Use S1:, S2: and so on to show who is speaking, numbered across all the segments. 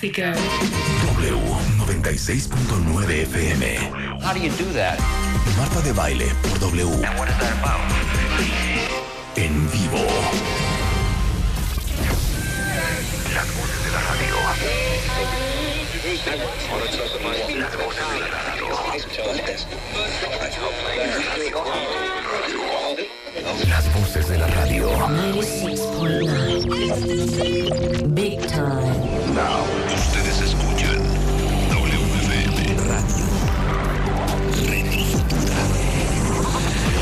S1: Mexico.
S2: W96.9 FM.
S3: How do you do that?
S2: Marta de baile por W.
S3: And what is that about?
S2: En vivo.
S4: Las voces de la radio. Las voces de la
S2: Las voces de la radio.
S1: 96.9. Big time.
S2: Ustedes escuchan WFM Radio.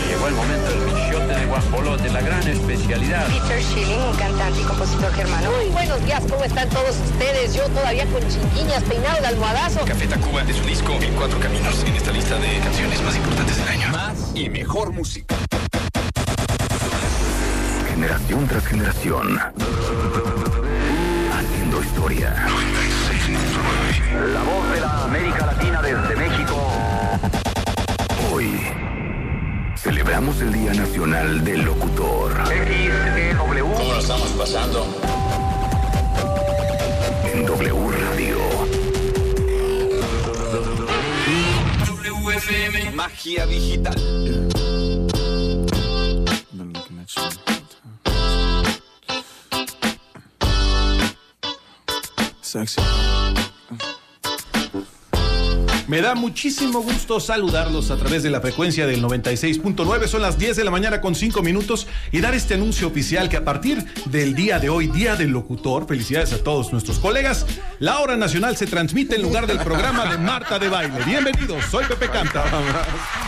S3: Llegó el momento del bichote de guajolote, la gran especialidad.
S5: Peter Schilling, un cantante y compositor germano.
S6: Muy buenos días, ¿cómo están todos ustedes? Yo todavía con chinguiñas, peinado de almohadazo.
S7: Café Tacuba de su disco En Cuatro Caminos en esta lista de canciones más importantes del año.
S2: Más
S7: y mejor música.
S2: Generación tras generación. Haciendo historia.
S4: La voz de la América Latina desde México.
S2: Hoy celebramos el Día Nacional del Locutor.
S4: XEW.
S7: ¿Cómo lo estamos pasando?
S2: En W Radio.
S7: WFM Magia Digital.
S8: Me da muchísimo gusto saludarlos a través de la frecuencia del 96.9. Son las 10 de la mañana con 5 minutos y dar este anuncio oficial que a partir del día de hoy, Día del Locutor, felicidades a todos nuestros colegas, la hora nacional se transmite en lugar del programa de Marta de Baile. Bienvenidos, soy Pepe Canta.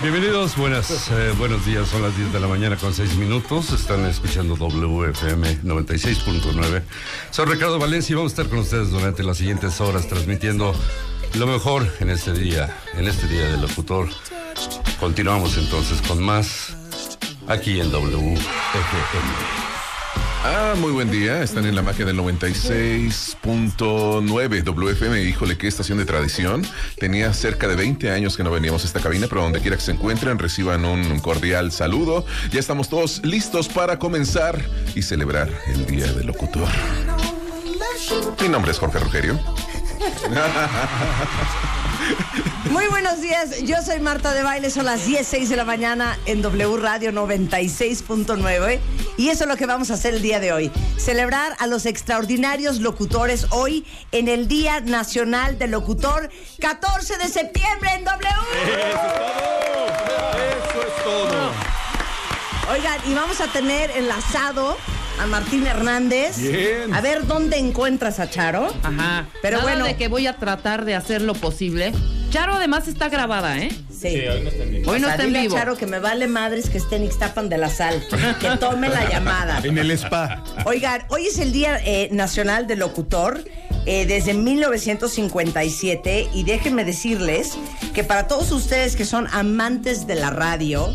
S9: Bienvenidos, buenas, eh, buenos días. Son las 10 de la mañana con 6 minutos. Están escuchando WFM 96.9. Soy Ricardo Valencia y vamos a estar con ustedes durante las siguientes horas transmitiendo lo mejor en este día, en este día del locutor. Continuamos entonces con más aquí en WFM.
S10: Ah, muy buen día. Están en la magia del 96.9 WFM. Híjole, qué estación de tradición. Tenía cerca de 20 años que no veníamos a esta cabina, pero donde quiera que se encuentren, reciban un cordial saludo. Ya estamos todos listos para comenzar y celebrar el Día del Locutor. Mi nombre es Jorge Rogerio.
S11: Muy buenos días, yo soy Marta de Baile, son las 10.06 de la mañana en W Radio 96.9 y eso es lo que vamos a hacer el día de hoy, celebrar a los extraordinarios locutores hoy en el Día Nacional del Locutor, 14 de septiembre en W.
S8: Eso es todo.
S11: Oigan, y vamos a tener enlazado a Martín Hernández.
S8: Bien.
S11: A ver dónde encuentras a Charo.
S12: Ajá.
S11: Pero
S12: Nada
S11: bueno.
S12: de que voy a tratar de hacer lo posible. Charo además está grabada, ¿eh?
S11: Sí.
S12: Hoy no
S11: O sea,
S12: está en
S11: dile a
S12: vivo.
S11: Charo que me vale madres que esté en Ixtapan de la Sal. Que tome la llamada.
S8: En el spa.
S11: Oigan, hoy es el Día eh, Nacional del Locutor. eh, desde 1957 y déjenme decirles que para todos ustedes que son amantes de la radio,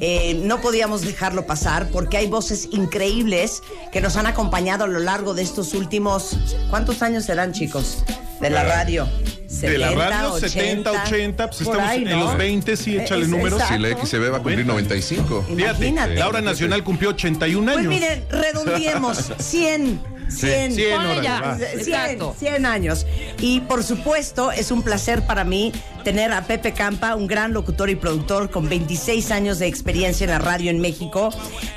S11: eh, no podíamos dejarlo pasar porque hay voces increíbles que nos han acompañado a lo largo de estos últimos, ¿cuántos años serán chicos? De la radio.
S8: De la radio, 70, 80, pues estamos
S11: ahí,
S8: en
S11: ¿no?
S8: los 20, sí, échale
S11: Es-
S8: números.
S11: exacto.
S10: Si la XCB va a cumplir 95.
S8: Fíjate,
S11: Imagínate.
S8: la hora nacional cumplió 81
S11: Pues
S8: años.
S11: miren, redondeemos 100. 100,
S8: 100,
S11: Ponle
S8: órale,
S11: ya.
S8: va.
S11: 100,
S12: Exacto.
S11: 100 años. Y por supuesto, es un placer para mí tener a Pepe Campa, un gran locutor y productor con 26 años de experiencia en la radio en México,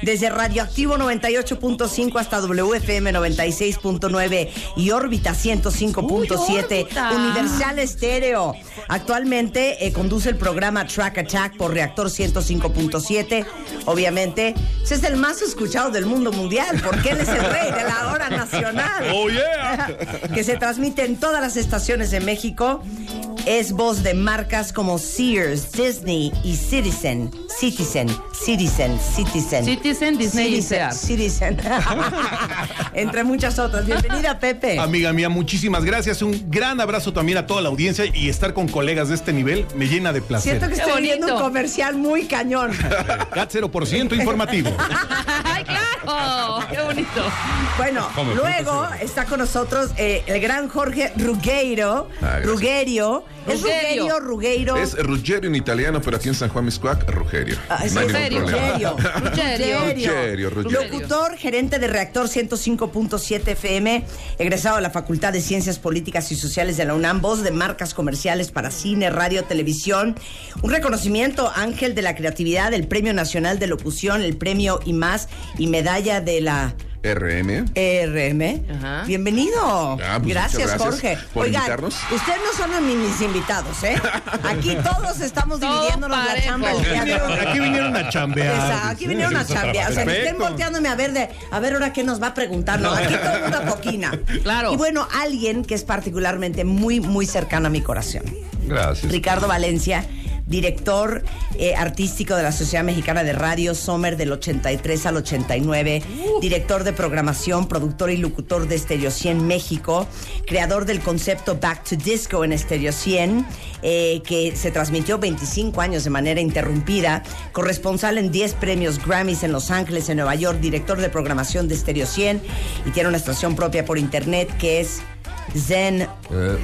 S11: desde Radioactivo 98.5 hasta WFM 96.9 y Órbita 105.7,
S12: Órbita.
S11: Universal Estéreo. Actualmente eh, conduce el programa Track Attack por Reactor 105.7. Obviamente, pues es el más escuchado del mundo mundial, porque él es el rey de la hora nacional.
S8: Oh, yeah.
S11: que se transmite en todas las estaciones de México. Es voz de marcas como Sears, Disney y Citizen. Citizen, Citizen, Citizen.
S12: Citizen, Disney y
S11: Citizen,
S12: Sears.
S11: Citizen. Entre muchas otras. Bienvenida, Pepe.
S8: Amiga mía, muchísimas gracias. Un gran abrazo también a toda la audiencia y estar con colegas de este nivel me llena de placer.
S11: Siento que
S12: Qué
S11: estoy viendo un comercial muy cañón.
S8: CAT 0% informativo.
S12: ¡Ay, claro! ¡Qué bonito!
S11: Bueno,
S9: Come
S11: luego está con nosotros eh, el gran Jorge Rugueiro.
S10: Ah.
S11: Rugerio. ¿Es
S12: Rugerio.
S11: Rugerio, Rugeiro?
S10: Es Ruggero en italiano, pero aquí en San Juan Miscuac, Rugerio.
S11: Ah, sí,
S10: No.
S12: Rugerio.
S11: Rugerio.
S12: Rugerio,
S10: Rugerio.
S11: Locutor, gerente de Reactor 105.7 FM, egresado de la Facultad de Ciencias Políticas y Sociales de la UNAM, voz de marcas comerciales para cine, radio, televisión. Un reconocimiento, Ángel de la Creatividad, el Premio Nacional de Locución, el Premio y más, y medalla de la
S10: RM.
S12: Ajá.
S11: Bienvenido.
S10: Ah, pues,
S11: gracias, Jorge.
S10: por
S11: Oigan,
S10: invitarnos.
S11: ustedes no son mis invitados, ¿eh? Aquí todos estamos
S12: Todo
S11: dividiéndonos la
S12: parejo.
S11: chamba el
S8: Aquí
S11: día de
S8: vinieron,
S11: hoy.
S8: aquí vinieron a chambear.
S11: Exacto, aquí vinieron a chambear. O sea, que estén volteándome a ver de, a ver ahora qué nos va a preguntar. No, aquí todo el mundo poquina.
S12: Claro.
S11: Y bueno, alguien que es particularmente muy, muy cercano a mi corazón.
S9: Gracias.
S11: Ricardo Valencia, director eh, artístico de la Sociedad Mexicana de Radio, Sommer del 83 al 89, director de programación, productor y locutor de Stereo 100 México, creador del concepto Back to Disco en Stereo 100, eh, que se transmitió 25 años de manera interrumpida, corresponsal en 10 premios Grammys en Los Ángeles, en Nueva York, director de programación de Stereo 100 y tiene una estación propia por internet que es Zen
S9: Eh,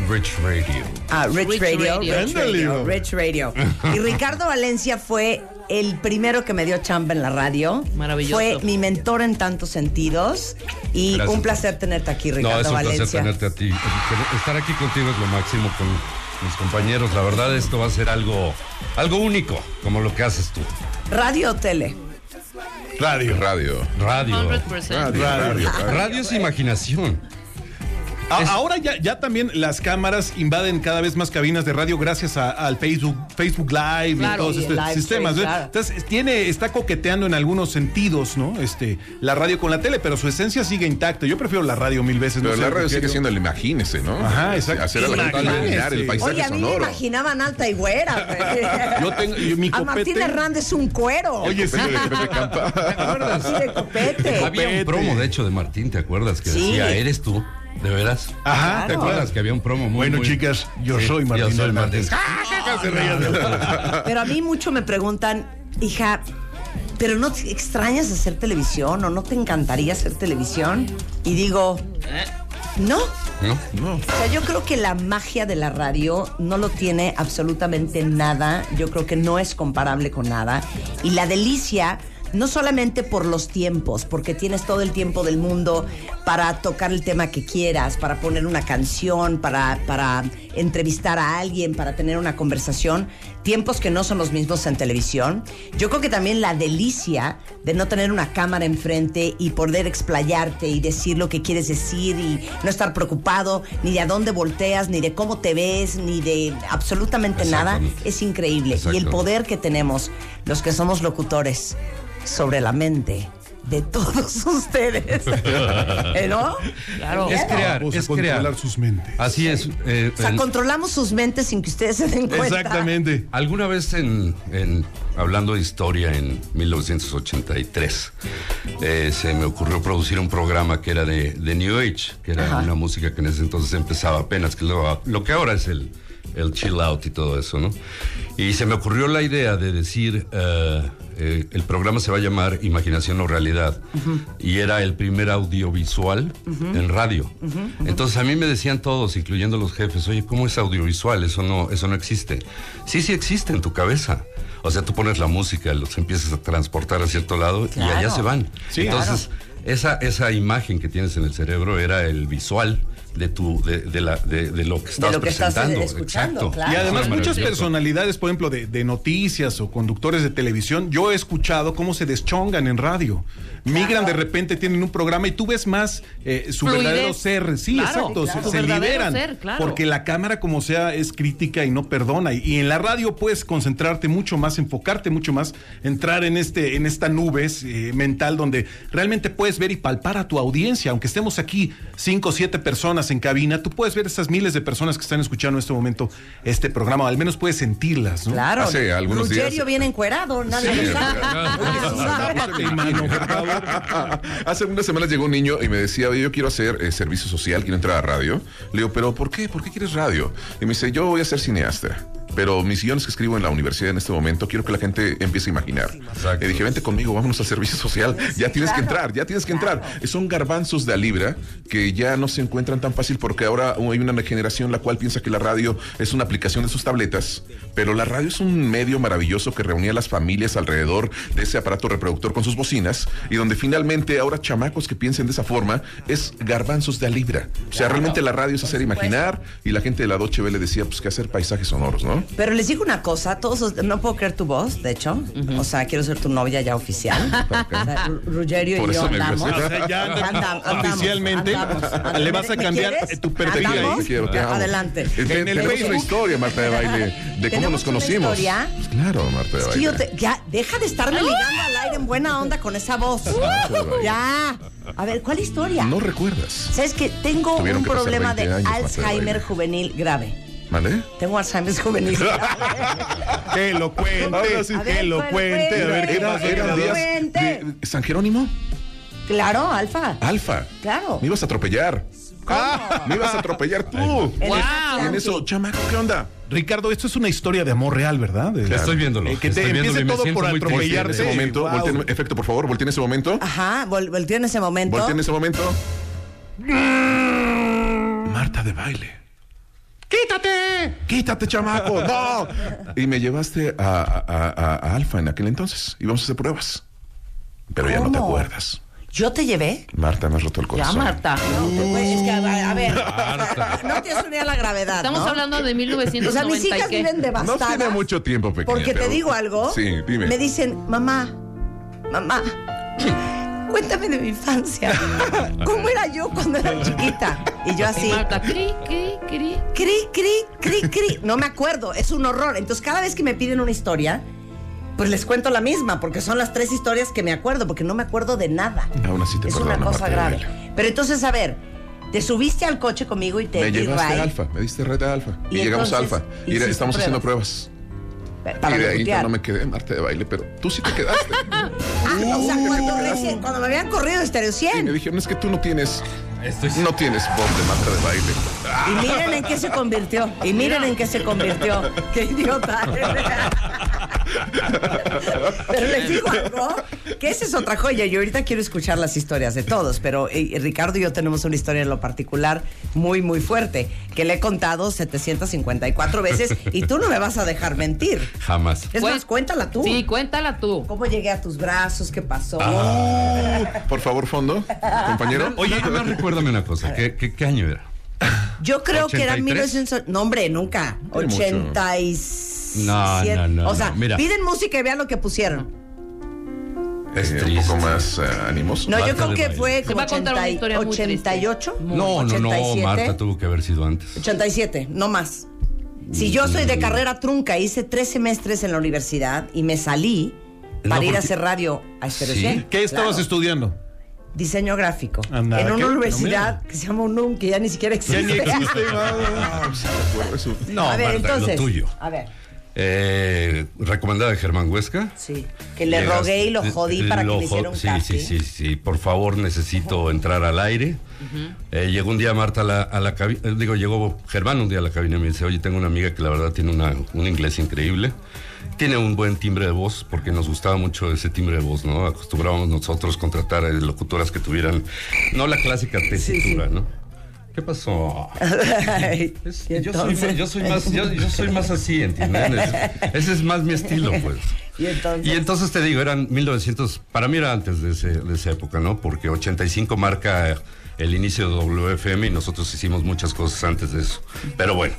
S9: Rich Radio.
S11: Ah, Rich,
S12: Rich
S11: Radio,
S12: Radio.
S11: Rich. Radio, Rich Radio. Y Ricardo Valencia fue el primero que me dio chamba en la radio.
S12: Maravilloso.
S11: Fue mi mentor en tantos sentidos. Y
S9: Gracias.
S11: un placer tenerte aquí,
S9: No,
S11: Ricardo
S9: es un
S11: Valencia.
S9: placer tenerte a ti. Estar aquí contigo es lo máximo con mis compañeros. La verdad, esto va a ser algo, algo único, como lo que haces tú.
S11: Radio o tele.
S8: Radio.
S10: Radio.
S9: Radio.
S12: 100%.
S10: Radio, radio, radio.
S9: Radio es imaginación.
S8: A-
S9: Es-
S8: Ahora ya, ya también las cámaras invaden cada vez más cabinas de radio gracias a- al Facebook, Facebook Live
S12: Claro,
S8: y todos
S11: y
S8: estos
S11: live
S8: sistemas.
S11: stream,
S8: ¿no?
S11: claro.
S8: Entonces, tiene, está coqueteando en algunos sentidos, ¿no? Este, la radio con la tele, pero su esencia sigue intacta. Yo prefiero la radio mil veces. no
S10: Pero
S8: sé,
S10: la radio sigue siendo el imagínese, ¿no?
S8: Ajá, exacto.
S10: Hacer a la gente imaginar el paisaje
S11: Oye, a mí me imaginaban alta y güera. güey.
S8: Yo tengo- yo- mi
S11: a Martín
S8: copete-
S11: Hernández un cuero.
S8: Oye, sí.
S10: Copete de Pepe Campa.
S9: ¿Te acuerdas?
S11: Sí, de copete.
S9: Había un promo, de hecho, de Martín, ¿te acuerdas? Que
S11: Sí.
S9: decía, ¿eres tú? ¿De veras?
S8: Ajá,
S9: ¿Te acuerdas que había un promo muy
S8: Bueno,
S9: muy-
S8: chicas, yo
S9: Sí,
S8: soy Martín
S9: Yo soy
S8: Hernández.
S9: Martín.
S8: Todo.
S11: Pero a mí mucho me preguntan, hija, ¿pero no te extrañas hacer televisión o no te encantaría hacer televisión? Y digo, no.
S9: ¿No?
S11: O sea, yo creo que la magia de la radio no lo tiene absolutamente nada. Yo creo que no es comparable con nada. Y la delicia, no solamente por los tiempos, porque tienes todo el tiempo del mundo para tocar el tema que quieras, para poner una canción, para, para entrevistar a alguien, para tener una conversación, tiempos que no son los mismos en televisión. Yo creo que también la delicia de no tener una cámara enfrente y poder explayarte y decir lo que quieres decir y no estar preocupado ni de a dónde volteas, ni de cómo te ves, ni de absolutamente nada, es increíble. Y el poder que tenemos los que somos locutores sobre la mente de todos ustedes. ¿Eh, ¿No?
S12: Claro.
S9: Es crear,
S8: Vamos a
S9: es crear.
S8: controlar sus mentes.
S9: Así es. eh,
S11: O sea, controlamos sus mentes sin que ustedes se den cuenta.
S8: Exactamente.
S9: Alguna vez en, en- hablando de historia en 1983, eh, se me ocurrió producir un programa que era de, de New Age, que era
S11: Ajá.
S9: una música que en ese entonces empezaba apenas, que lo, lo que ahora es el, el chill out y todo eso, ¿no? Y se me ocurrió la idea de decir, eh, el programa se va a llamar Imaginación o Realidad, y era el primer audiovisual en radio. Entonces a mí me decían todos, incluyendo los jefes, oye, ¿cómo es audiovisual? Eso no, eso no existe. Sí, sí existe en tu cabeza. O sea, tú pones la música, los empiezas a transportar a cierto lado y allá se van.
S8: Sí,
S9: Entonces, esa, esa imagen que tienes en el cerebro era el visual de tu, de, de la, de, de lo que estás
S11: lo que estás
S9: presentando.
S11: escuchando,
S9: Exacto.
S11: claro.
S8: Y además muchas personalidades, por ejemplo, de, de noticias o conductores de televisión, yo he escuchado cómo se deschongan en radio. Migran de repente, tienen un programa y tú ves más eh, su
S12: Fluidez.
S8: verdadero ser. Sí,
S12: Claro,
S8: exacto,
S12: claro.
S8: se, se liberan.
S12: ser, claro.
S8: Porque la cámara, como sea, es crítica y no perdona. Y, y en la radio puedes concentrarte mucho más, enfocarte mucho más, entrar en este, en esta nube eh, mental donde realmente puedes ver y palpar a tu audiencia, aunque estemos aquí cinco o siete personas en cabina, tú puedes ver esas miles de personas que están escuchando en este momento este programa, o al menos puedes sentirlas, ¿no?
S11: Claro.
S10: Hace algunos días-
S11: Rugerio viene encuerado, nadie
S10: Sí,
S11: lo sabe.
S10: Hace unas semanas llegó un niño y me decía, yo quiero hacer eh, servicio social, quiero entrar a radio. Le digo, pero ¿por qué? ¿Por qué quieres radio? Y me dice, yo voy a ser cineasta. Pero mis guiones que escribo en la universidad en este momento, quiero que la gente empiece a imaginar. Y dije, vente conmigo, vámonos al servicio social. Ya tienes que entrar, ya tienes que entrar. Son garbanzos de a libra que ya no se encuentran tan fácil porque ahora hay una generación la cual piensa que la radio es una aplicación de sus tabletas, pero la radio es un medio maravilloso que reunía a las familias alrededor de ese aparato reproductor con sus bocinas y donde finalmente ahora chamacos que piensen de esa forma es garbanzos de a libra. O sea, realmente la radio es hacer imaginar y la gente de la Doche le decía pues que hacer paisajes sonoros, ¿no?
S11: Pero les digo una cosa, todos, os- no puedo creer tu voz, de hecho. O sea, quiero ser tu novia ya oficial. O sea, Ru- Rugerio
S10: Por
S11: y yo andamos.
S8: O sea, ya
S11: andamos,
S8: oficialmente,
S11: andamos,
S8: le vas a
S11: ¿Me
S8: cambiar tu perfil.
S11: Adelante.
S10: Te-
S8: En el
S10: una
S8: Facebook.
S10: historia, Marta de Baile, de cómo
S11: ¿Tenemos
S10: nos conocimos.
S11: historia?
S10: Pues claro, Marta de
S11: Es que yo
S10: Baile.
S11: te- ya, deja de estarme ligando al aire en buena onda con esa voz. ya. A ver, ¿cuál historia?
S10: No recuerdas.
S11: ¿Sabes que Tengo
S10: Tuvieron
S11: un
S10: que
S11: problema de
S10: 20 años, Marta de
S11: Alzheimer
S10: Baile.
S11: juvenil grave.
S10: ¿Vale?
S11: Tengo Alzheimer juvenil.
S8: Que lo cuente,
S10: sí.
S8: Que
S11: ver,
S8: lo cuente, a ver qué
S10: Era,
S8: más
S10: era días
S11: cuente.
S10: de San Jerónimo.
S11: claro, Alfa.
S10: Alfa.
S11: Claro.
S10: Me ibas a atropellar. Ah, me ibas a atropellar tú.
S11: En
S12: Wow.
S10: en eso, chamaco, ¿qué onda?
S8: Ricardo, esto es una historia de amor real, ¿verdad? De-
S9: Estoy viéndolo.
S8: Eh, que te
S9: estoy
S8: empiece todo por.
S10: Voltea en ese
S8: atropellarte.
S10: momento.
S8: Wow.
S10: voltea efecto, por favor, voltea en ese momento.
S11: Ajá, vol- volteó en ese momento.
S10: Voltea en ese momento. Marta de baile. ¡Quítate! ¡Quítate, chamaco! ¡No! Y me llevaste a, a- a- a Alfa en aquel entonces. Íbamos a hacer pruebas. Pero ya no te acuerdas.
S11: ¿Yo te llevé?
S10: Marta, me has roto el
S12: Ya,
S10: corazón.
S12: Marta.
S11: Pues, es que, a, a ver, no tienes una idea de la gravedad,
S12: Estamos
S11: ¿no?
S12: hablando de
S11: O sea,
S12: 1990
S11: mis hijas viven
S10: No
S11: devastadas.
S10: tiene mucho tiempo, pequeña.
S11: Porque te
S10: pero-
S11: digo algo.
S10: Sí, dime.
S11: Me dicen, mamá, mamá, cuéntame de mi infancia. ¿Cómo era yo cuando era chiquita? Y yo así,
S12: Marta, cri, cri, cri.
S11: cri, cri, cri, cri. No me acuerdo, es un horror. Entonces, cada vez que me piden una historia, pues les cuento la misma, porque son las tres historias que me acuerdo, porque no me acuerdo de nada.
S10: Aún así te
S11: es una cosa
S10: de
S11: grave. Pero entonces, a ver, te subiste al coche conmigo y te
S10: Me
S11: di
S10: llevaste
S11: ride
S10: Alfa, me diste red a Alfa. Y,
S11: Y
S10: llegamos a Alfa. Y estamos haciendo
S11: pruebas. Para
S10: y de ahí yo no me quedé en Marta de baile, pero tú sí te quedaste.
S11: Ah, o sea, cuando, recién- cuando me habían corrido de Stereo
S10: y me
S11: 100.
S10: dijeron, es que tú no tienes,
S9: Estoy
S10: no tienes voz de Marta de baile.
S11: Y miren en qué se convirtió. Y miren en qué se convirtió. Qué idiota. Pero les digo algo, que esa es otra joya. Yo ahorita quiero escuchar las historias de todos, pero eh, Ricardo y yo tenemos una historia en lo particular muy, muy fuerte, que le he contado 754 veces y tú no me vas a dejar mentir.
S9: Jamás.
S11: Es más, cuéntala tú.
S12: Sí, cuéntala tú.
S11: ¿Cómo llegué a tus brazos? ¿Qué pasó?
S10: Por favor, fondo, compañero.
S9: Oye, recuérdame una cosa. ¿Qué, qué, qué año era?
S11: Yo creo que era
S9: 83.
S11: 1900. No, hombre, nunca.
S10: Tiene mucho.
S11: 87.
S9: No, no, no,
S11: O sea,
S9: no, mira.
S11: piden música y vean lo que pusieron.
S9: Es
S10: Eh, un
S9: triste.
S10: poco más eh, ánimos.
S11: No, yo creo que
S9: baile.
S11: fue como
S12: va a contar una
S11: 80
S12: historia muy triste.
S11: 88.
S9: No, no, no,
S11: 87.
S9: Marta tuvo que haber sido antes.
S11: 87, no más. Si yo soy de carrera trunca, hice tres semestres en la universidad y me salí
S9: No,
S11: para ir a hacer radio a Estéreo
S9: ¿Sí?
S11: 100.
S8: ¿Qué estabas
S11: Claro.
S8: estudiando?
S11: Diseño gráfico. En
S8: ¿qué?
S11: una
S8: No,
S11: universidad que se llama UNUM, que ya ni siquiera
S8: Ya ni
S11: existe.
S8: existe.
S9: No,
S11: a ver,
S9: Marta,
S11: entonces.
S9: lo tuyo.
S11: A ver,
S9: Eh, recomendada de Germán Huesca.
S11: sí. Que le
S9: Llegaste-
S11: rogué y lo jodí para que
S9: lo
S11: me hiciera un
S9: sí,
S11: casting.
S9: Sí, sí, sí, por favor, necesito entrar al aire. Eh, llegó un día Marta a la, a la cabina, eh, digo, llegó Germán un día a la cabina y me dice, oye, tengo una amiga que la verdad tiene una, un inglés increíble. Tiene un buen timbre de voz, porque nos gustaba mucho ese timbre de voz, ¿no? Acostumbrábamos nosotros contratar eh, locutoras que tuvieran, no la clásica tesitura, ¿no? ¿Qué pasó? Es- yo, soy, más- yo soy más, yo, yo soy más así, ¿entiendes? Ese es más mi estilo, pues.
S11: Y entonces.
S9: Y entonces te digo, eran 1900, para mí era antes de, ese- de esa época, ¿no? Porque 85 marca el inicio de WFM y nosotros hicimos muchas cosas antes de eso. Pero bueno.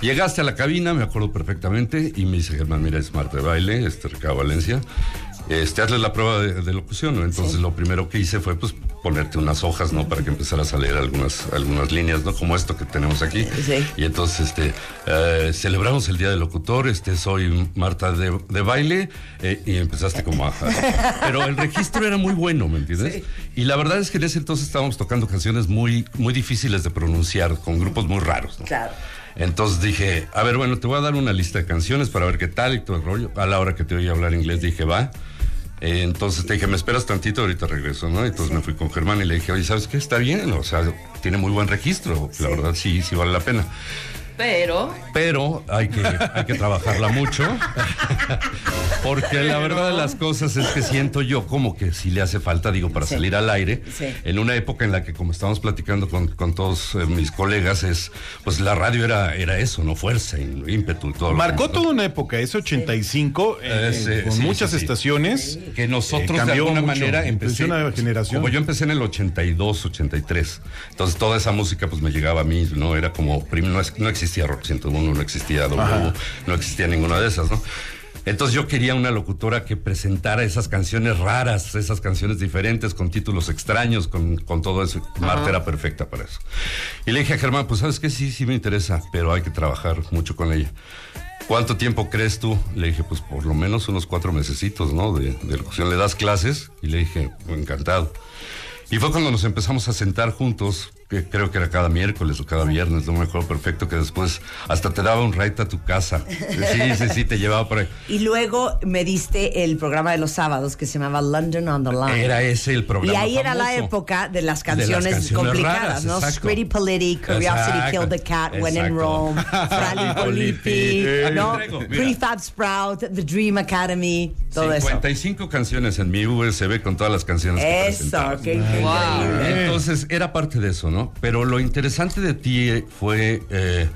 S9: Llegaste a la cabina, me acuerdo perfectamente, y me dice Germán, mira, es Marta de baile, este Ricardo Valencia. Este, hazle la prueba de, de locución, ¿no? Entonces lo primero que hice fue pues ponerte unas hojas, ¿no? Para que empezaras a leer algunas, algunas líneas, ¿no? Como esto que tenemos aquí. Y entonces, este, eh, celebramos el Día del Locutor, este, soy Marta de, de baile, eh, y empezaste como a, a- Pero el registro era muy bueno, ¿me entiendes? Y la verdad es que en ese entonces estábamos tocando canciones muy, muy difíciles de pronunciar, con grupos muy raros, ¿no?
S11: Claro.
S9: Entonces dije, a ver, bueno, te voy a dar una lista de canciones para ver qué tal y todo el rollo. A la hora que te oí hablar inglés dije, va. Eh, entonces te dije, me esperas tantito, ahorita regreso, ¿no? Entonces me fui con Germán y le dije, oye, ¿sabes qué? Está bien, o sea, tiene muy buen registro. La verdad, sí, sí vale la pena.
S12: Pero.
S9: Pero hay que, hay que trabajarla mucho. Porque la verdad de las cosas es que siento yo como que sí le hace falta, digo, para salir al aire.
S11: Sí.
S9: En una época en la que, como estamos platicando con, con todos eh, mis colegas, es pues la radio era, era eso, ¿no? Fuerza, y ímpetu y todo. lo
S8: Marcó toda una época, ese 85, eh, con
S9: sí,
S8: muchas
S9: sí, sí.
S8: empezamos
S9: que nosotros
S8: Eh,
S9: de
S8: cambió
S9: alguna
S8: mucho,
S9: manera
S8: empezó
S9: empecé
S8: una generación.
S9: como yo empecé en el 82 83 entonces toda esa música pues me llegaba a mí no era como no, es- no existía Rock 101 no existía W
S8: Ajá.
S9: no existía ninguna de esas no entonces yo quería una locutora que presentara esas canciones raras, esas canciones diferentes, con títulos extraños, con, con todo eso. Marta era perfecta para eso. Y le dije a Germán, pues sabes que sí, sí me interesa, pero hay que trabajar mucho con ella. ¿Cuánto tiempo crees tú? Le dije, pues por lo menos unos cuatro mesecitos, ¿no? De, de locución. Le das clases y le dije, encantado. Y fue cuando nos empezamos a sentar juntos, que creo que era cada miércoles o cada viernes, no me acuerdo perfecto, que después hasta te daba un ride a tu casa. Sí, sí, sí, te llevaba por ahí.
S11: Y luego me diste el programa de los sábados que se llamaba London on the Line.
S9: Era ese el programa.
S11: y ahí era la
S9: famoso.
S11: época de las
S9: De las
S11: canciones,
S9: canciones
S11: complicadas,
S9: raras,
S11: ¿no?
S9: exacto.
S11: Scritti Politti, Curiosity
S9: Exacto,
S11: Killed the Cat, When in
S9: exacto.
S11: Rome, Frali Politti,
S9: Aquí
S11: ¿no? Prefab Sprout, The Dream Academy, todo eso.
S9: 55 canciones en mi USB con todas las canciones que
S11: Eso,
S9: presentaba.
S11: qué increíble.
S9: Entonces era parte de eso, ¿no? Pero lo interesante de ti eh, fue eh,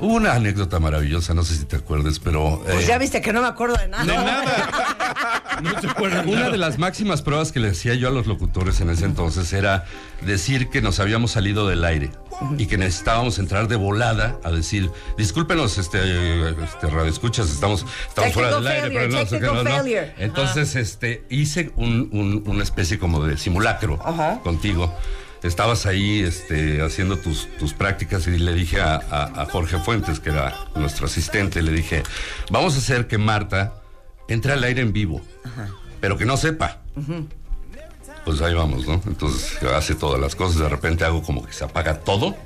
S9: hubo una anécdota maravillosa, no sé si te acuerdes, pero
S11: Pues
S9: eh,
S11: ya viste que no me acuerdo de nada.
S9: una de las máximas pruebas que le decía yo a los locutores en ese entonces era decir que nos habíamos salido del aire y que necesitábamos entrar de volada a decir, discúlpenos, este, este radioescuchas, estamos, estamos fuera del aire, pero no, sé qué, no, no". Entonces, este, hice un- un- una especie como de simulacro contigo. Estabas ahí este, haciendo tus, tus prácticas y le dije a, a- a Jorge Fuentes, que era nuestro asistente, le dije, vamos a hacer que Marta entre al aire en vivo, pero que no sepa. Pues ahí vamos, ¿no? Entonces hace todas las cosas, de repente hago como que se apaga todo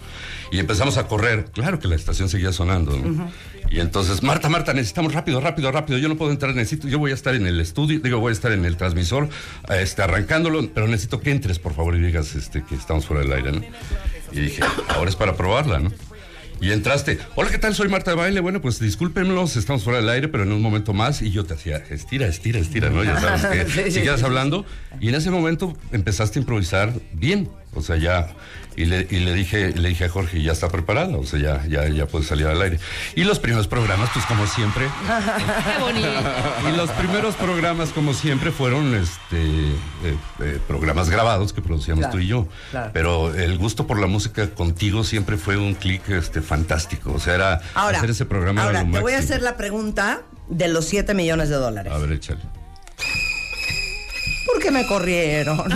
S9: y empezamos a correr. Claro que la estación seguía sonando, ¿no? Y entonces, Marta, Marta, necesitamos rápido, rápido, rápido. Yo no puedo entrar, necesito, yo voy a estar en el estudio, digo, voy a estar en el transmisor, este, arrancándolo, pero necesito que entres, por favor, y digas este, que estamos fuera del aire, ¿no? Y dije, ahora es para probarla, ¿no? Y entraste, hola, ¿qué tal? Soy Marta de Baile. Bueno, pues discúlpenlos, estamos fuera del aire, pero en un momento más. Y yo te hacía, estira, estira, estira, ¿no? Ya sabes que siguieras hablando. Y en ese momento empezaste a improvisar bien. O sea, ya. Y le, y le dije, le dije a Jorge, ya está preparada. O sea, ya, ya, ya puede salir al aire. Y los primeros programas, pues como siempre.
S12: Qué bonito.
S9: Y los primeros programas, como siempre, fueron este eh, eh, programas grabados que producíamos
S11: Claro,
S9: tú y yo.
S11: claro.
S9: Pero el gusto por la música contigo siempre fue un clic este, fantástico. O sea, era
S11: Ahora,
S9: hacer ese programa era
S11: ahora
S9: lo
S11: te voy a hacer la pregunta de los 7 millones de dólares.
S9: A ver, échale.
S11: ¿Por qué me corrieron?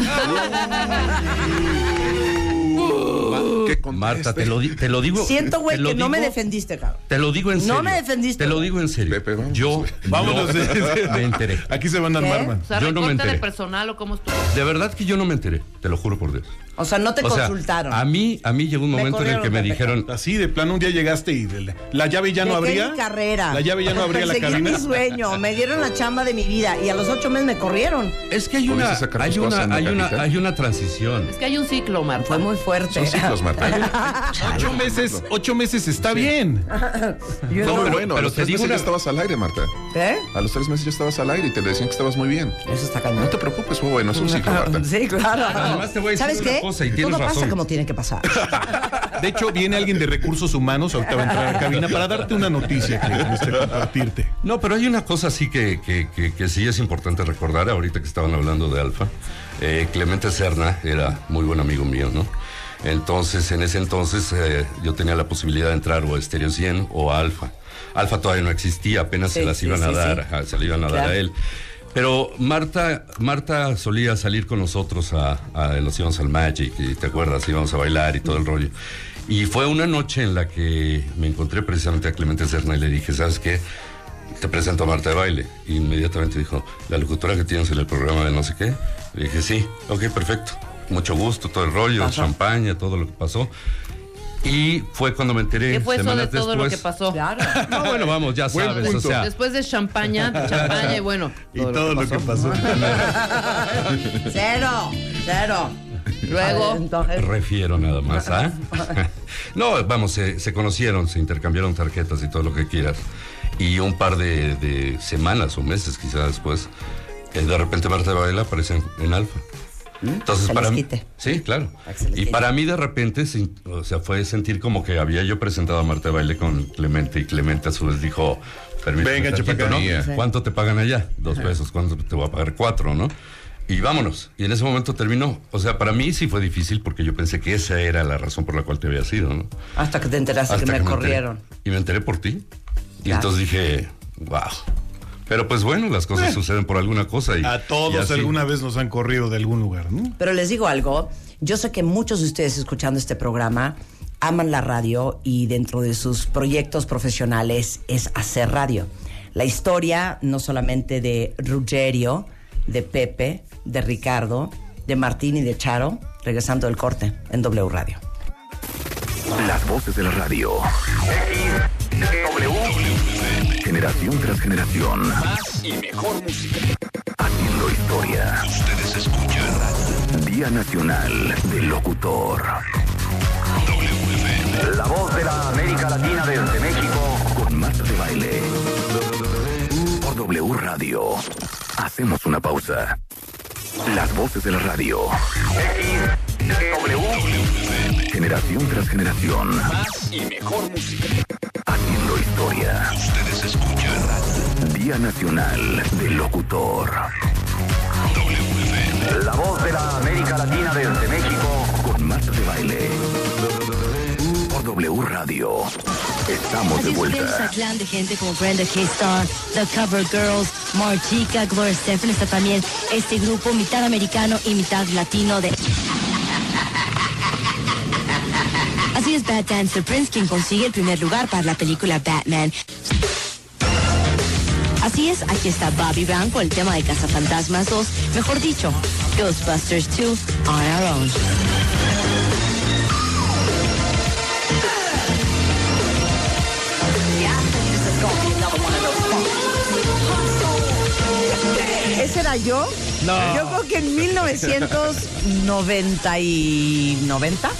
S9: Marta, te lo, te lo digo.
S11: Siento, güey, que no me defendiste, cabrón.
S9: Te lo digo en
S11: No
S9: serio.
S11: me defendiste,
S9: Te lo digo en serio. Yo
S8: Vámonos.
S9: no me enteré.
S8: Aquí se van a armar, man.
S12: O sea,
S9: Yo no me
S12: recorte de
S9: enteré.
S12: personal o cómo estuvo.
S9: De verdad que yo no me enteré, te lo juro por Dios.
S11: O sea, no te
S9: O sea,
S11: consultaron.
S9: a mí, a mí llegó un
S11: Me
S9: momento en el que me dijeron,
S8: Así, de plano, un día llegaste y la, la llave ya no abría.
S11: mi carrera.
S8: La llave ya no abría la cabina.
S11: mi sueño. Me dieron la chamba de mi vida y a los ocho meses me corrieron.
S9: es que hay
S10: ¿Pudiste
S9: una, hay
S10: cosas
S9: una, hay
S10: una
S9: hay una transición.
S12: Es que hay un ciclo, Marta.
S11: Fue muy fuerte.
S10: Son ciclos, Marta.
S8: Ocho meses, ocho meses está bien.
S11: Yo
S10: Fue
S11: no-
S10: muy bueno. A
S9: pero
S10: los
S9: te
S10: tres
S9: digo
S10: meses ya estabas al aire, Marta.
S11: ¿Eh?
S10: A los tres meses ya estabas al aire y te decían que estabas muy bien.
S11: Eso está cañón.
S10: No te preocupes, fue bueno, es un ciclo, Marta.
S11: Sí, claro.
S9: Además, te voy a decir
S11: ¿Sabes qué?
S9: Cosa y
S11: Todo
S9: tienes
S11: pasa como tiene que pasar.
S8: De hecho, viene alguien de recursos humanos, ahorita va a entrar a la cabina para darte una noticia que gustaría compartirte.
S9: No, pero hay una cosa así que, que, que- que sí es importante recordar, ahorita que estaban hablando de Alfa. Eh, Clemente Serna era muy buen amigo mío, ¿no? Entonces, en ese entonces, eh, yo tenía la posibilidad de entrar o a Stereo 100 o a Alfa. Alfa todavía no existía, apenas
S11: Sí,
S9: se las
S11: sí,
S9: iban a
S11: sí,
S9: dar,
S11: sí.
S9: a- se le iban a dar a él. Pero Marta, Marta solía salir con nosotros a, a nos íbamos al Magic y te acuerdas, íbamos a bailar y todo el rollo. Y fue una noche en la que me encontré precisamente a Clemente Serna y le dije, ¿sabes qué? Te presento a Marta de baile. Y inmediatamente dijo, la locutora que tienes en el programa de no sé qué. Le dije, sí, ok, perfecto. Mucho gusto, todo el rollo,
S12: Ajá.
S9: champaña, todo lo que pasó. Y fue cuando me enteré.
S12: ¿Qué fue eso de todo lo que pasó? Claro.
S9: No, bueno, vamos, ya
S8: Buen
S9: sabes, o sea.
S12: Después de champaña, champaña y bueno.
S8: Y todo lo que pasó.
S11: Cero, cero.
S12: Luego.
S11: Entonces,
S9: Refiero nada más, ¿ah? no, vamos, se, se conocieron, se intercambiaron tarjetas y todo lo que quieras. Y un par de, de semanas o meses quizás después, eh, de repente Marta de Baila aparece en, en Alfa. Entonces
S11: Se
S9: para mí, sí, claro. Y para mí de repente, sin- o sea, fue sentir como que había yo presentado a Marta de Baile con Clemente y Clemente a su vez dijo, permíteme
S8: Venga. Sí.
S9: ¿Cuánto te pagan allá? Dos pesos. ¿Cuánto te voy a pagar? Cuatro, ¿no? Y vámonos. Y en ese momento terminó. O sea, para mí sí fue difícil porque yo pensé que esa era la razón por la cual te había sido, ¿no?
S11: hasta que te enteraste
S9: Hasta
S11: que me corrieron.
S9: Y me enteré por ti. Y
S11: Claro.
S9: entonces dije, wow. Pero pues bueno, las cosas
S8: Eh.
S9: suceden por alguna cosa. Y,
S8: A todos alguna vez nos han corrido de algún lugar, ¿no?
S11: Pero les digo algo, yo sé que muchos de ustedes escuchando este programa aman la radio y dentro de sus proyectos profesionales es hacer radio. La historia no solamente de Rugerio, de Pepe, de Ricardo, de Martín y de Charo, regresando del corte en W Radio.
S2: Las voces de la radio. Generación tras generación.
S7: Más y mejor música.
S2: Haciendo historia.
S7: Ustedes escuchan
S2: Día Nacional del Locutor. La voz de la América Latina desde México. Con Marta de Baile. Por W Radio. Hacemos una pausa. Las voces de la radio. Generación tras generación.
S7: más y mejor música.
S2: Haciendo historia.
S7: Ustedes escuchan
S2: Día Nacional del Locutor. La voz de la América Latina desde México con Marta de Baile. Por W Radio. Estamos de
S13: tenemos a
S2: vuelta.
S13: clan de gente como Brenda K-Star, The Cover Girls, Martika, Gloria Stefan, está también este grupo mitad americano y mitad latino de... Así es, Bad Dancer Prince quien consigue el primer lugar para la película Batman. Así es, aquí está Bobby Brown con el tema de Cazafantasmas 2, mejor dicho, Ghostbusters 2 on our own.
S11: ¿Ese era yo?
S8: No.
S11: Yo creo que en 1990 y 90.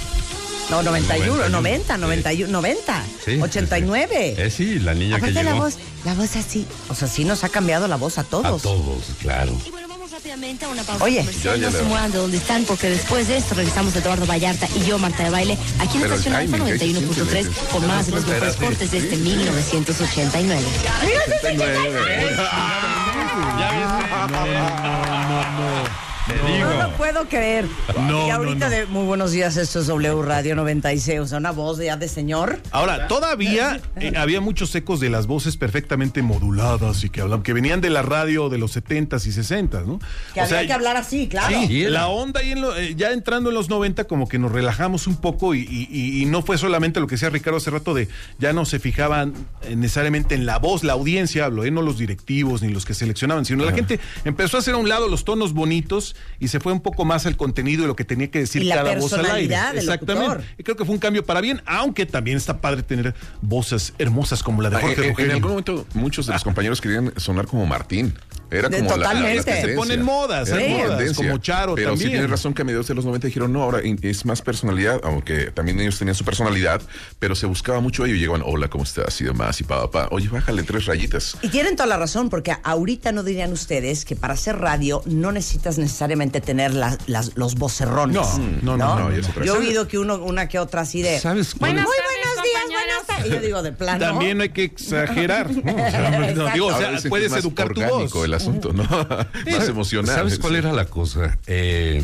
S11: No, 91, 90, 91, 90,
S9: Sí,
S11: 89.
S9: Eh, sí, la niña que
S11: Aparte la
S9: llegó.
S11: voz, la voz así. O sea, sí nos ha cambiado la voz a
S9: A
S11: todos.
S9: todos, claro.
S13: Y bueno, vamos rápidamente a una pausa
S11: Oye,
S10: ya, ya
S13: no se muevan de donde están porque después de esto regresamos Eduardo Vallarta y yo, Marta de Baile, aquí en Estación Alfa
S10: timing, ahí se
S13: 91.3
S10: siente,
S13: con más de los mejores cortes de este 1989.
S11: No lo puedo creer.
S8: No,
S11: y ahorita
S8: no, no.
S11: de muy buenos días, esto es W Radio 96, o sea, una voz ya de señor.
S8: Ahora, todavía eh, había muchos ecos de las voces perfectamente moduladas y que hablaban, que venían de la radio de los 70s y 60s, ¿no?
S11: Que había que hablar así, claro.
S8: Sí, la onda y en lo- eh, ya entrando en los 90 como que nos relajamos un poco y, y- y- y no fue solamente lo que decía Ricardo hace rato de ya no se fijaban eh, necesariamente en la voz, la audiencia hablo, eh, no los directivos ni los que seleccionaban, sino la gente empezó a hacer a un lado los tonos bonitos y se fue un poco más al contenido de lo que tenía que decir
S11: Y la
S8: cada voz al aire. Exactamente.
S11: locutor.
S8: Y creo que fue un cambio para bien, aunque también está padre tener voces hermosas como la de
S10: Ah,
S8: Jorge
S10: en, en algún momento muchos de los compañeros querían sonar como Martín. Era como la- la, la,
S11: totalmente.
S10: tendencia.
S8: Se ponen modas,
S10: como
S8: modas,
S10: tendencia.
S8: como Charo
S10: Pero sí
S8: también.
S10: tienes razón que a mediados de los 90 dijeron, no, ahora in- es más personalidad, aunque también ellos tenían su personalidad, pero se buscaba mucho ello y llegaban, hola, ¿cómo estás? Y demás, y pa, pa, pa. Oye, bájale tres rayitas.
S11: Y tienen toda la razón, porque ahorita no dirían ustedes que para hacer radio no necesitas necesariamente tener la- las- los vocerrones.
S8: No, no, no, no, otra
S11: Yo he oído que uno, una que otra así de.
S9: ¿Sabes cuál
S11: Muy
S9: es?
S11: buenos días, buenas tardes. Y yo digo, de plano.
S8: También no hay que exagerar. ¿no? O sea, no, digo, o sea, puedes educar tu
S10: orgánico
S8: voz.
S10: el asunto, ¿no? más emocional.
S9: ¿Sabes cuál era la cosa? Eh,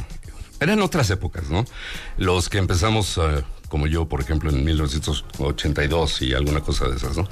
S9: eran otras épocas, ¿no? Los que empezamos, eh, como yo, por ejemplo, en 1982 y alguna cosa de esas, ¿no?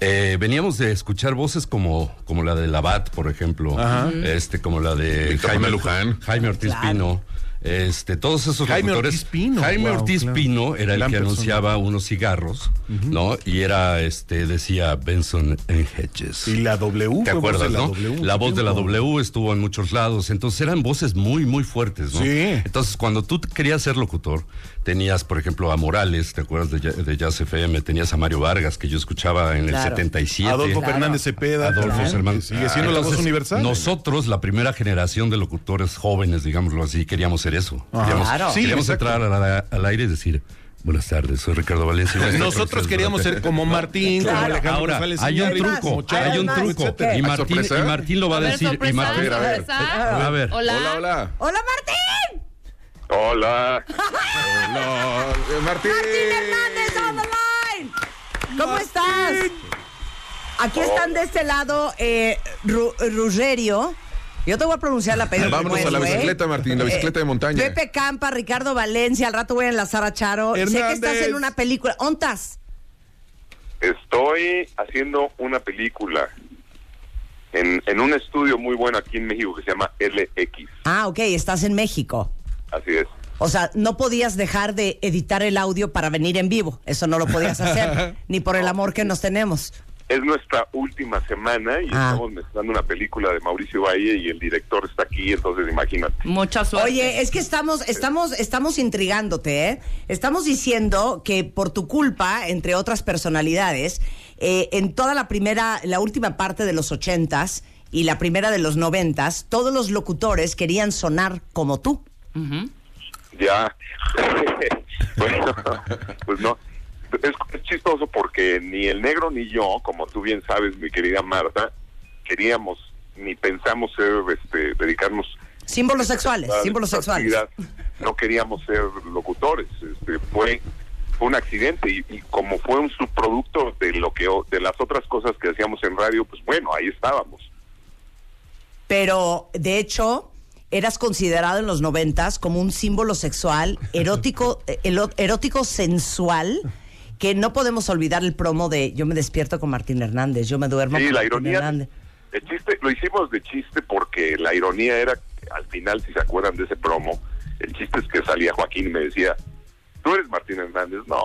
S9: Eh, veníamos de escuchar voces como, como la de Labat, por ejemplo,
S8: Ajá.
S9: este, como la de Jaime
S10: Luján.
S9: Jaime Ortiz
S11: Claro.
S9: Pino. Este, todos esos
S8: Jaime
S9: locutores.
S8: Ortiz Pino,
S9: Jaime
S8: wow,
S9: Ortiz
S8: claro.
S9: Pino era el que
S8: persona.
S9: anunciaba unos cigarros, ¿no? Y era, este, decía Benson and Hedges.
S8: Y la W.
S9: ¿Te
S8: fue voz de
S9: acuerdas,
S8: la
S9: no?
S8: W,
S9: la voz de la. W estuvo en muchos lados, entonces eran voces muy, muy fuertes, ¿no?
S8: Sí.
S9: Entonces, cuando tú querías ser locutor, tenías, por ejemplo, a Morales, ¿te acuerdas de, de Jazz FM? Tenías a Mario Vargas, que yo escuchaba en
S11: Claro.
S9: el 77.
S8: Adolfo
S11: Claro.
S8: Fernández Cepeda.
S9: Adolfo
S8: que Sigue siendo la voz universal.
S9: Nosotros, la primera generación de locutores jóvenes, digámoslo así, queríamos ser eso.
S8: Ajá.
S9: Queríamos,
S11: Claro.
S8: Sí,
S9: queríamos entrar a la- al aire y decir, buenas tardes, soy Ricardo Valencia.
S8: Nosotros queríamos
S9: durante-".
S8: ser como Martín, como. Alejandro
S9: Ahora,
S8: González
S9: hay un truco, hay un truco. Y
S10: ¿Hay
S9: Martín, y Martín lo va a,
S12: A ver,
S9: decir. y
S12: sorpresa,
S9: Martín,
S10: A ver, a ver.
S12: sorpresa.
S9: a ver.
S12: Hola.
S10: Hola, hola.
S11: ¡Hola, Martín!
S10: Hola. Hola, eh, Martín.
S11: ¡Martín Hernández on the line! ¿Cómo estás? Aquí están de este lado eh, Ru- Rugerio. Yo te voy a pronunciar la apellido.
S10: Vámonos
S11: como
S10: a la bicicleta, Martín, la bicicleta de montaña.
S11: Pepe Campa, Ricardo Valencia. Al rato voy a enlazar a Charo. Sé que estás
S8: Hernández.
S11: en una película. ¿Ontas?
S14: Estoy haciendo una película en, en un estudio muy bueno aquí en México que se llama LX.
S11: Ah, ok, estás en México.
S14: Así es.
S11: O sea, no podías dejar de editar el audio para venir en vivo. Eso no lo podías hacer, ni por el amor que nos tenemos.
S14: Es nuestra última semana y
S11: Ah.
S14: estamos mezclando una película de Mauricio Valle y el director está aquí, entonces imagínate.
S12: Mucha suerte.
S11: Oye, es que estamos, estamos, estamos intrigándote, ¿eh? Estamos diciendo que por tu culpa, entre otras personalidades, eh, en toda la primera, la última parte de los ochentas y la primera de los noventas, todos los locutores querían sonar como tú.
S14: Ya. bueno, pues no. Es, es chistoso porque ni el negro ni yo, como tú bien sabes, mi querida Marta, queríamos ni pensamos ser, este, dedicarnos
S11: Símbolos sexuales, símbolos sexuales.
S14: No queríamos ser locutores. Este, fue, fue un accidente y, y como fue un subproducto de lo que de las otras cosas que hacíamos en radio, pues bueno, ahí estábamos.
S11: Pero, de hecho, eras considerado en los noventas como un símbolo sexual, erótico, erótico sensual, que no podemos olvidar el promo de Yo me despierto con Martín Hernández, yo me duermo
S14: Sí,
S11: con
S14: la
S11: Martín
S14: ironía.
S11: Hernández.
S14: El chiste, lo hicimos de chiste porque la ironía era, al final, si se acuerdan de ese promo, el chiste es que salía Joaquín y me decía, ¿tú eres Martín Hernández? No.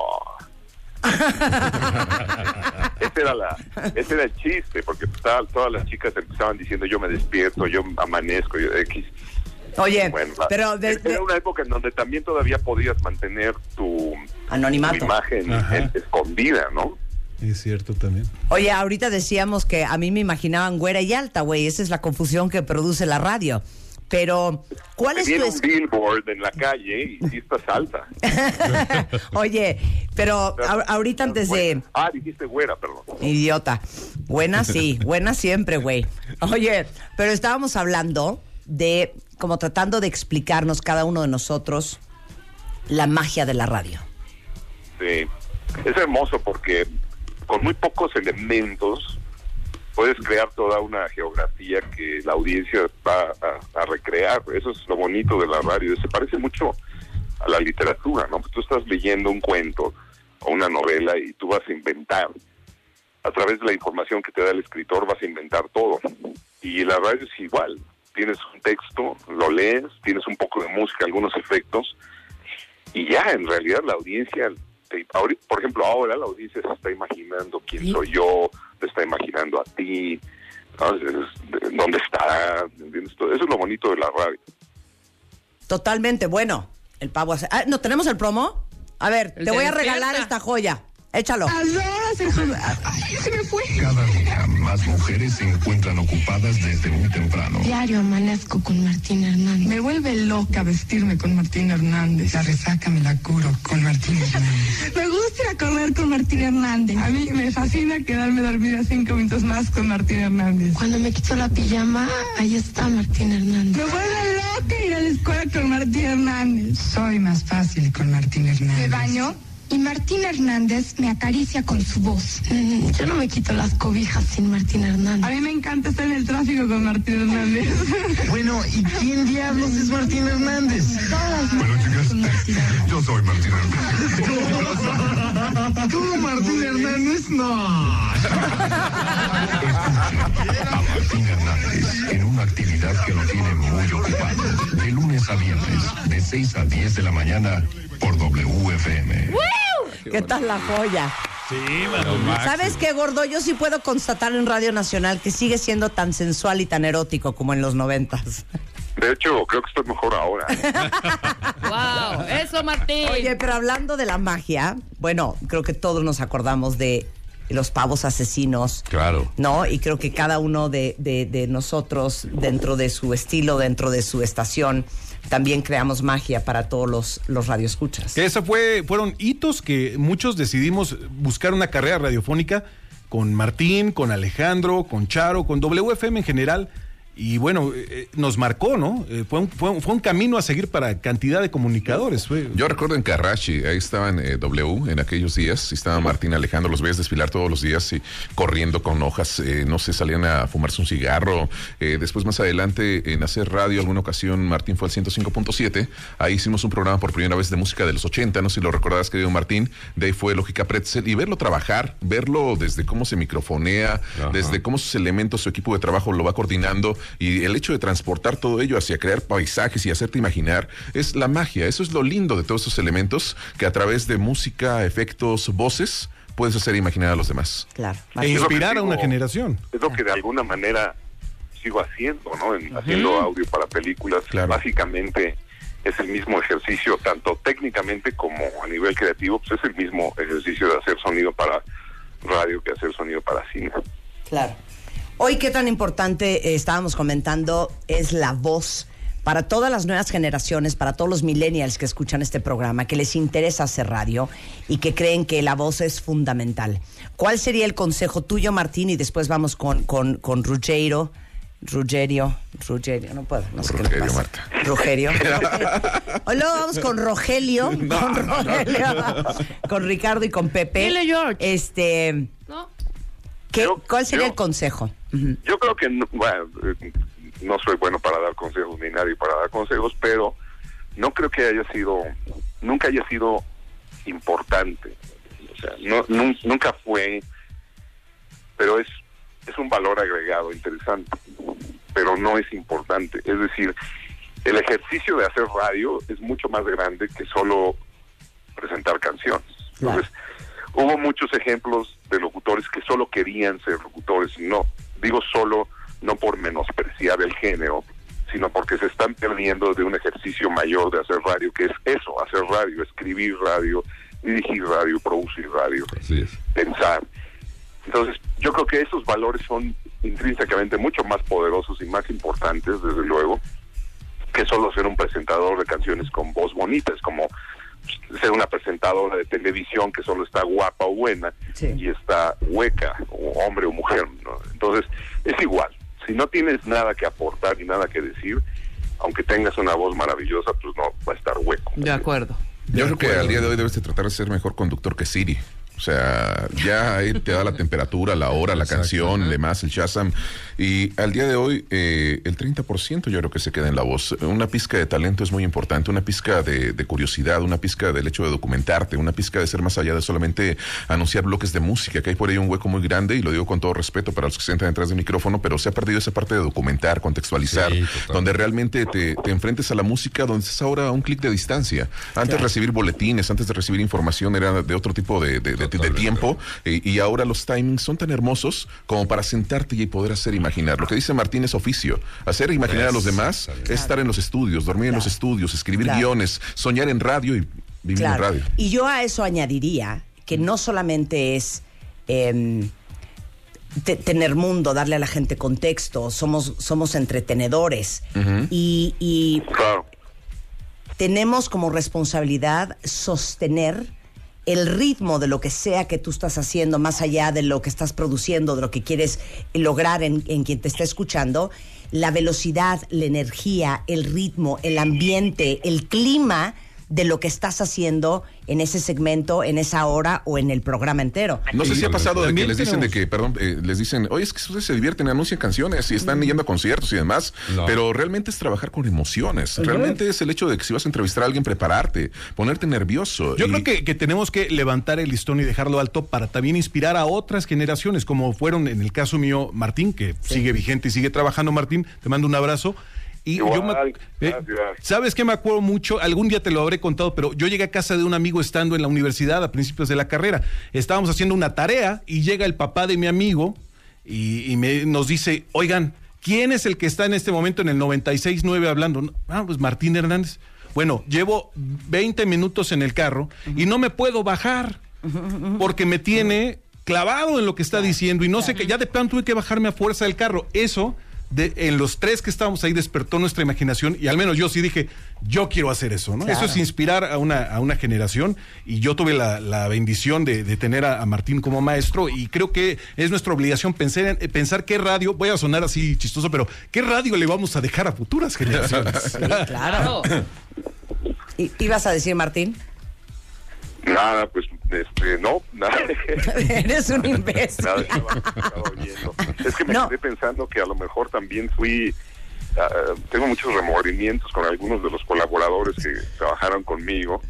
S14: ese, era la, ese era el chiste, porque todas, todas las chicas empezaban diciendo, yo me despierto, yo amanezco, yo X.
S11: Oye,
S14: Bueno,
S11: pero de-
S14: era una época en donde también todavía podías mantener tu,
S11: Anonimato.
S14: tu imagen
S8: Ajá.
S14: escondida, ¿no?
S8: Es cierto también.
S11: Oye, ahorita decíamos que a mí me imaginaban güera y alta, güey. Esa es la confusión que produce la radio. Pero, ¿cuál es tu...
S14: Un billboard en la calle y sí estás alta.
S11: Oye, pero a- ahorita antes de...
S14: Ah, dijiste güera, perdón.
S11: Idiota. Buena sí, buena siempre, güey. Oye, pero estábamos hablando de, como tratando de explicarnos cada uno de nosotros la magia de la radio.
S14: Sí. Es hermoso porque con muy pocos elementos puedes crear toda una geografía que la audiencia va a, recrear. Eso es lo bonito de la radio. Se parece mucho a la literatura, ¿no? Tú estás leyendo un cuento o una novela y tú vas a inventar. A través de la información que te da el escritor vas a inventar todo. Y la radio es igual. Tienes un texto, lo lees, tienes un poco de música, algunos efectos, y ya en realidad la audiencia te- por ejemplo ahora la audiencia se está imaginando quién soy yo te está imaginando a ti dónde está ¿entiendes? Todo eso es lo bonito de la radio
S11: Totalmente, bueno, el pavo hace... Ah, ¿No tenemos el promo? A ver,
S6: El
S11: te voy a regalar esta joya. Échalo.
S15: Ay, se me fue. Cada día más mujeres se encuentran ocupadas desde muy temprano.
S16: Diario amanezco con Martín Hernández.
S15: Me vuelve loca vestirme con Martín Hernández. La resaca me la curo con Martín Hernández. me gusta ir a correr con Martín Hernández. A mí me fascina quedarme dormida cinco minutos más con Martín Hernández.
S16: Cuando me quito la pijama, ahí está Martín Hernández.
S15: Me vuelve loca ir a la escuela con Martín Hernández. Soy más fácil con Martín Hernández. Me baño Y Martín Hernández me acaricia con su voz.
S16: Mm, Yo no me quito las cobijas sin Martín Hernández.
S15: A mí me encanta estar en el tráfico con Martín Hernández.
S17: Bueno, ¿y quién diablos es Martín Hernández?
S15: Bueno, chicas,
S17: Yo soy Martín Hernández. ¿Tú, Martín Hernández? No.
S18: a Martín Hernández en una actividad que lo tiene muy ocupado. De lunes a viernes, de 6 a 10 de la mañana, por WFM.
S11: ¿Qué tal la joya?
S8: Sí,
S11: ¿Sabes qué, gordo? Yo sí puedo constatar en Radio Nacional que sigue siendo tan sensual y tan erótico como en los noventas.
S14: De hecho, creo que estoy mejor ahora.
S12: ¡Wow! ¡Eso, Martín!
S11: Oye, pero hablando de la magia, bueno, creo que todos nos acordamos de los pavos asesinos.
S9: Claro.
S11: ¿No? Y creo que cada uno de, de- de nosotros, dentro de su estilo, dentro de su estación, también creamos magia para todos los, los radioescuchas.
S8: Que eso fue, fueron hitos que muchos decidimos buscar una carrera radiofónica con Martín, con Alejandro, con Charo, con WFM en general. Y bueno, eh, eh, nos marcó, ¿no? Eh, fue, un, fue, un, fue un camino a seguir para cantidad de comunicadores. Fue,
S10: Yo recuerdo en Carrachi, ahí estaban eh, W en aquellos días, y estaba Martín Alejandro, los veías desfilar todos los días y corriendo con hojas, eh, no sé, salían a fumarse un cigarro. Eh, después más adelante en hacer radio, alguna ocasión Martín fue al 105.7, ahí hicimos un programa por primera vez de música de los 80, no sé si lo recordarás querido Martín, de ahí fue Lógica Pretzel, y verlo trabajar, verlo desde cómo se microfonea, desde cómo sus elementos, su equipo de trabajo lo va coordinando, y el hecho de transportar todo ello hacia crear paisajes y hacerte imaginar, es la magia, eso es lo lindo de todos esos elementos que a través de música, efectos, voces, puedes hacer imaginar a los demás.
S11: Claro.
S8: e inspirar a una generación.
S14: Es lo que de alguna manera sigo haciendo, ¿no? En- haciendo audio para películas. Básicamente es el mismo ejercicio, tanto técnicamente como a nivel creativo, pues es el mismo ejercicio de hacer sonido para radio que hacer sonido para cine.
S11: Claro. Hoy, qué tan importante eh, estábamos comentando es la voz para todas las nuevas generaciones, para todos los millennials que escuchan este programa, que les interesa hacer radio y que creen que la voz es fundamental. ¿Cuál sería el consejo tuyo, Martín? Y después vamos con, con, con Ruggiero. Rugerio, Rugerio, no puedo, no sé qué
S10: Rogelio,
S11: pasa.
S10: Marta.
S11: Rogerio. Hoy luego vamos con Rogelio,
S10: No,
S11: con
S10: no, no.
S11: Rogelio, con Ricardo y con Pepe.
S12: Dile, George.
S11: Este, ¿qué, ¿cuál sería
S14: yo-
S11: el consejo?
S14: Yo creo que, no, bueno, eh, no soy bueno para dar consejos ni nadie para dar consejos, pero no creo que haya sido, nunca haya sido importante. O sea, no, nun- nunca fue, pero es, es un valor agregado interesante, pero no es importante. Es decir, el ejercicio de hacer radio es mucho más grande que solo presentar canciones. Entonces, hubo muchos ejemplos de locutores que solo querían ser locutores y no digo solo no por menospreciar el género sino porque se están perdiendo de un ejercicio mayor de hacer radio que es eso hacer radio escribir radio dirigir radio producir radio pensar. Entonces yo creo que esos valores son intrínsecamente mucho más poderosos y más importantes desde luego que solo ser un presentador de canciones con voz bonita. Es como ser una presentadora de televisión que solo está guapa o buena y está hueca, o hombre o mujer. ¿no? Entonces, es igual. Si no tienes nada que aportar y nada que decir, aunque tengas una voz maravillosa, pues no va a estar hueco.
S12: De acuerdo.
S10: Yo creo que al día de hoy debes de tratar de ser mejor conductor que Siri. O sea, ya ahí te da la temperatura, la hora, la canción, demás, el Shazam. Y al día de hoy, eh, el 30% yo creo que se queda en la voz. Una pizca de talento es muy importante, una pizca de, de curiosidad, una pizca del hecho de documentarte, una pizca de ser más allá de solamente anunciar bloques de música, que hay por ahí un hueco muy grande, y lo digo con todo respeto para los que se entran detrás del micrófono, pero se ha perdido esa parte de documentar, contextualizar, donde realmente te, te enfrentes a la música, donde estás ahora a un clic de distancia. Antes de recibir boletines, antes de recibir información, era de otro tipo de, de- de- de tiempo, eh, y ahora los timings son tan hermosos como para sentarte y poder hacer imaginar. Lo que dice Martín es oficio. Hacer imaginar a los demás es estar en los estudios, dormir en los estudios, escribir
S11: Claro.
S10: guiones, soñar en radio y vivir en radio.
S11: Y yo a eso añadiría que no solamente es em, te- tener mundo, darle a la gente contexto, somos, somos entretenedores. Y, y tenemos como responsabilidad sostener el ritmo de lo que sea que tú estás haciendo, más allá de lo que estás produciendo, de lo que quieres lograr en, en quien te está escuchando, la velocidad, la energía, el ritmo, el ambiente, el clima de lo que estás haciendo en ese segmento, en esa hora o en el programa entero.
S10: No sé si ha pasado de que les dicen de que, perdón, eh, les dicen, oye, es que ustedes se divierten, anuncian canciones y están yendo a conciertos y demás,
S9: No.
S10: pero realmente es trabajar con emociones. Realmente es el hecho de que si vas a entrevistar a alguien, prepararte, ponerte nervioso.
S8: Yo
S10: y-
S8: creo que, que tenemos que levantar el listón y dejarlo alto para también inspirar a otras generaciones, como fueron en el caso mío Martín, que sigue vigente y sigue trabajando. Martín, te mando un abrazo. Y yo me- eh. ¿Sabes qué me acuerdo mucho? Algún día te lo habré contado, pero yo llegué a casa de un amigo estando en la universidad a principios de la carrera. Estábamos haciendo una tarea y llega el papá de mi amigo y, y me, nos dice, oigan, ¿quién es el que está en este momento en el 96.9 hablando? "No, Ah, pues Martín Hernández. Bueno, llevo 20 minutos en el carro y no me puedo bajar porque me tiene clavado en lo que está diciendo y no sé que ya de plano tuve que bajarme a fuerza del carro. Eso, de, en los tres que estábamos ahí, despertó nuestra imaginación y al menos yo sí dije, yo quiero hacer eso, ¿no?
S11: Claro.
S8: Eso es inspirar a una, a una generación y yo tuve la, la bendición de, de tener a, a Martín como maestro y creo que es nuestra obligación pensar, en- pensar qué radio, voy a sonar así chistoso, pero qué radio le vamos a dejar a futuras generaciones.
S11: Sí, claro. ¿Y- ¿Ibas a decir, Martín?
S14: Nada, pues, este, no, nada.
S11: Eres un imbécil.
S14: Nada. Es que me
S11: No.
S14: quedé pensando que a lo mejor también fui, ah, tengo muchos remordimientos con algunos de los colaboradores que trabajaron conmigo.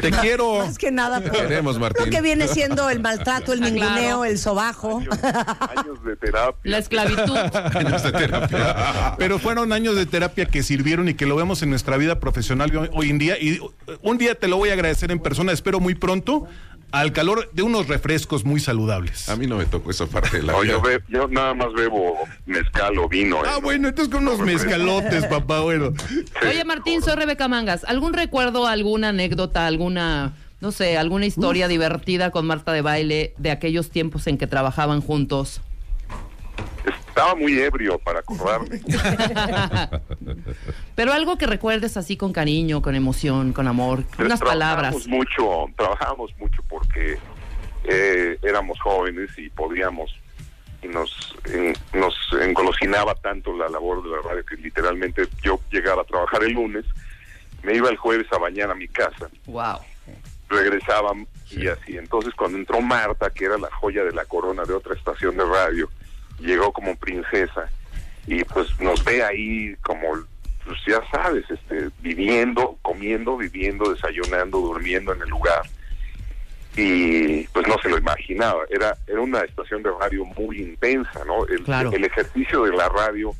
S8: Te quiero.
S11: Más que nada, por
S10: Queremos, Martín.
S11: lo que viene siendo el maltrato, el ninguneo,
S12: claro.
S11: el sobajo.
S14: Años de terapia.
S12: La esclavitud.
S8: años de terapia. Pero fueron años de terapia que sirvieron y que lo vemos en nuestra vida profesional hoy, en día. Y uh, un día te lo voy a agradecer en persona, espero muy pronto, al calor de unos refrescos muy saludables.
S10: A mí no me tocó esa parte de la
S14: No,
S10: vida.
S14: yo, be- yo nada más bebo mezcal o vino. ¿eh?
S8: Ah, bueno, entonces con unos
S14: No,
S8: mezcalotes, papá, bueno.
S12: Oye, Martín, soy Rebeca Mangas. ¿Algún recuerdo, alguna anécdota, alguna, no sé, alguna historia divertida con Marta de baile de aquellos tiempos en que trabajaban juntos?
S14: Estaba muy ebrio para acordarme.
S12: Pero algo que recuerdes así con cariño, con emoción, con amor, unas palabras.
S14: Trabajábamos mucho, trabajábamos mucho porque eh, éramos jóvenes y podíamos y nos en- nos engolosinaba tanto la labor de la radio que literalmente yo llegaba a trabajar el lunes, me iba el jueves a bañar a mi casa,
S12: Wow.
S14: regresaba y así. Entonces cuando entró Marta, que era la joya de la corona de otra estación de radio, llegó como princesa y pues nos ve ahí como pues ya sabes, este, viviendo, comiendo, viviendo, desayunando, durmiendo en el lugar. Y pues no se lo imaginaba. Era, era una estación de radio muy intensa, ¿no? El,
S12: Claro.
S14: el ejercicio de la radio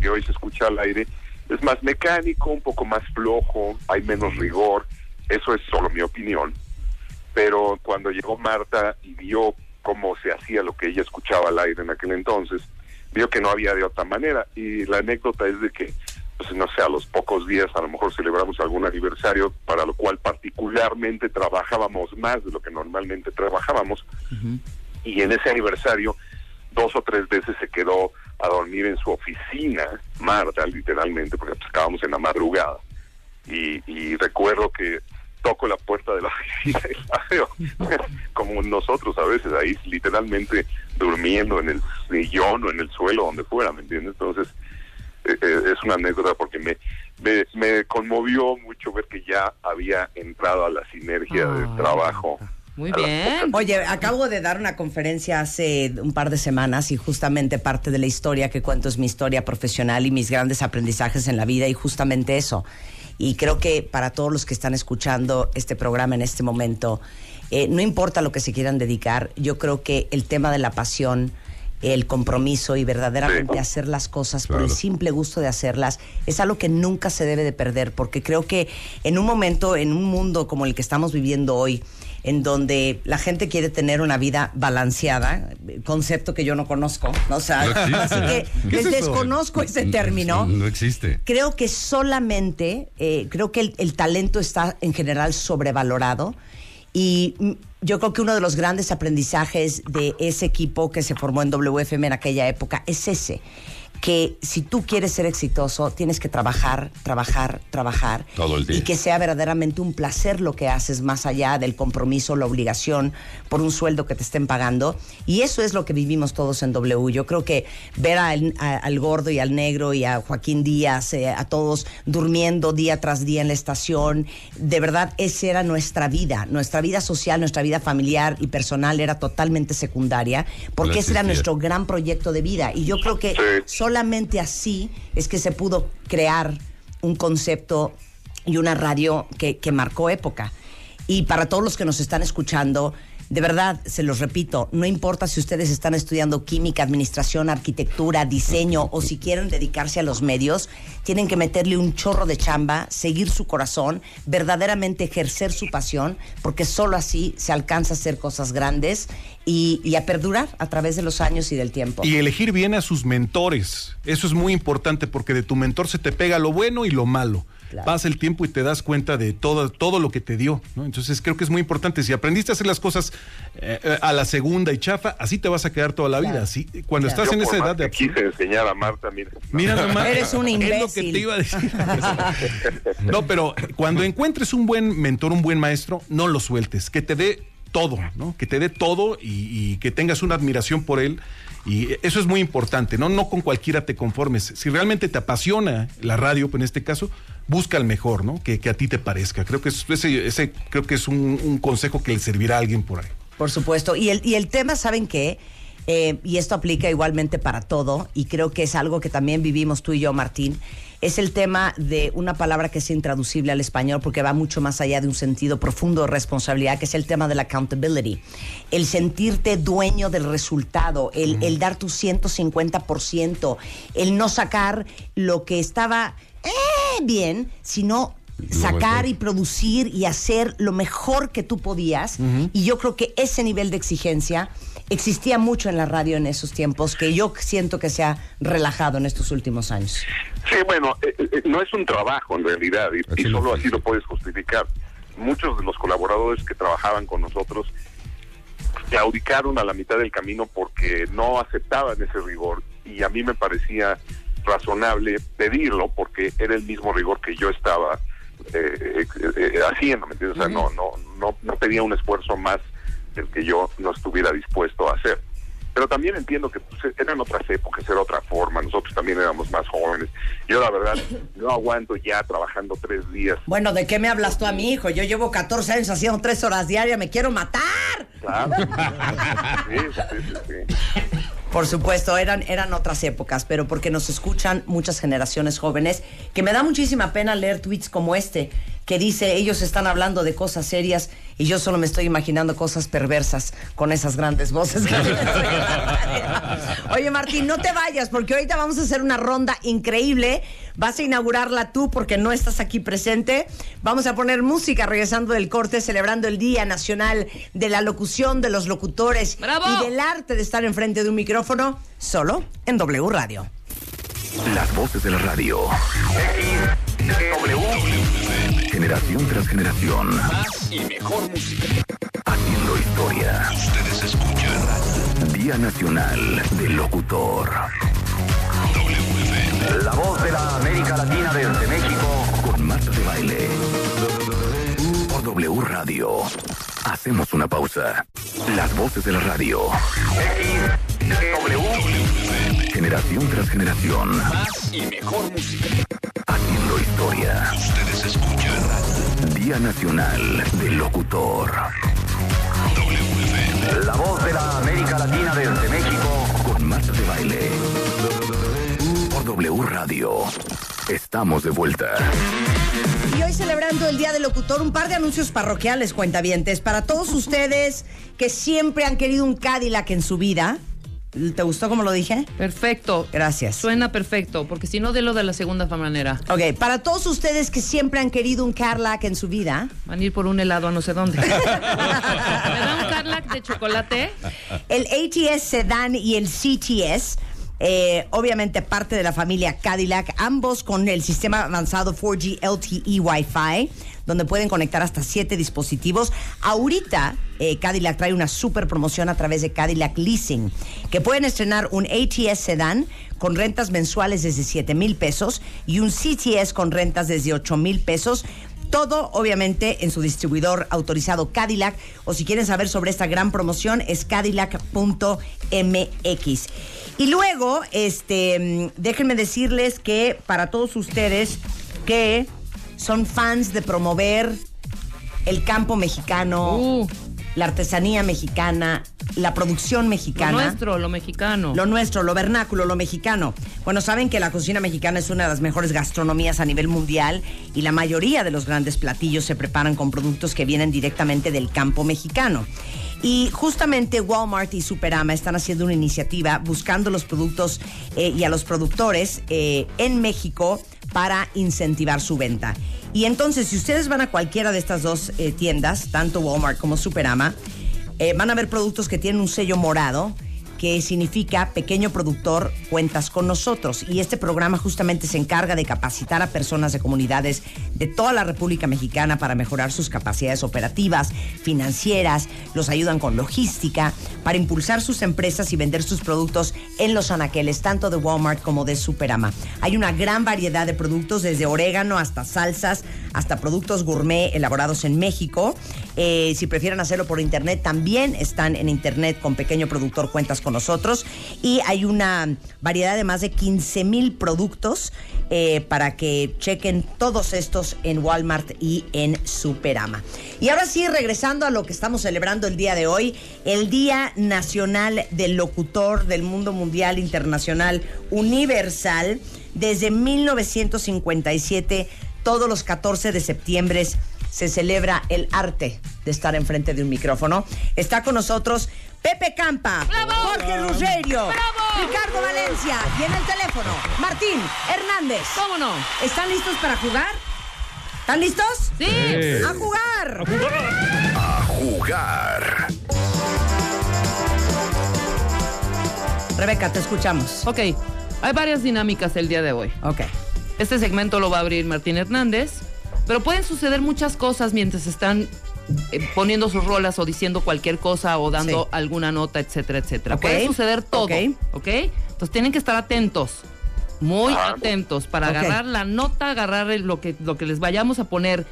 S14: que hoy se escucha al aire es más mecánico, un poco más flojo, hay menos rigor. Eso es solo mi opinión. Pero cuando llegó Marta y vio cómo se hacía lo que ella escuchaba al aire en aquel entonces, vio que no había de otra manera. Y la anécdota es de que, pues no sé, a los pocos días a lo mejor celebramos algún aniversario, para lo cual particularmente trabajábamos más de lo que normalmente trabajábamos. Y en ese aniversario, dos o tres veces se quedó a dormir en su oficina, Marta, literalmente, porque pues, acabamos en la madrugada. Y, y recuerdo que toco la puerta de la oficina y la veo como nosotros a veces ahí literalmente durmiendo en el sillón o en el suelo donde fuera, ¿me entiendes? Entonces eh, eh, es una anécdota porque me, me me conmovió mucho ver que ya había entrado a la sinergia del trabajo.
S12: Muy bien.
S11: Oye, acabo de dar una conferencia hace un par de semanas y justamente parte de la historia que cuento es mi historia profesional y mis grandes aprendizajes en la vida y justamente eso. Y creo que para todos los que están escuchando este programa en este momento, eh, no importa lo que se quieran dedicar, yo creo que el tema de la pasión, el compromiso y verdaderamente hacer las cosas por el simple gusto de hacerlas es algo que nunca se debe de perder porque creo que en un momento, en un mundo como el que estamos viviendo hoy, en donde la gente quiere tener una vida balanceada, concepto que yo no conozco, ¿no? O sea,
S9: No
S11: así que desconozco ese término.
S9: No existe.
S11: Creo que solamente, eh, creo que el, el talento está en general sobrevalorado y yo creo que uno de los grandes aprendizajes de ese equipo que se formó en WFM en aquella época es ese. Que si tú quieres ser exitoso, tienes que trabajar, trabajar, trabajar.
S9: Todo el día.
S11: Y que sea verdaderamente un placer lo que haces, más allá del compromiso, la obligación por un sueldo que te estén pagando. Y eso es lo que vivimos todos en W. Yo creo que ver al, a- al gordo y al negro y a Joaquín Díaz, eh, a todos durmiendo día tras día en la estación, de verdad, esa era nuestra vida. Nuestra vida social, nuestra vida familiar y personal era totalmente secundaria, porque
S9: No
S11: ese era nuestro gran proyecto de vida. Y yo creo que solamente así es que se pudo crear un concepto y una radio que, que marcó época. Y para todos los que nos están escuchando, de verdad, se los repito, no importa si ustedes están estudiando química, administración, arquitectura, diseño o si quieren dedicarse a los medios, tienen que meterle un chorro de chamba, seguir su corazón, verdaderamente ejercer su pasión, porque solo así se alcanza a hacer cosas grandes y, a perdurar a través de los años y del tiempo.
S8: Y elegir bien a sus mentores. Eso es muy importante porque de tu mentor se te pega lo bueno y lo malo. Pasa el tiempo y te das cuenta de todo, todo lo que te dio. ¿no? Entonces creo que es muy importante. Si aprendiste a hacer las cosas eh, eh, a la segunda y chafa, así te vas a quedar toda la vida. Así, cuando estás en
S14: por
S8: esa
S14: más
S8: edad de
S14: quise enseñar a Marta, mira.
S8: Mira nomás.
S11: Eres un
S8: Es lo que
S11: imbécil.
S8: te iba a decir. No, pero cuando encuentres un buen mentor, un buen maestro, no lo sueltes, que te dé todo, ¿no? Que te dé todo y, y que tengas una admiración por él. Y eso es muy importante, ¿no? No con cualquiera te conformes. Si realmente te apasiona la radio, pues en este caso, busca el mejor, ¿no? Que, que a ti te parezca. Creo que es, ese, ese creo que es un, un consejo que le servirá a alguien por ahí.
S11: Por supuesto. Y el, y el tema, ¿saben qué? Eh, y esto aplica igualmente para todo, y creo que es algo que también vivimos tú y yo, Martín, es el tema de una palabra que es intraducible al español porque va mucho más allá de un sentido profundo de responsabilidad, que es el tema de la accountability. El sentirte dueño del resultado, el, el dar tu 150%, el no sacar lo que estaba eh, bien, sino sacar y producir y hacer lo mejor que tú podías. Y yo creo que ese nivel de exigencia existía mucho en la radio en esos tiempos, que yo siento que se ha relajado en estos últimos años.
S14: Sí, bueno, eh, eh, no es un trabajo en realidad y, y solo así lo puedes justificar. Muchos de los colaboradores que trabajaban con nosotros claudicaron a la mitad del camino porque no aceptaban ese rigor y a mí me parecía razonable pedirlo porque era el mismo rigor que yo estaba eh, eh, haciendo, ¿me entiendes? O sea, no, no, no, no pedía un esfuerzo más del que yo no estuviera dispuesto a hacer. Pero también entiendo que pues, eran otras épocas, era otra forma, nosotros también éramos más jóvenes. Yo la verdad no aguanto ya trabajando tres días.
S11: Bueno, ¿de qué me hablas tú a mi hijo? Yo llevo 14 años haciendo tres horas diarias, me quiero matar.
S14: Claro. Sí, sí, sí, sí.
S11: Por supuesto, eran, eran otras épocas, pero porque nos escuchan muchas generaciones jóvenes, que me da muchísima pena leer tweets como este, que dice, ellos están hablando de cosas serias y yo solo me estoy imaginando cosas perversas con esas grandes voces. que. Oye, Martín, no te vayas, porque ahorita vamos a hacer una ronda increíble. Vas a inaugurarla tú porque no estás aquí presente. Vamos a poner música regresando del corte, celebrando el Día Nacional de la Locución, de los locutores y del arte de estar enfrente de un micrófono, solo en W Radio.
S2: Las voces de la radio. Generación tras generación.
S7: y mejor música.
S2: Haciendo historia.
S7: Ustedes escuchan
S2: Día Nacional del Locutor. La voz de la América Latina desde México. Con Marta de Baile. Por W Radio. Hacemos una pausa. Las voces de la radio. Generación tras generación.
S7: y mejor música.
S2: Haciendo historia.
S7: Ustedes escuchan
S2: Día Nacional del Locutor. La voz de la América Latina desde México con Marta de Baile. Por W Radio. Estamos de vuelta.
S11: Y hoy celebrando el Día del Locutor, un par de anuncios parroquiales, cuentavientes, para todos ustedes que siempre han querido un Cadillac en su vida. ¿Te gustó como lo dije?
S12: Perfecto.
S11: Gracias.
S12: Suena perfecto, porque si no, de lo de la segunda manera.
S11: Ok, para todos ustedes que siempre han querido un Cadillac en su vida.
S12: Van a ir por un helado a no sé dónde. ¿Me da un Cadillac de chocolate?
S11: El ATS Sedan y el CTS eh, obviamente parte de la familia Cadillac, ambos con el sistema avanzado 4G LTE Wi-Fi, donde pueden conectar hasta siete dispositivos. Ahorita eh, Cadillac trae una super promoción a través de Cadillac Leasing, que pueden estrenar un ATS Sedan con rentas mensuales desde 7 mil pesos y un CTS con rentas desde 8 mil pesos. Todo, obviamente, en su distribuidor autorizado Cadillac. O si quieren saber sobre esta gran promoción, es cadillac.mx. Y luego, este, mm, déjenme decirles que para todos ustedes que son fans de promover el campo mexicano, la artesanía mexicana, la producción mexicana.
S12: Lo nuestro, lo mexicano.
S11: Lo nuestro, lo vernáculo, lo mexicano. Bueno, saben que la cocina mexicana es una de las mejores gastronomías a nivel mundial y la mayoría de los grandes platillos se preparan con productos que vienen directamente del campo mexicano. Y justamente Walmart y Superama están haciendo una iniciativa buscando los productos eh, y a los productores eh, en México para incentivar su venta. Y entonces, si ustedes van a cualquiera de estas dos eh, tiendas, tanto Walmart como Superama, eh, van a ver productos que tienen un sello morado que significa pequeño productor, cuentas con nosotros. Y este programa justamente se encarga de capacitar a personas de comunidades de toda la República Mexicana para mejorar sus capacidades operativas, financieras, los ayudan con logística, para impulsar sus empresas y vender sus productos en los anaqueles, tanto de Walmart como de Superama. Hay una gran variedad de productos, desde orégano hasta salsas, hasta productos gourmet elaborados en México. Eh, si prefieren hacerlo por internet, también están en internet con pequeño productor, cuentas con nosotros y hay una variedad de más de 15 mil productos eh, para que chequen todos estos en Walmart y en Superama. Y ahora sí, regresando a lo que estamos celebrando el día de hoy, el Día Nacional del Locutor del Mundo Mundial Internacional Universal, desde 1957, todos los 14 de septiembre se celebra el arte de estar enfrente de un micrófono. Está con nosotros Pepe Campa, Jorge Ruggerio, Ricardo Valencia y en el teléfono Martín Hernández.
S12: ¿Cómo no?
S11: ¿Están listos para jugar? ¿Están listos?
S12: Sí.
S11: ¡A jugar!
S2: A jugar.
S11: Rebeca, te escuchamos.
S12: Ok, hay varias dinámicas el día de hoy.
S11: Ok.
S12: Este segmento lo va a abrir Martín Hernández, pero pueden suceder muchas cosas mientras están eh, poniendo sus rolas o diciendo cualquier cosa o dando
S11: Sí.
S12: alguna nota, etcétera, etcétera.
S11: Ok.
S12: Puede suceder todo,
S11: Ok.
S12: ¿ok? Entonces tienen que estar atentos, muy
S14: Ah,
S12: atentos para agarrar la nota, agarrar el- lo que, lo que les vayamos a poner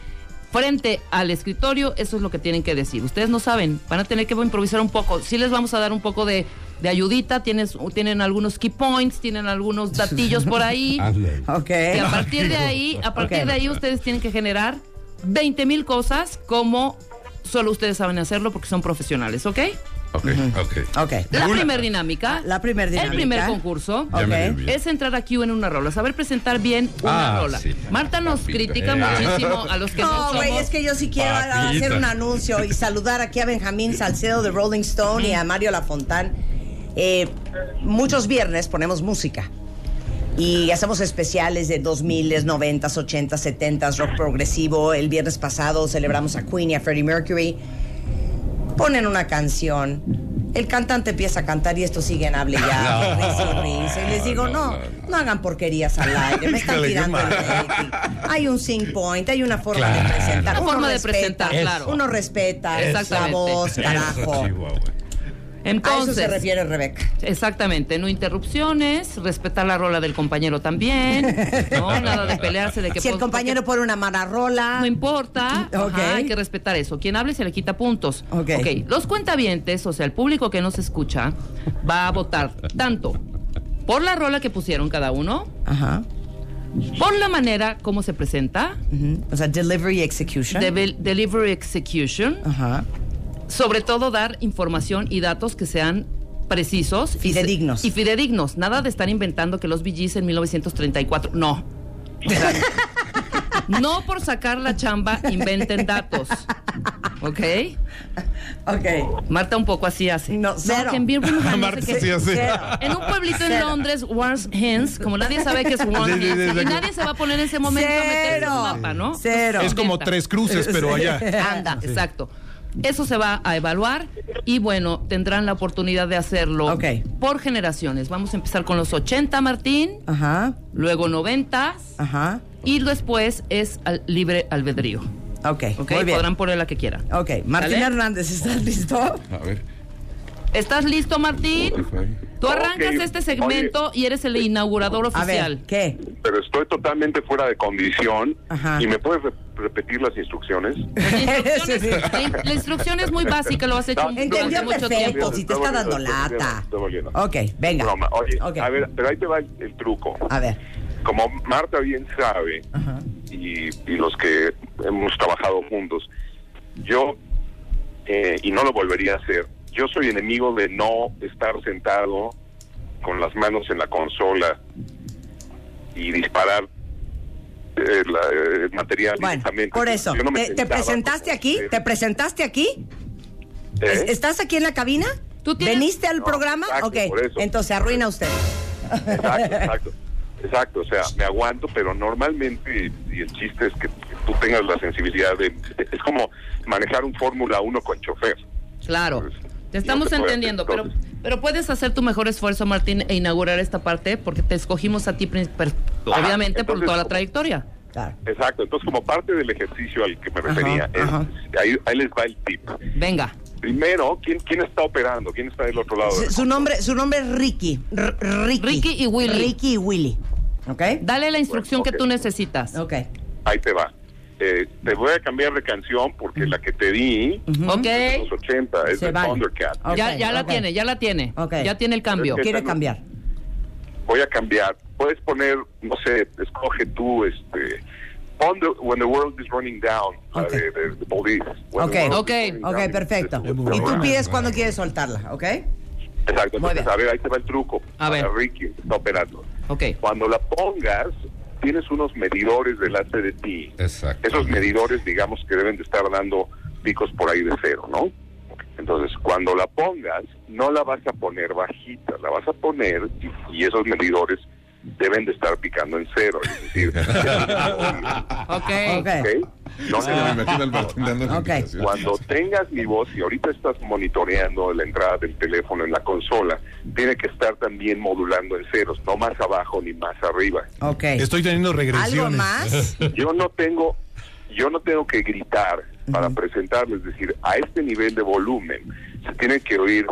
S12: frente al escritorio, eso es lo que tienen que decir. Ustedes no saben, van a tener que improvisar un poco. Sí les vamos a dar un poco de, de ayudita, tienes, tienen algunos key points, tienen algunos datillos por ahí.
S9: Ándale.
S11: Ok.
S12: Y a partir de ahí, a partir de ahí ustedes tienen que generar 20 mil cosas como solo ustedes saben hacerlo porque son profesionales, ¿ok?
S10: Ok.
S9: Ok.
S11: Ok.
S12: La primera dinámica,
S11: La primera dinámica.
S12: el primer concurso,
S9: Ya me
S11: Ok.
S9: dio bien.
S12: es entrar aquí en una rola, saber presentar bien una
S9: Ah,
S12: rola.
S9: sí.
S12: Marta nos critica
S9: Eh.
S12: muchísimo a los que no,
S11: No, güey, es que yo sí quiero
S9: Papita.
S11: hacer un anuncio y saludar aquí a Benjamín Salcedo de Rolling Stone y a Mario Lafontán. Eh, muchos viernes ponemos música y hacemos especiales de 2000, 90, 80, 70, rock progresivo. El viernes pasado celebramos a Queen y a Freddie Mercury. Ponen una canción. El cantante empieza a cantar y esto sigue en hable ya.
S9: No.
S11: risa y risa. Y les digo, no, no hagan porquerías al aire. Me están
S8: Híjole,
S11: tirando el rating. Hay un sing point, hay una forma de presentar.
S12: Una
S11: Uno
S12: forma de
S11: respeta,
S12: presentar, claro.
S11: Uno respeta la voz, carajo.
S9: Chihuahua.
S11: A eso
S12: Entonces,
S11: se refiere Rebeca.
S12: Exactamente, no interrupciones, respetar la rola del compañero también, no nada de pelearse de que
S11: Si el compañero pone una mala rola.
S12: No importa, ajá,
S11: Ok.
S12: hay que respetar eso. Quien hable se le quita puntos.
S11: Ok.
S12: Los cuentavientes, o sea, el público que nos escucha, va a votar tanto por la rola que pusieron cada uno,
S11: Ajá.
S12: por la manera como se presenta.
S11: O sea, delivery execution.
S12: delivery execution,
S11: Ajá.
S12: Sobre todo dar información y datos que sean precisos.
S11: Fidedignos.
S12: Y, fidedignos. Nada de estar inventando que los VGs en 1934. No. O sea, no por sacar la chamba inventen datos. ¿Ok?
S11: Ok.
S12: Marta un poco así hace.
S11: No, cero.
S12: que en Birmingham, no
S8: Marta sí hace.
S11: Cero.
S12: En un pueblito en
S11: Cero.
S12: Londres, Warren's como nadie sabe qué es Warren's
S8: Sí, sí, sí,
S12: y
S8: sí.
S12: nadie se va a poner en ese momento a meterse en un mapa, ¿no?
S11: Cero.
S8: Es como tres cruces, pero allá.
S12: Anda, exacto. Eso se va a evaluar y bueno, tendrán la oportunidad de hacerlo por generaciones. Vamos a empezar con los 80, Martín.
S11: Ajá.
S12: Luego 90.
S11: Ajá.
S12: Y después es al libre albedrío.
S11: Ok,
S12: Ok,
S11: muy bien.
S12: podrán poner la que quieran.
S11: Ok, Martín
S12: ¿Sale?
S11: Hernández, ¿estás listo?
S10: A ver.
S12: ¿Estás listo, Martín? Tú arrancas este segmento y eres el inaugurador oficial.
S11: ¿qué?
S14: Pero estoy totalmente fuera de condición. ¿Y me puedes re- repetir las instrucciones?
S12: La, in- la instrucción es muy básica, lo has hecho
S14: No,
S12: durante
S11: Entendió
S12: mucho
S11: perfecto,
S12: tiempo.
S11: si te está dando lata. Ok, venga.
S14: Broma. Oye, a ver, pero ahí te va el, el truco.
S11: A ver.
S14: Como Marta bien sabe, y, y los que hemos trabajado juntos, yo, eh, y no lo volvería a hacer, yo soy enemigo de no estar sentado con las manos en la consola y disparar eh, la- eh, el material
S11: Bueno,
S14: directamente.
S11: por eso,
S14: no
S11: ¿te, presentaste aquí? ¿Te presentaste aquí?
S14: ¿Eh?
S11: ¿Es- ¿Estás aquí en la cabina? ¿Veniste al
S14: No,
S11: programa?
S14: exacto,
S11: ok,
S14: eso.
S11: entonces arruina usted.
S14: Exacto, exacto. Exacto, o sea, me aguanto, pero normalmente, y el chiste es que tú tengas la sensibilidad de... Es como manejar un Fórmula 1 con chofer.
S12: Claro. Te estamos
S14: te
S12: entendiendo, pero, pero puedes hacer tu mejor esfuerzo, Martín, e inaugurar esta parte porque te escogimos a ti,
S14: Ajá,
S12: obviamente, por toda la trayectoria.
S14: Exacto, entonces como parte del ejercicio al que me refería, es- ahí, ahí les va el tip.
S12: Venga.
S14: Primero, ¿quién, ¿quién está operando? ¿Quién está del otro lado?
S11: Su, su nombre, su nombre es Ricky. R- Ricky.
S12: Ricky y Willy.
S11: Ricky y Willy. ¿Ok?
S12: Dale la instrucción que tú necesitas.
S11: Ok.
S14: Ahí te va. Eh, te voy a cambiar de canción porque la que te di,
S12: Ok.
S14: de los 80, es
S12: Se
S14: de
S12: vale.
S14: Thundercat.
S12: ya ya la tiene, ya la tiene. Ya tiene el cambio.
S14: Es que no- Voy a cambiar. Puedes poner, no sé, escoge tú, este, on the, When the World is Running Down, la de, de, de Police. When
S11: Ok,
S14: the world
S11: ok,
S14: is running
S11: ok,
S14: down.
S11: perfecto. Y tú pides cuando quieres soltarla, ¿ok?
S14: Exacto, entonces, a ver, ahí te va el truco.
S12: A ver.
S14: Ricky, está operando.
S12: Ok.
S14: Cuando la pongas, tienes unos medidores delante de ti.
S9: Exacto.
S14: Esos medidores, digamos, que deben de estar dando picos por ahí de cero, ¿no? Entonces, cuando la pongas, no la vas a poner bajita, la vas a poner y, y esos medidores deben de estar picando en cero. Es decir,
S12: Ok.
S14: ¿ok? No
S10: Sí, me imagino.
S14: Cuando tengas mi voz y ahorita estás monitoreando la entrada del teléfono en la consola, tiene que estar también modulando en ceros, no más abajo ni más arriba.
S11: Ok.
S8: Estoy teniendo regresiones.
S11: ¿Algo más?
S14: Yo no tengo, yo no tengo que gritar para presentarlo, es decir, a este nivel de volumen se tiene que oír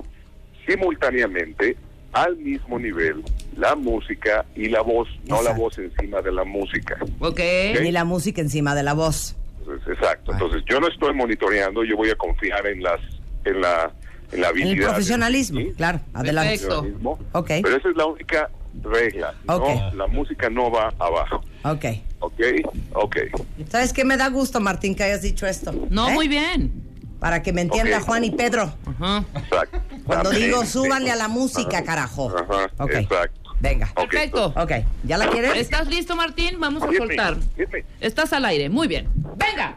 S14: simultáneamente al mismo nivel la música y la voz, no la voz encima de la música.
S12: Ok.
S11: Ni la música encima de la voz.
S14: Entonces, exacto. Entonces, yo no estoy monitoreando, yo voy a confiar en las en la en la
S11: En el
S14: habilidad.
S11: profesionalismo, claro. Adelante.
S14: Profesionalismo.
S11: Ok.
S14: Pero esa es la única regla.
S11: Ok.
S14: No, la música no va abajo.
S11: Ok.
S14: ¿Ok? Ok.
S11: ¿Sabes qué me da gusto, Martín, que hayas dicho esto?
S12: No,
S11: ¿Eh?
S12: muy bien.
S11: Para que me entienda
S14: Ok.
S11: Juan y Pedro.
S14: Exacto.
S11: Cuando digo súbanle a la música, carajo.
S14: Ajá.
S11: Ok.
S14: Exacto.
S11: Venga.
S12: Perfecto.
S11: Ok. ¿Ya la quieres?
S12: ¿Estás listo, Martín? Vamos a soltar. Estás al aire. Muy bien. Venga.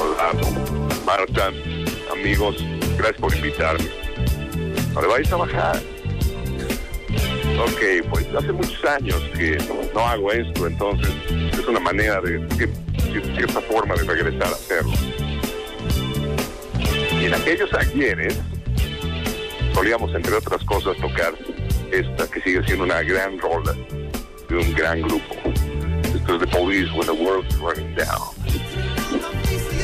S14: Hola, Marta, amigos, gracias por invitarme. No le vais a bajar. Ok, pues hace muchos años que no hago esto, entonces es una manera de, de- de cierta forma de regresar a hacerlo. Y en aquellos ayeres solíamos, entre otras cosas, tocar esta, que sigue siendo una gran rola de un gran grupo. Esto es The Police When the World is Running Down.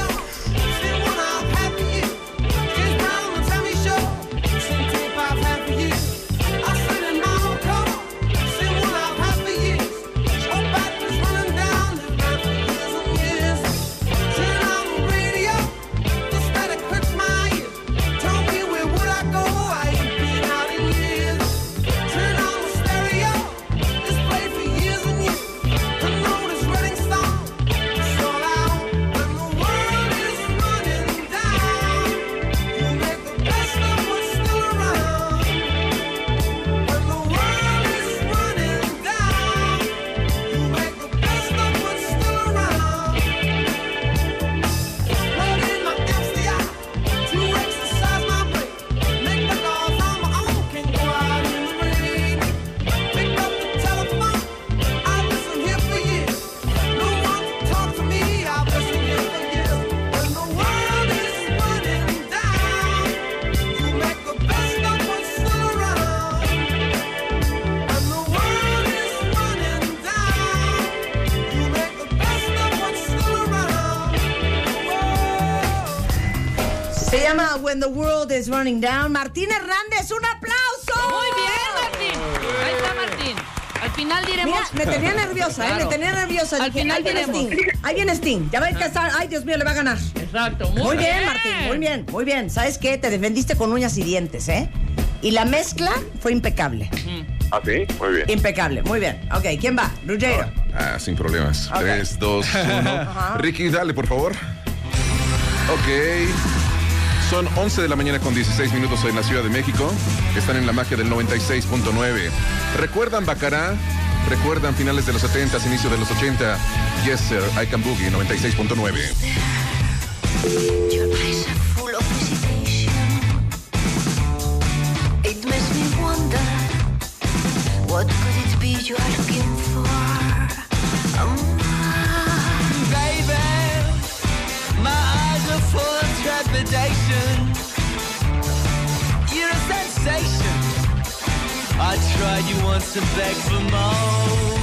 S19: The
S11: World is Running Down. Martín Hernández, un aplauso.
S12: Muy bien, Martín. Ahí está Martín. Al final diremos.
S11: Mira, me tenía nerviosa, ¿eh? Me tenía nerviosa.
S12: Al
S11: Dije,
S12: final
S11: ahí viene
S12: diremos.
S11: Sting. Ahí viene Sting. Ya va a alcanzar. Ay, Dios mío, le va a ganar.
S12: Exacto. Muy,
S11: Muy bien, Martín. Muy bien, muy bien. ¿Sabes qué? Te defendiste con uñas y dientes, ¿eh? Y la mezcla fue impecable.
S14: ¿Ah, sí? Muy bien.
S11: Impecable. Muy bien. Ok, ¿quién va? Ruggiero.
S10: Ah, sin problemas.
S11: Ok.
S10: 3, 2, 1.
S11: Ajá.
S10: Ricky, dale, por favor. Ok. Son 11 de la mañana con 16 minutos en la Ciudad de México. Están en la magia del 96.9. ¿Recuerdan Bacará? ¿Recuerdan finales de los 70, inicio de los 80? Yes, sir. I can boogie 96.9.
S19: Your eyes are full of hesitation. It makes me wonder what could it be you are looking
S20: tried you once and begged for more.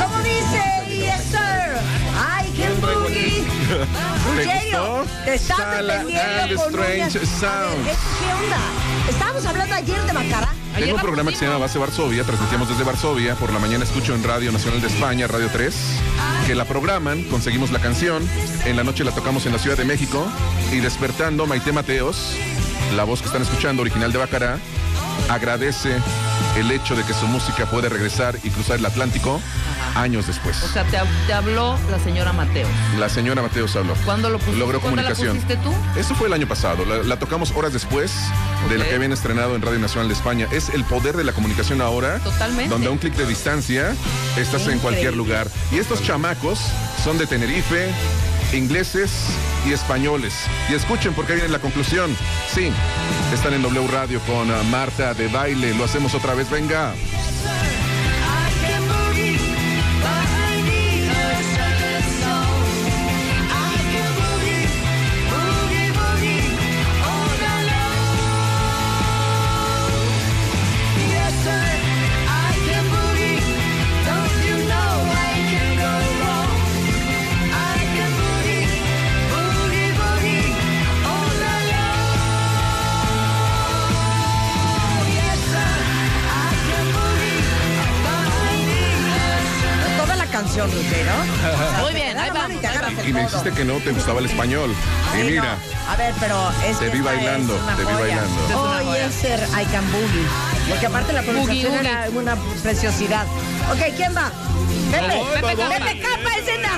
S11: ¿Cómo dice? Yes, sir. I can boogie.
S10: Gustó?
S11: te estás defendiendo
S10: and
S11: con
S10: Strange
S11: uñas. A ver,
S10: Sounds.
S11: ¿esto ¿Qué onda? Estábamos hablando ayer de Bacara.
S10: Tengo un programa que se llama Base Varsovia, transmitimos desde Varsovia, por la mañana escucho en Radio Nacional de España, Radio 3, que la programan, conseguimos la canción, en la noche la tocamos en la Ciudad de México. Y despertando Maite Mateos, la voz que están escuchando, original de Bacará, agradece el hecho de que su música puede regresar y cruzar el Atlántico años después.
S12: O sea, te, hab- te habló la señora Mateo.
S10: La señora Mateos habló.
S12: ¿Cuándo lo pusiste?
S10: Logró
S12: ¿Cuándo la
S10: comunicación.
S12: pusiste tú?
S10: Esto fue el año pasado. La, la tocamos horas después de la que habían estrenado en Radio Nacional de España. Es el poder de la comunicación ahora.
S12: Totalmente.
S10: Donde a un clic de distancia estás en cualquier lugar. Y estos chamacos son de Tenerife, ingleses y españoles. Y escuchen porque viene la conclusión. Sí, están en W Radio con ah, Marta de baile. Lo hacemos otra vez. Venga.
S11: Canción, Ruggiero.
S12: Muy bien, ahí vamos.
S11: Y
S10: me dijiste que no te gustaba el español.
S11: Sí,
S10: Y
S11: no.
S10: mira.
S11: A ver, pero es
S10: Te
S11: que
S10: vi bailando, te vi bailando.
S11: Oh, yes, sir, I can boogie. Porque aparte la pronunciación
S12: Boogie,
S11: era una preciosidad. Ok, ¿quién va? Pepe, Pepe. Pepe Capa es en.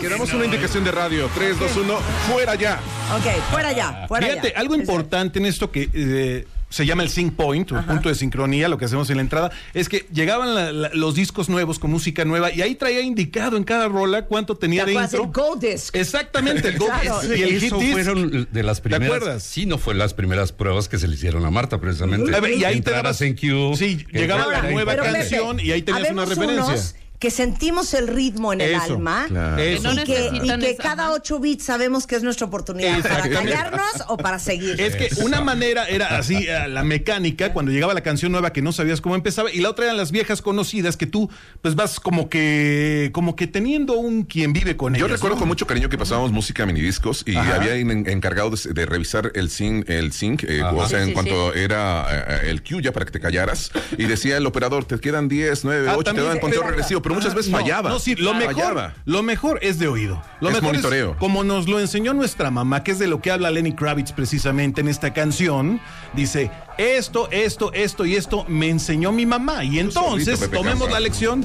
S10: Queremos una indicación de radio. 3, 2, 1, fuera ya.
S11: Ok, fuera ya, fuera
S8: Fíjate,
S11: ya.
S8: algo importante en esto que eh, se llama el sync point, o punto de sincronía, lo que hacemos en la entrada, es que llegaban la- la- los discos nuevos con música nueva y ahí traía indicado en cada rola cuánto tenía
S11: ¿Te
S8: de intro.
S11: El Gold Disc.
S8: Exactamente, el Gold
S11: Claro.
S8: Disc y el
S9: Eso
S8: hit disc.
S9: fueron de las primeras.
S8: acuerdas?
S9: Sí, no fue las primeras pruebas que se le hicieron a Marta, precisamente.
S8: A ver, y ahí te dabas-
S9: en Q.
S8: Sí, llegaba la nueva
S11: Pepe,
S8: canción y ahí tenías una referencia.
S11: unos que sentimos el ritmo en el
S8: Eso,
S11: alma
S10: claro.
S8: Eso.
S12: Que no
S11: y que, cada ocho bits sabemos que es nuestra oportunidad para callarnos o para seguir.
S8: Es que una manera era así, eh, la mecánica, cuando llegaba la canción nueva que no sabías cómo empezaba, y la otra eran las viejas conocidas que tú, pues vas como que, como que teniendo un quien vive con
S10: Yo
S8: ellas.
S10: recuerdo
S8: ¿no?
S10: con mucho cariño que pasábamos música a minidiscos y
S8: Ajá.
S10: había en- encargado de, de revisar el sync, el sync eh, o sea,
S12: Sí,
S10: en
S12: sí,
S10: cuanto era eh, el cue ya para que te callaras y decía el operador, te quedan 10, 9,
S8: Ah,
S10: 8, te conteo
S11: exacto.
S10: regresivo, pero muchas veces
S8: No,
S10: fallaba.
S8: No, sí, lo mejor,
S10: Fallaba.
S8: lo mejor es de oído. Lo
S10: Es
S8: mejor
S10: monitoreo.
S8: como nos lo enseñó nuestra mamá, que es de lo que habla Lenny Kravitz precisamente en esta canción. Dice, esto, esto, esto y esto me enseñó mi mamá. Y entonces
S10: solito,
S8: tomemos
S10: Campa.
S8: la lección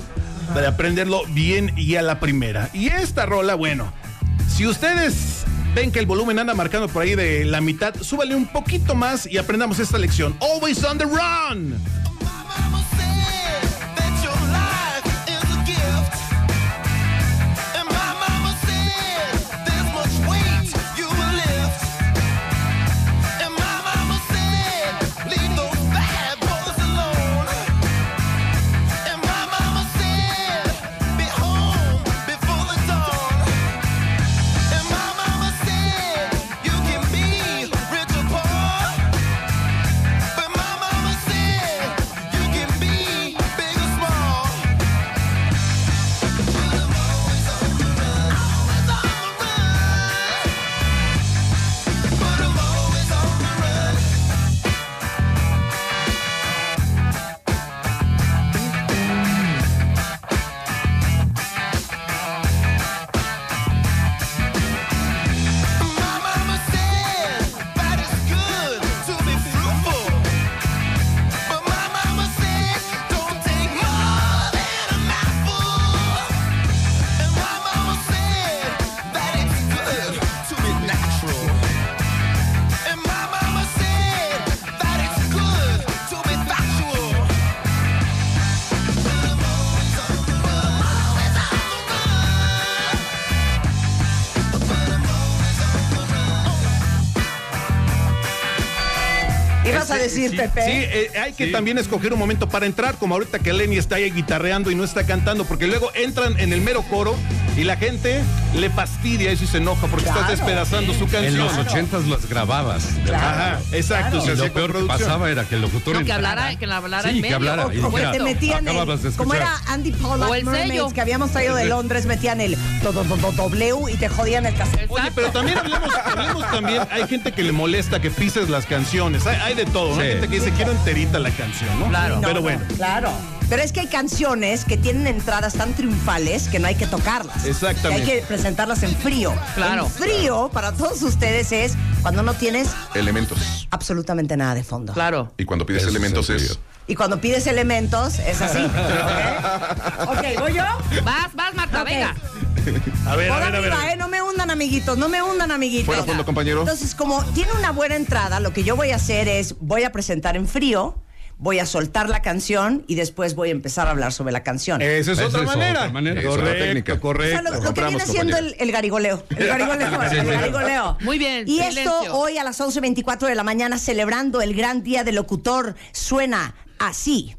S8: para aprenderlo bien y a la primera. Y esta rola, bueno, si ustedes ven que el volumen anda marcando por ahí de la mitad, súbale un poquito más y aprendamos esta lección. Always on the run.
S11: Decir,
S8: sí,
S11: Pepe?
S8: Sí, eh, hay que también escoger un momento para entrar, como ahorita que Lenny está ahí guitarreando y no está cantando, porque luego entran en el mero coro y la gente le fastidia eso y se enoja porque
S9: Claro,
S8: está despedazando su canción.
S9: En los ochentas las grababas.
S8: Claro.
S9: verdad.
S8: Ajá, exacto,
S9: Y lo peor que pasaba era que el locutor
S12: No, que hablara, que hablara
S9: Sí,
S12: en
S9: que hablara. y
S11: O que te metían
S9: "Acababas de
S11: el, como
S9: escuchar".
S11: era Andy Pollack
S12: O el.
S11: Mermaids que habíamos traído de Londres, metían el do- do- do- do- W y te jodían el cassette.
S8: Oye, pero también hablemos, hablemos también, hay gente que le molesta que pises las canciones, hay, hay de todo, ¿no? Hay gente que dice quiero enterita la canción, ¿no?
S12: Claro.
S8: Pero
S11: No,
S8: bueno.
S11: no, claro. Pero es que hay canciones que tienen entradas tan triunfales que no hay que tocarlas.
S8: Exactamente.
S11: Que hay que presentarlas en frío.
S12: Claro.
S11: En frío, para todos ustedes, es cuando no tienes
S10: Elementos.
S11: absolutamente nada de fondo.
S12: Claro.
S10: Y cuando pides
S9: Eso
S10: elementos
S9: en
S10: es.
S11: Y cuando pides elementos, es así. ¿Ok? Ok, ¿voy yo?
S12: Vas, vas, Marta, venga.
S8: A ver, a ver, a ver.
S11: arriba, ¿eh? No me hundan, amiguitos, no me hundan, amiguitos.
S10: Fuera fondo, compañero.
S11: Entonces, como tiene una buena entrada, lo que yo voy a hacer es, voy a presentar en frío, voy a soltar la canción y después voy a empezar a hablar sobre la canción.
S8: Esa es otra
S9: es
S8: manera.
S9: otra manera.
S10: Es otra
S8: Correcto,
S10: técnica.
S11: O
S8: correcto.
S11: sea, lo, lo que viene siendo el, garigoleo. El garigoleo. El garigoleo.
S12: Muy bien,
S11: Y
S12: silencio.
S11: esto hoy a las 11.24 de la mañana, celebrando el gran día del locutor, suena así.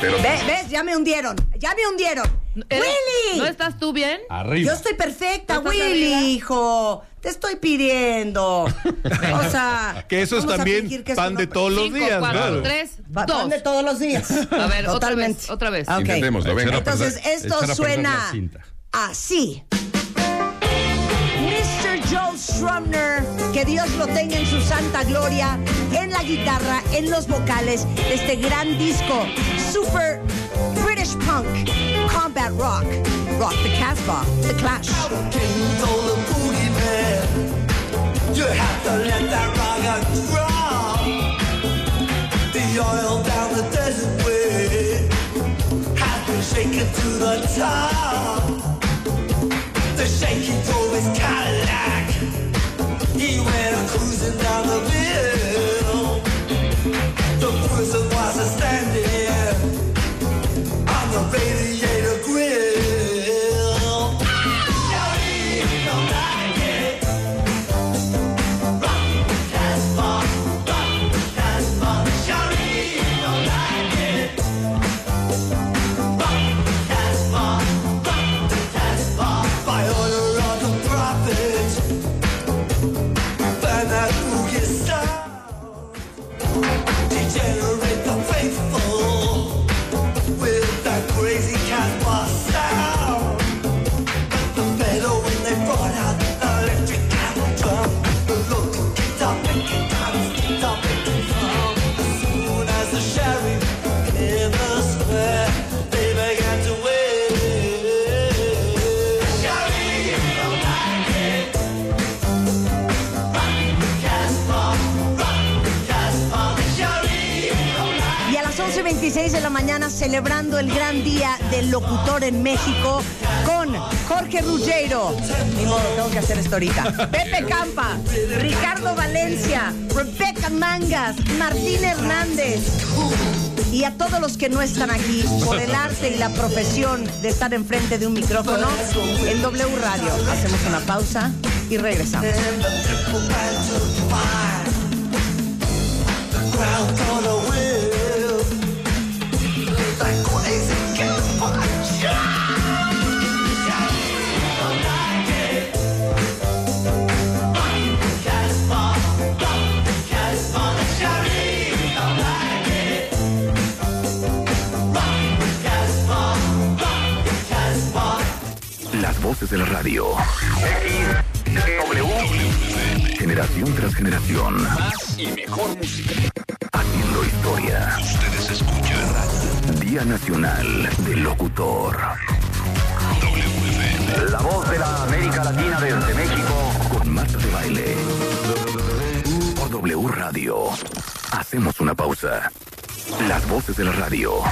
S10: Pero
S11: ¿Ves? ¿Ves? Ya me hundieron. Ya me hundieron.
S12: ¿Eres-
S11: ¡Willy!
S12: ¿No estás tú bien?
S9: Arriba.
S11: Yo estoy perfecta,
S12: ¿Tú estás
S11: Willy,
S12: arriba?
S11: hijo. Te estoy pidiendo. O sea.
S8: Que eso es también
S11: que
S8: pan de todos los
S12: Cinco,
S8: días,
S12: cuatro,
S8: claro.
S12: tres,
S11: Pa-
S12: dos.
S11: pan de todos los días.
S12: A ver, otra
S11: Totalmente.
S12: vez, otra vez.
S11: Ok.
S10: Intentémoslo, venga.
S9: Echar a perder-
S11: Entonces, esto suena así. Mr. Joe Strumner, que Dios lo tenga en su santa gloria, en la guitarra, en los vocales de este gran disco, Super British Punk, Combat Rock, Rock the Casbah, The Clash.
S20: The oil down the desert to the top.
S11: Celebrando el gran día del locutor en México con Jorge Ruggiero. Ni modo, tengo que hacer esto ahorita. Pepe Campa, Ricardo Valencia, Rebecca Mangas, Martín Hernández. Y a todos los que no están aquí por el arte y la profesión de estar enfrente de un micrófono en W Radio. Hacemos una pausa y regresamos.
S2: Voces de la radio. W. Generación tras generación.
S7: Más y mejor música.
S2: Haciendo historia.
S7: Ustedes escuchan
S2: Día Nacional del Locutor. La voz de la América Latina desde México. Con Marta de Baile. Por W Radio. Hacemos una pausa. Las voces de la radio.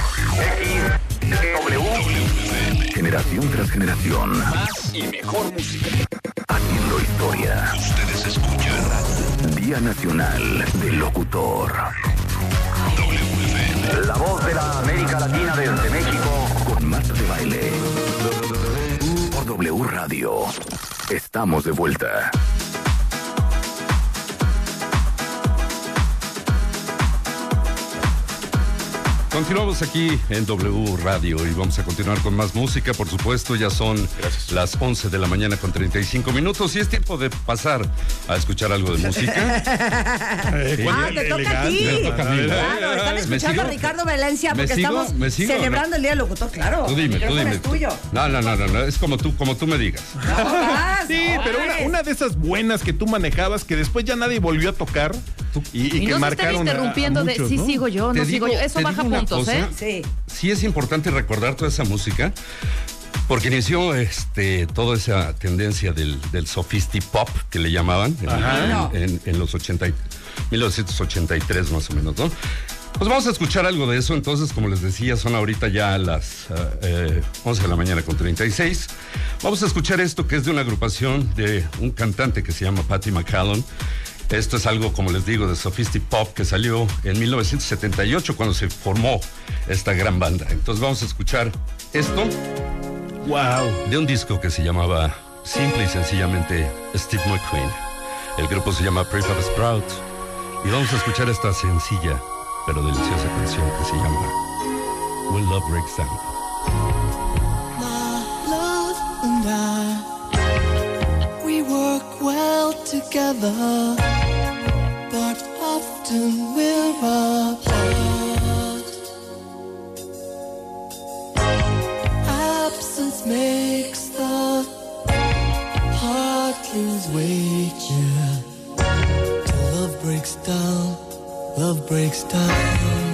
S2: W. Generación tras generación.
S7: más y mejor música.
S2: Haciendo historia.
S7: Ustedes escuchan
S2: Día Nacional del Locutor. La voz de la América Latina desde México. Con Marta de Baile. Por W Radio. Estamos de vuelta.
S9: Continuamos aquí en W Radio y vamos a continuar con más música, por supuesto. Ya son las 11 de la mañana con 35 minutos y es tiempo de pasar a escuchar algo de música.
S11: Ah, te toca a ti. Claro, están
S9: ¿Me
S11: escuchando a? Ricardo Valencia
S9: ¿Me
S11: porque
S9: sigo?
S11: estamos
S9: ¿Me sigo o no?
S11: celebrando el Día del Locutor, claro.
S9: Tú dime, tú dime.
S11: es tuyo.
S9: No, no, no, no, no, es como tú, como tú me digas.
S8: Sí, pero una, una de esas buenas que tú manejabas que después ya nadie volvió a tocar y, y
S12: Y,
S8: que
S12: no estén
S8: marcaron a- a
S12: interrumpiendo de
S8: muchos,
S12: sí
S8: ¿no?
S12: sigo yo, no
S9: Te
S12: sigo
S9: digo-
S12: yo. Eso baja puntos,
S9: cosa.
S12: ¿eh?
S11: Sí.
S9: Sí es importante recordar toda esa música porque inició este toda esa tendencia del, del sophisti pop que le llamaban en,
S8: Ajá.
S9: en- en- en los 80, y- 1983 más o menos, ¿no? Pues vamos a escuchar algo de eso. Entonces, como les decía, son ahorita ya las eh, 11 de la mañana con 36. Vamos a escuchar esto que es de una agrupación de un cantante que se llama Patty McCallum. Esto es algo, como les digo, de Sophistic Pop que salió en 1978 cuando se formó esta gran banda. Entonces vamos a escuchar esto.
S8: Wow.
S9: De un disco que se llamaba simple y sencillamente Steve McQueen. El grupo se llama Prefab Sprout. Y vamos a escuchar esta sencilla pero deliciosa canción que se llama When Love Breaks Down.
S20: love and I, we work well together, but often we're apart. Absence makes the heart lose weight, yeah. Till love breaks down, love breaks down.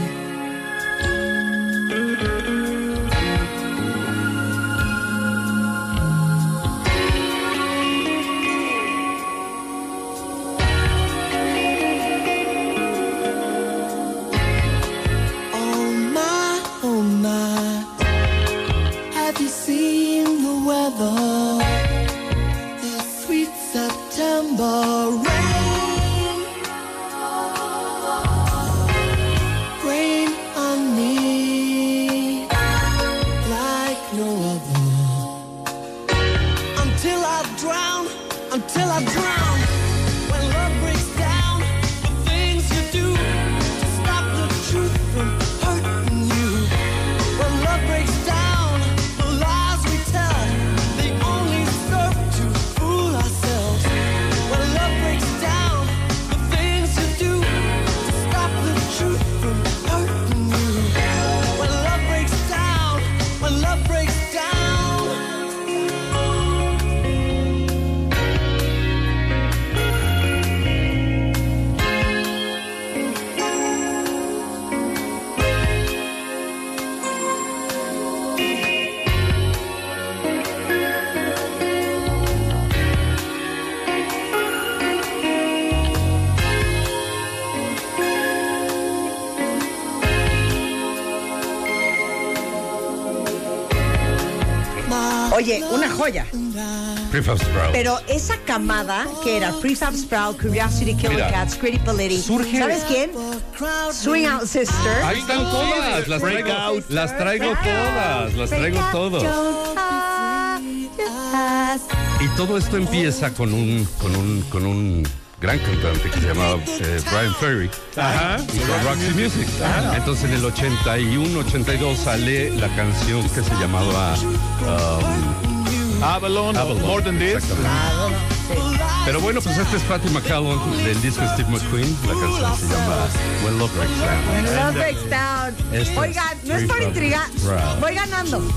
S11: Oye, una joya.
S9: Prefab Sprout.
S11: Pero esa camada que era Prefab Sprout, Curiosity Killer
S9: Mira,
S11: Cats, Pretty Polity,
S9: surge-
S11: ¿sabes quién? Swing Out Sister.
S9: Ahí están todas, las traigo, las traigo todas, las traigo todas. Y todo esto empieza con un, con un, con un gran cantante que se llamaba eh, Brian Ferry.
S8: Ajá.
S9: Y con Roxy Music. Entonces en el 81, 82 sale la canción que se llamaba um,
S8: Avalon,
S9: Avalon.
S8: More Than This.
S9: Pero bueno, pues este es Patty McCallum del disco Steve McQueen. La canción se llama When Love Breaks Down.
S11: Love Breaks Down. Oigan, no es por.
S9: Sprout.
S11: Voy ganando.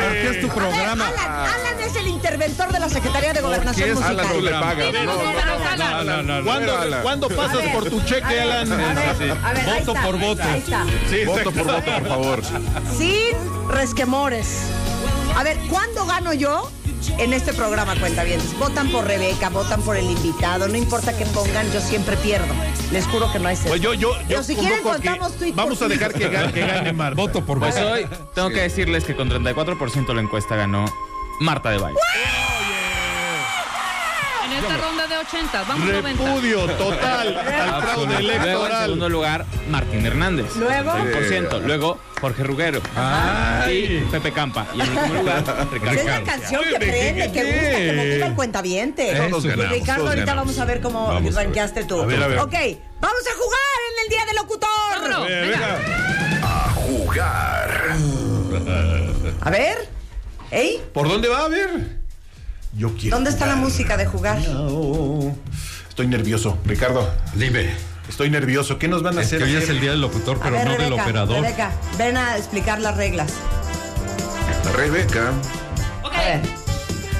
S9: Porque es tu programa.
S11: A ver, Alan, Alan es el interventor de la Secretaría de Gobernación
S9: es
S11: Musical.
S10: Alan, tú le
S12: vamos,
S10: No, no.
S9: No, no, no.
S8: ¿Cuándo,
S10: Alan.
S8: ¿cuándo pasas por tu cheque,
S11: a ver,
S8: Alan?
S11: a ver, a ver, ahí
S9: Voto
S11: está,
S9: por voto.
S11: Ahí está.
S8: Sí,
S10: Voto por voto, por favor.
S11: Sin resquemores. A ver, ¿cuándo gano yo? En este programa, cuentavientes. Votan por Rebeca, votan por el invitado, no importa que pongan, yo siempre pierdo. Les juro que no hay sexo.
S8: Pues yo, yo, yo
S11: Pero si quieren contamos tweet
S8: Vamos
S11: por
S8: a dejar que, ga- que gane Marta.
S9: Voto por
S21: Pues
S9: voto.
S21: hoy tengo que decirles que con 34% la encuesta ganó Marta de Baile.
S12: En esta ronda de 80, vamos 90.
S8: Repudio total al fraude
S21: Luego, en
S8: electoral.
S21: segundo lugar, Martín Hernández.
S11: Luego.
S21: 100%. Luego, Jorge Ruguero.
S8: Ay.
S21: Y Pepe Campa. Y en último lugar,
S11: Esa
S21: Ricardo.
S11: es la canción que prende, que gusta, que motiva al cuentaviente.
S9: Todos
S11: Y
S9: ganamos,
S11: Ricardo,
S9: todos
S11: ahorita
S9: ganamos.
S11: vamos a ver cómo
S9: Vamos a ver.
S11: rankeaste tú.
S8: A ver, a ver.
S11: Ok, vamos a jugar en el Día del Locutor.
S12: Vámonos, venga.
S2: A jugar.
S11: A ver, ¿ey?
S8: ¿Por dónde va a ver? Yo quiero.
S11: ¿Dónde está la
S8: jugar.
S11: música de jugar?
S8: No. Estoy nervioso, Ricardo.
S9: Dime.
S8: Estoy nervioso. ¿Qué nos van a
S9: Es
S8: hacer?
S9: que hoy es el día del locutor, pero
S11: ver,
S9: no
S11: Rebeca,
S9: del operador.
S11: Rebeca, ven a explicar las reglas.
S10: Rebeca.
S12: Ok,
S11: A ver,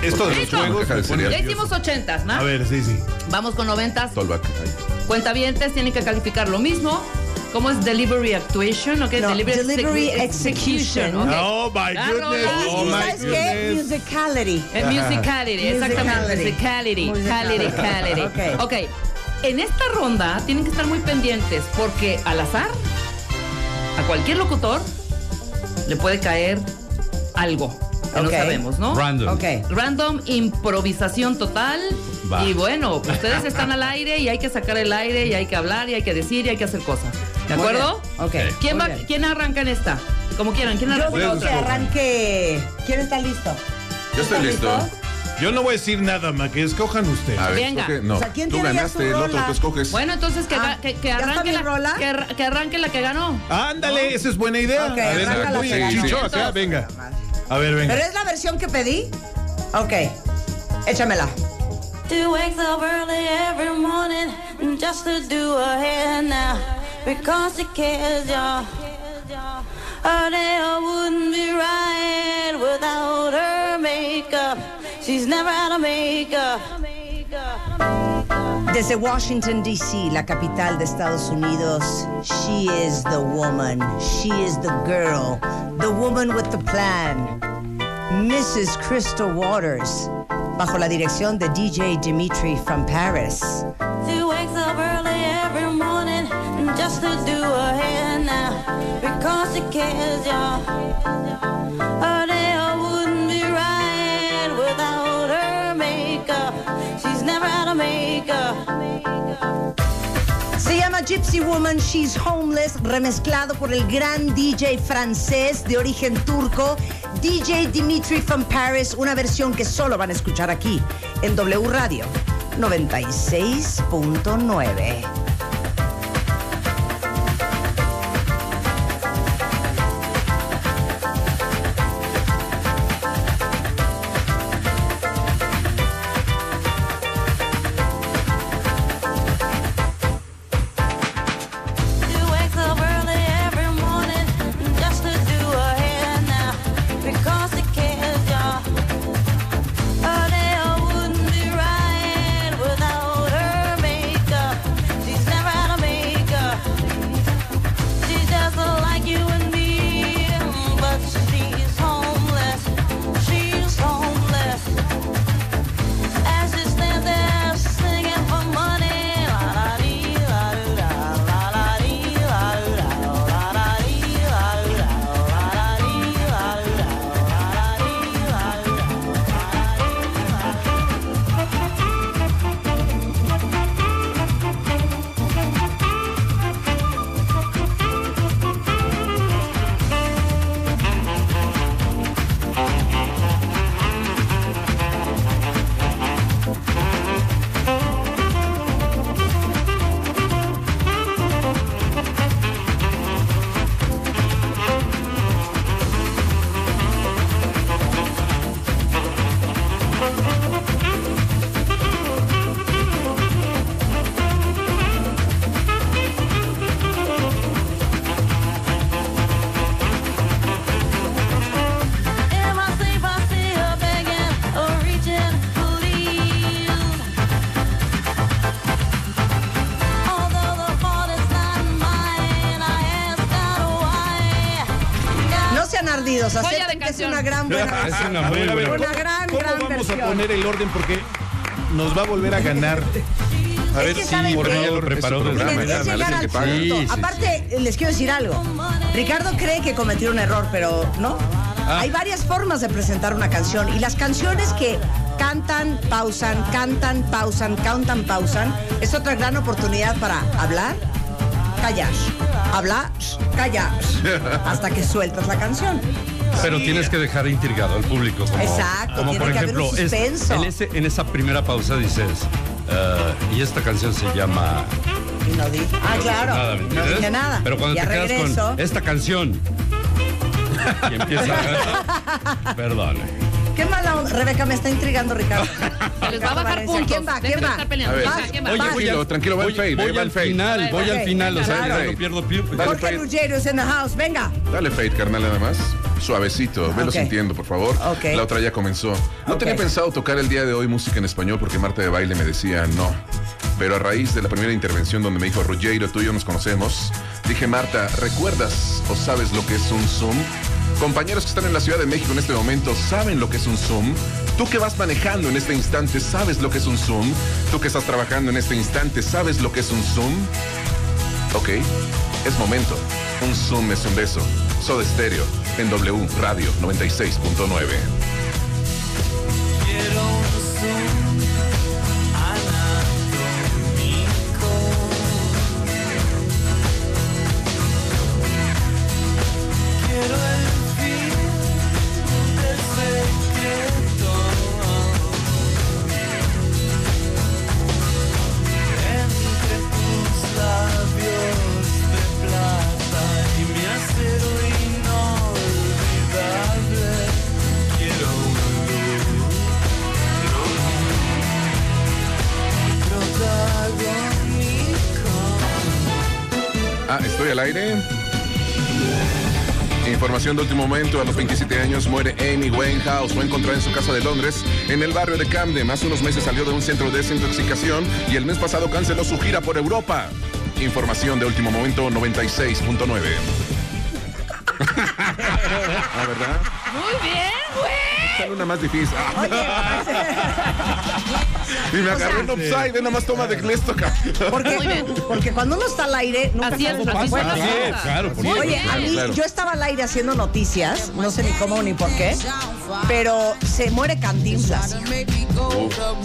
S8: Esto de los
S12: Listo.
S8: juegos. Me pone
S12: ya
S8: nervioso.
S12: hicimos 80, ¿no?
S8: A ver, sí, sí.
S12: Vamos con 90.
S10: Tollback. Ahí.
S12: Cuentavientes tienen que calificar lo mismo. ¿Cómo es delivery actuation? ¿Ok?
S11: No,
S12: delivery,
S11: delivery
S12: execu-
S11: execution.
S12: ok.
S8: Oh, my goodness. Oh,
S11: ¿Y
S8: my
S11: sabes qué? Musicality.
S12: En musicality, exactamente.
S11: Musicality.
S12: Musicality. Cality, cality.
S11: Ok.
S12: En esta ronda tienen que estar muy pendientes porque al azar, a cualquier locutor le puede caer algo que no
S11: Ok.
S12: sabemos, ¿no?
S9: Random.
S11: Ok.
S12: Random, improvisación total.
S9: Va.
S12: Y bueno, ustedes están al aire y hay que sacar el aire y hay que hablar y hay que decir y hay que hacer cosas. ¿De acuerdo?
S11: Ok.
S12: ¿Quién, va. ¿Quién arranca en esta? Como quieran. ¿Quién
S11: Yo
S12: arranca en
S11: digo que arranque. ¿Quién está listo?
S10: Yo estoy listo.
S8: Yo no voy a decir nada, ma, que escojan ustedes.
S10: A ver,
S12: Venga.
S10: no,
S11: O sea, ¿quién
S10: tú ganaste, el otro tú escoges.
S12: Bueno, entonces que,
S11: Ah,
S12: que, que
S11: ¿ya está
S12: arranque la,
S11: rola?
S12: que, arra- que arranque la que ganó.
S8: Ándale, esa es buena idea.
S11: Ok,
S8: a ver,
S11: arranca la que ganó.
S8: Chicho, acá, venga. A ver, venga.
S11: ¿Pero es la versión que pedí? Ok, échamela.
S19: Two wakes up early every morning just to do her hair now because she cares, y'all. Her nail wouldn't be right without her makeup. She's never out of makeup.
S11: Desde Washington, D.C., la capital de Estados Unidos, she is the woman, she is the girl, the woman with the plan, Mrs. Crystal Waters, bajo la dirección de DJ Dimitri from Paris.
S19: She wakes up early every morning just to do hair now because she cares, y'all. She's never out of makeup.
S11: Se llama Gypsy Woman, She's Homeless, remezclado por el gran DJ francés de origen turco, DJ Dimitri from Paris, una versión que solo van a escuchar aquí, en W Radio 96.9. una gran buena
S9: Es una muy buena.
S11: Una gran,
S8: ¿Cómo
S11: gran
S8: vamos
S11: versión.
S8: a poner el orden? Porque nos va a volver a ganar. A
S11: Es
S8: ver
S11: que
S8: si
S11: ¿saben
S8: por
S11: qué?
S9: Lo preparó
S8: es programa,
S11: llegar al punto.
S9: Sí, sí,
S11: Aparte, les quiero decir algo. Ricardo cree que cometió un error, pero no.
S8: Ah.
S11: Hay varias formas de presentar una canción y las canciones que cantan, pausan, cantan, pausan, cantan, pausan, es otra gran oportunidad para hablar, callar, hablar, callar, hasta que sueltas la canción.
S9: Pero tienes que dejar intrigado al público. Como,
S11: Exacto,
S9: Como
S11: tiene
S9: por
S11: que haber
S9: ejemplo, es- en, ese- en esa primera pausa dices, "Ah, y esta canción se llama...
S11: Y no di- Ah, claro,
S9: Nada, ¿me
S11: no dije nada.
S9: Pero cuando
S11: ya
S9: te quedas
S11: regreso.
S9: con esta canción y empieza a... Perdón.
S11: Qué mala onda. Rebeca, me está intrigando Ricardo.
S12: Se les va a bajar puntos.
S11: ¿Quién va? ¿Quién va?
S10: A ver.
S12: ¿Quién va? ¿Quién va?
S9: Oye,
S10: Tranquilo,
S9: al-
S10: tranquilo, va el
S9: voy-
S10: fade,
S9: Voy
S10: va
S9: al final, voy al final, o sea, no pierdo
S11: es en the house. Venga.
S10: Dale fade, carnal, nada más. Suavecito, velo
S11: Ok.
S10: sintiendo, por favor. La otra ya comenzó. No
S11: Ok.
S10: tenía pensado tocar el día de hoy música en español porque Marta de Baile me decía no. Pero a raíz de la primera intervención donde me dijo, Ruggiero, tú y yo nos conocemos, dije, Marta, ¿recuerdas o sabes lo que es un Zoom? Compañeros que están en la Ciudad de México en este momento, ¿saben lo que es un Zoom? Tú que vas manejando en este instante, ¿sabes lo que es un Zoom? Tú que estás trabajando en este instante, ¿sabes lo que es un Zoom? Ok, es momento. Un Zoom es un beso. Soda Stereo en W Radio 96.9. aire. Información de último momento, a los 27 años muere Amy Winehouse, fue encontrada en su casa de Londres, en el barrio de Camden. Hace unos meses salió de un centro de desintoxicación y el mes pasado canceló su gira por Europa. Información de último momento 96.9. ah, ¿verdad?
S12: Muy bien, güey.
S10: Sale una más difícil. Ah. y me
S11: o
S10: agarré
S11: sea-
S10: en upside, ve nomás toma de.
S11: Porque,
S12: Muy bien.
S11: porque cuando uno está al aire, nunca
S12: Así es, así
S9: es, claro, por
S12: Muy
S9: supuesto.
S11: Oye, a mí,
S10: Claro.
S11: yo estaba al aire haciendo noticias, no sé ni cómo ni por qué, pero se muere Cantinflas.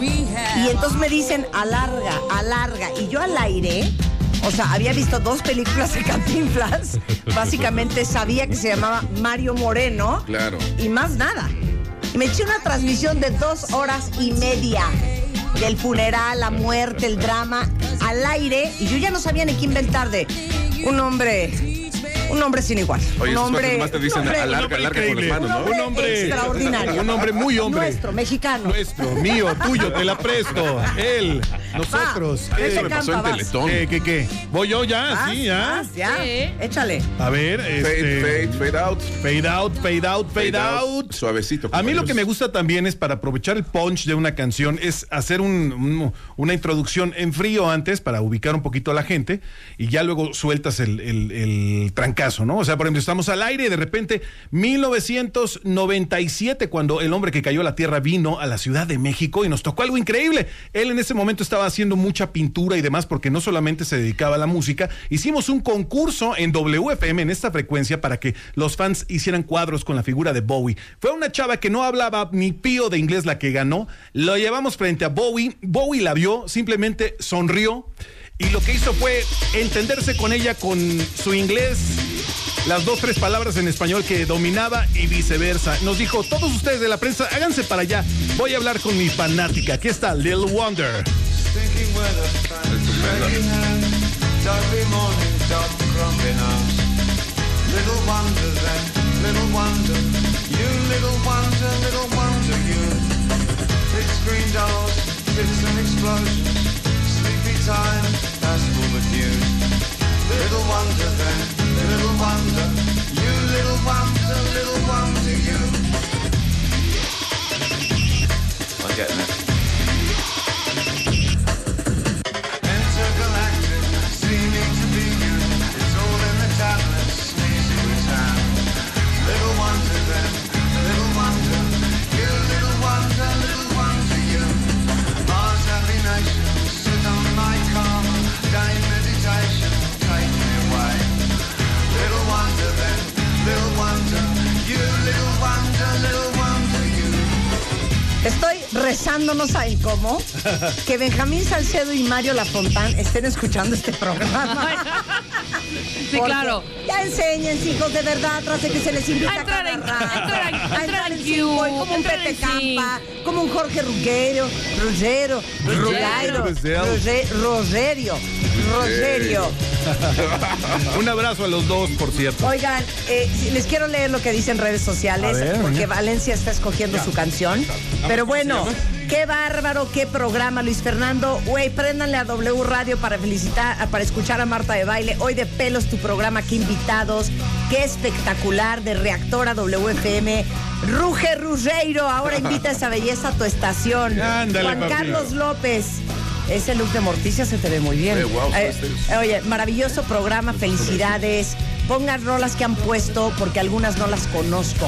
S11: Y entonces me dicen, alarga, alarga. Y yo al aire, o sea, había visto dos películas de Cantinflas. Básicamente sabía que se llamaba Mario Moreno.
S10: Claro.
S11: Y más nada. Y me eché una transmisión de dos horas y media del funeral, la muerte, el drama, al aire. Y yo ya no sabía ni qué inventar de un hombre. Un hombre sin igual.
S10: Oye,
S11: un hombre,
S10: más te dicen
S11: un hombre-
S10: alarga, alarga con las manos, ¿no?
S11: un hombre,
S8: Un hombre-
S11: extraordinario.
S8: un hombre muy hombre.
S11: Nuestro, mexicano.
S8: Nuestro, mío, tuyo, te la presto. Él, nosotros.
S11: Ese
S10: Eso me pasó en
S11: Campa.
S10: Teletón.
S8: ¿Qué, qué, qué? ¿Voy yo ya?
S11: Vas,
S8: sí, ya.
S11: vas, ya.
S12: Sí.
S11: Échale.
S8: A ver,
S10: Fade,
S8: este,
S10: fade, fade out.
S8: Fade out, fade out, fade,
S10: Fade out.
S8: out.
S10: Suavecito,
S8: A mí lo que me gusta también es para aprovechar el punch de una canción, es hacer un- un- una introducción en frío antes para ubicar un poquito a la gente y ya luego sueltas el, el- el trancazo, ¿no? O sea, por ejemplo, estamos al aire y de repente 1997, cuando el hombre que cayó a la tierra vino a la Ciudad de México y nos tocó algo increíble. Él en ese momento estaba haciendo mucha pintura y demás porque no solamente se dedicaba a la música, hicimos un concurso en WFM en esta frecuencia para que los fans hicieran cuadros con la figura de Bowie. Fue una chava que no hablaba ni pío de inglés la que ganó. Lo llevamos frente a Bowie. Bowie la vio, simplemente sonrió y lo que hizo fue entenderse con ella con su inglés las dos, tres palabras en español que dominaba y viceversa. Nos dijo, todos ustedes de la prensa, háganse para allá. Voy a hablar con mi fanática. Aquí está Lil Wonder.
S20: Thinking Every morning stop crumbling. Little wonder then, little wonder. You little wonder, little wonder you. Big screen dolls, fits and explosions. Sleepy time, that's the cues. Little wonder then, little wonder. You little wonder, little wonder you. I'm getting it.
S11: Estoy rezando, no saben cómo, que Benjamín Salcedo y Mario Lafontán estén escuchando este programa.
S12: Sí,
S11: Porque
S12: claro.
S11: Ya enseñen, hijos, de verdad, tras de que se les invita
S12: A
S11: a
S12: entrar
S11: cada
S12: en-
S11: rato.
S12: a entrar en- a
S11: A
S12: entrar en
S11: Boy,
S12: Q,
S11: como un Pepe. Campa, como un Jorge Ruggero, Ruggero, Rugairo, Rogerio, Rogerio.
S8: Un abrazo a los dos, por cierto.
S11: Oigan, eh, les quiero leer lo que dicen redes sociales,
S8: A ver,
S11: porque. Valencia está escogiendo su canción. Pero bueno, qué bárbaro, qué programa, Luis Fernando. Güey, préndanle a W Radio para felicitar, para escuchar a Marta de Baile. Hoy de pelos tu programa, qué invitados, qué espectacular, de reactor a WFM. Ruge Rugeiro, ahora invita a esa belleza a tu estación.
S8: Ándale,
S11: Juan. Carlos López. Ese look de Morticia se te ve muy bien.
S10: Eh,
S11: Eh,
S10: ustedes.
S11: oye, maravilloso programa, felicidades. Pongan rolas que han puesto porque algunas no las conozco.